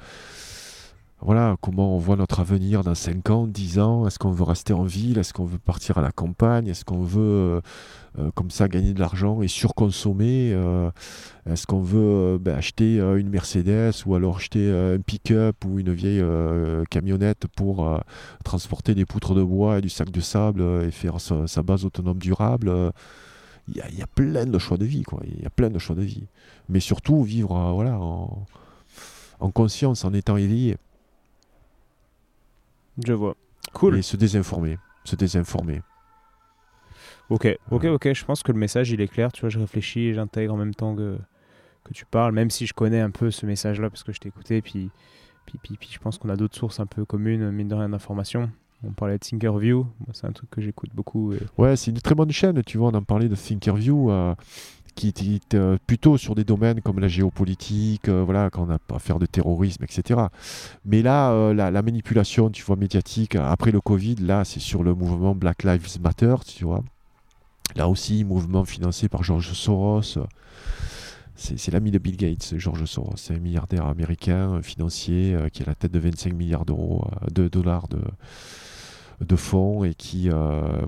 S1: voilà, comment on voit notre avenir dans 5 ans, 10 ans? Est-ce qu'on veut rester en ville? Est-ce qu'on veut partir à la campagne? Est-ce qu'on veut, euh, euh, comme ça, gagner de l'argent et surconsommer euh, Est-ce qu'on veut ben, acheter une Mercedes ou alors acheter un pick-up ou une vieille camionnette pour transporter des poutres de bois et du sac de sable et faire sa, base autonome durable? Il y, a, plein de choix de vie, quoi. Il y a plein de choix de vie. Mais surtout, vivre voilà, en, en conscience, en étant éveillé.
S2: Je vois. Cool.
S1: Et se désinformer. Se désinformer.
S2: Ok, ok, ok. Je pense que le message, il est clair. Tu vois, je réfléchis j'intègre en même temps que, que tu parles, même si je connais un peu ce message-là parce que je t'ai écouté. Puis, puis, puis, puis, je pense qu'on a d'autres sources un peu communes, mine de rien, d'informations. On parlait de Thinkerview, c'est un truc que j'écoute beaucoup.
S1: Ouais, c'est une très bonne chaîne, tu vois, on en parlait de Thinkerview. Euh, qui est euh, plutôt sur des domaines comme la géopolitique, euh, voilà, quand on a pas à faire de terrorisme, etc. Mais là, euh, la, manipulation, tu vois, médiatique, après le Covid, là, c'est sur le mouvement Black Lives Matter, tu vois. Là aussi, mouvement financé par George Soros. C'est l'ami de Bill Gates, George Soros. C'est un milliardaire américain, financier, qui a la tête de 25 milliards d'euros, de dollars de, de fonds et qui,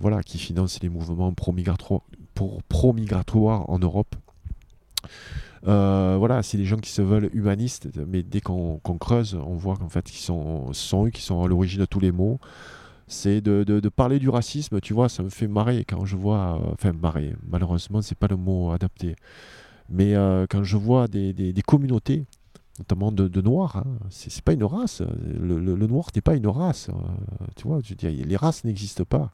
S1: voilà, qui finance les mouvements pro-migratoires pro-migratoire en Europe. Euh, voilà, c'est des gens qui se veulent humanistes, mais dès qu'on creuse, on voit qu'en fait, ce sont eux qui sont à l'origine de tous les maux. C'est de, parler du racisme, tu vois, ça me fait marrer quand je vois, euh, enfin marrer, malheureusement, c'est pas le mot adapté, mais euh, quand je vois des, communautés, notamment de, noirs, hein, c'est pas une race, le, noir n'est pas une race, tu vois, je dis, les races n'existent pas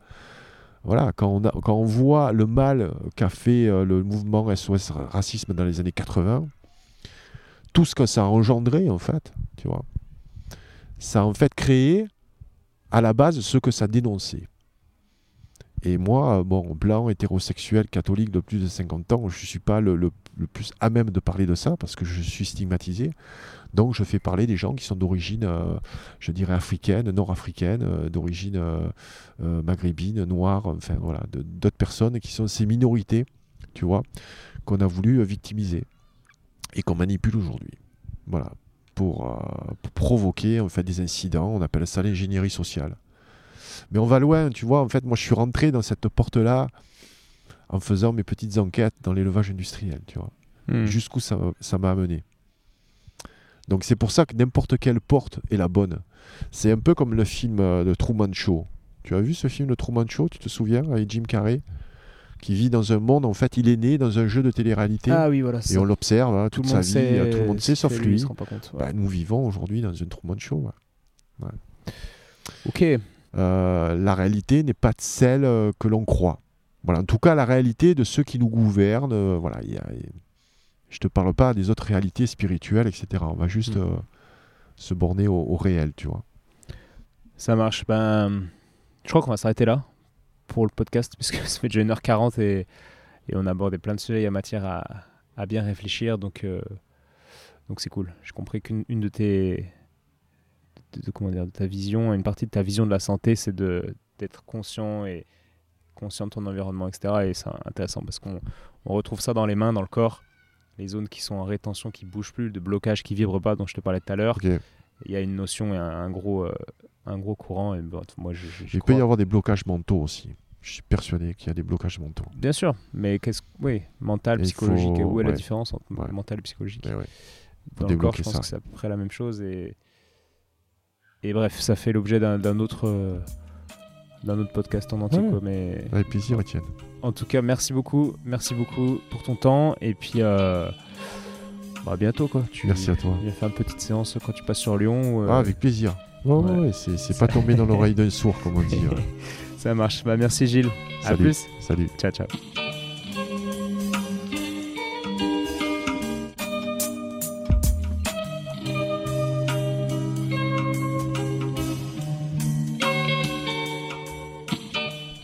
S1: voilà, quand on, voit le mal qu'a fait euh, le mouvement SOS Racisme dans les années 80, tout ce que ça a engendré, en fait, tu vois, ça a en fait créé à la base ce que ça dénonçait. Et moi, bon, blanc, hétérosexuel, catholique de plus de 50 ans, je ne suis pas le, plus à même de parler de ça parce que je suis stigmatisé. Donc je fais parler des gens qui sont d'origine, euh, je dirais, africaine, nord-africaine, euh, d'origine maghrébine, noire, enfin voilà, d'autres personnes qui sont ces minorités, tu vois, qu'on a voulu victimiser. et qu'on manipule aujourd'hui. Voilà. Pour, euh, pour provoquer en fait, des incidents, on appelle ça l'ingénierie sociale. Mais on va loin, tu vois. En fait, moi, je suis rentré dans cette porte-là en faisant mes petites enquêtes dans l'élevage industriel, tu vois.
S2: Hmm.
S1: Jusqu'où ça m'a amené. Donc c'est pour ça que n'importe quelle porte est la bonne. C'est un peu comme le film euh, de Truman Show. Tu as vu ce film de Truman Show, tu te souviens, avec Jim Carrey qui vit dans un monde, en fait, il est né dans un jeu de télé-réalité.
S2: Ah oui, voilà.
S1: et on l'observe hein, toute sa vie, euh, tout le monde sait, sauf lui.
S2: compte. ouais.
S1: Bah, nous vivons aujourd'hui dans une Truman Show. ouais.
S2: ok.
S1: Euh, la réalité n'est pas celle que l'on croit. Voilà, en tout cas, la réalité de ceux qui nous gouvernent, euh, voilà, il y a- je te parle pas des autres réalités spirituelles, etc. On va juste
S2: Mm.
S1: euh, se borner au, au réel, tu vois.
S2: Ça marche. Ben, je crois qu'on va s'arrêter là pour le podcast, puisque ça fait déjà 1h40 et, et on a abordé plein de sujets. Il y a matière à, à bien réfléchir. Donc, euh, donc c'est cool. J'ai compris qu'une une de tes. De, de- comment dire, de ta vision, une partie de ta vision de la santé, c'est de- d'être conscient et conscient de ton environnement, etc. Et c'est intéressant parce qu'on on retrouve ça dans les mains, dans le corps. Les zones qui sont en rétention, qui bougent plus, de blocage qui vibrent pas, dont je te parlais tout à l'heure. Il y a une notion et un, un gros, euh, un gros courant. Et bon, moi, je, je-
S1: Il peut y avoir des blocages mentaux aussi. Je suis persuadé qu'il y a des blocages mentaux.
S2: Bien sûr, mais qu'est-ce oui, mental,
S1: Et
S2: psychologique.
S1: faut-
S2: où est la différence entre
S1: Ouais.
S2: mental et psychologique
S1: ouais.
S2: Dans le corps, je pense
S1: ça.
S2: que c'est à peu près la même chose. Et, et bref, ça fait l'objet d'un d'un autre, euh, d'un autre podcast en entier.
S1: Ouais.
S2: quoi, mais
S1: Avec plaisir, Étienne.
S2: en tout cas, merci beaucoup, merci beaucoup pour ton temps. Et puis, euh, bah, à bientôt quoi. Tu
S1: Merci à toi.
S2: viens faire une petite séance quand tu passes sur Lyon. euh,
S1: Ah, avec plaisir. Ouais, ouais, c'est c'est pas tombé dans l'oreille d'un sourd, comme on dit. ouais.
S2: Ça marche. Bah, merci Gilles. À
S1: Salut.
S2: plus.
S1: Salut.
S2: Ciao, ciao.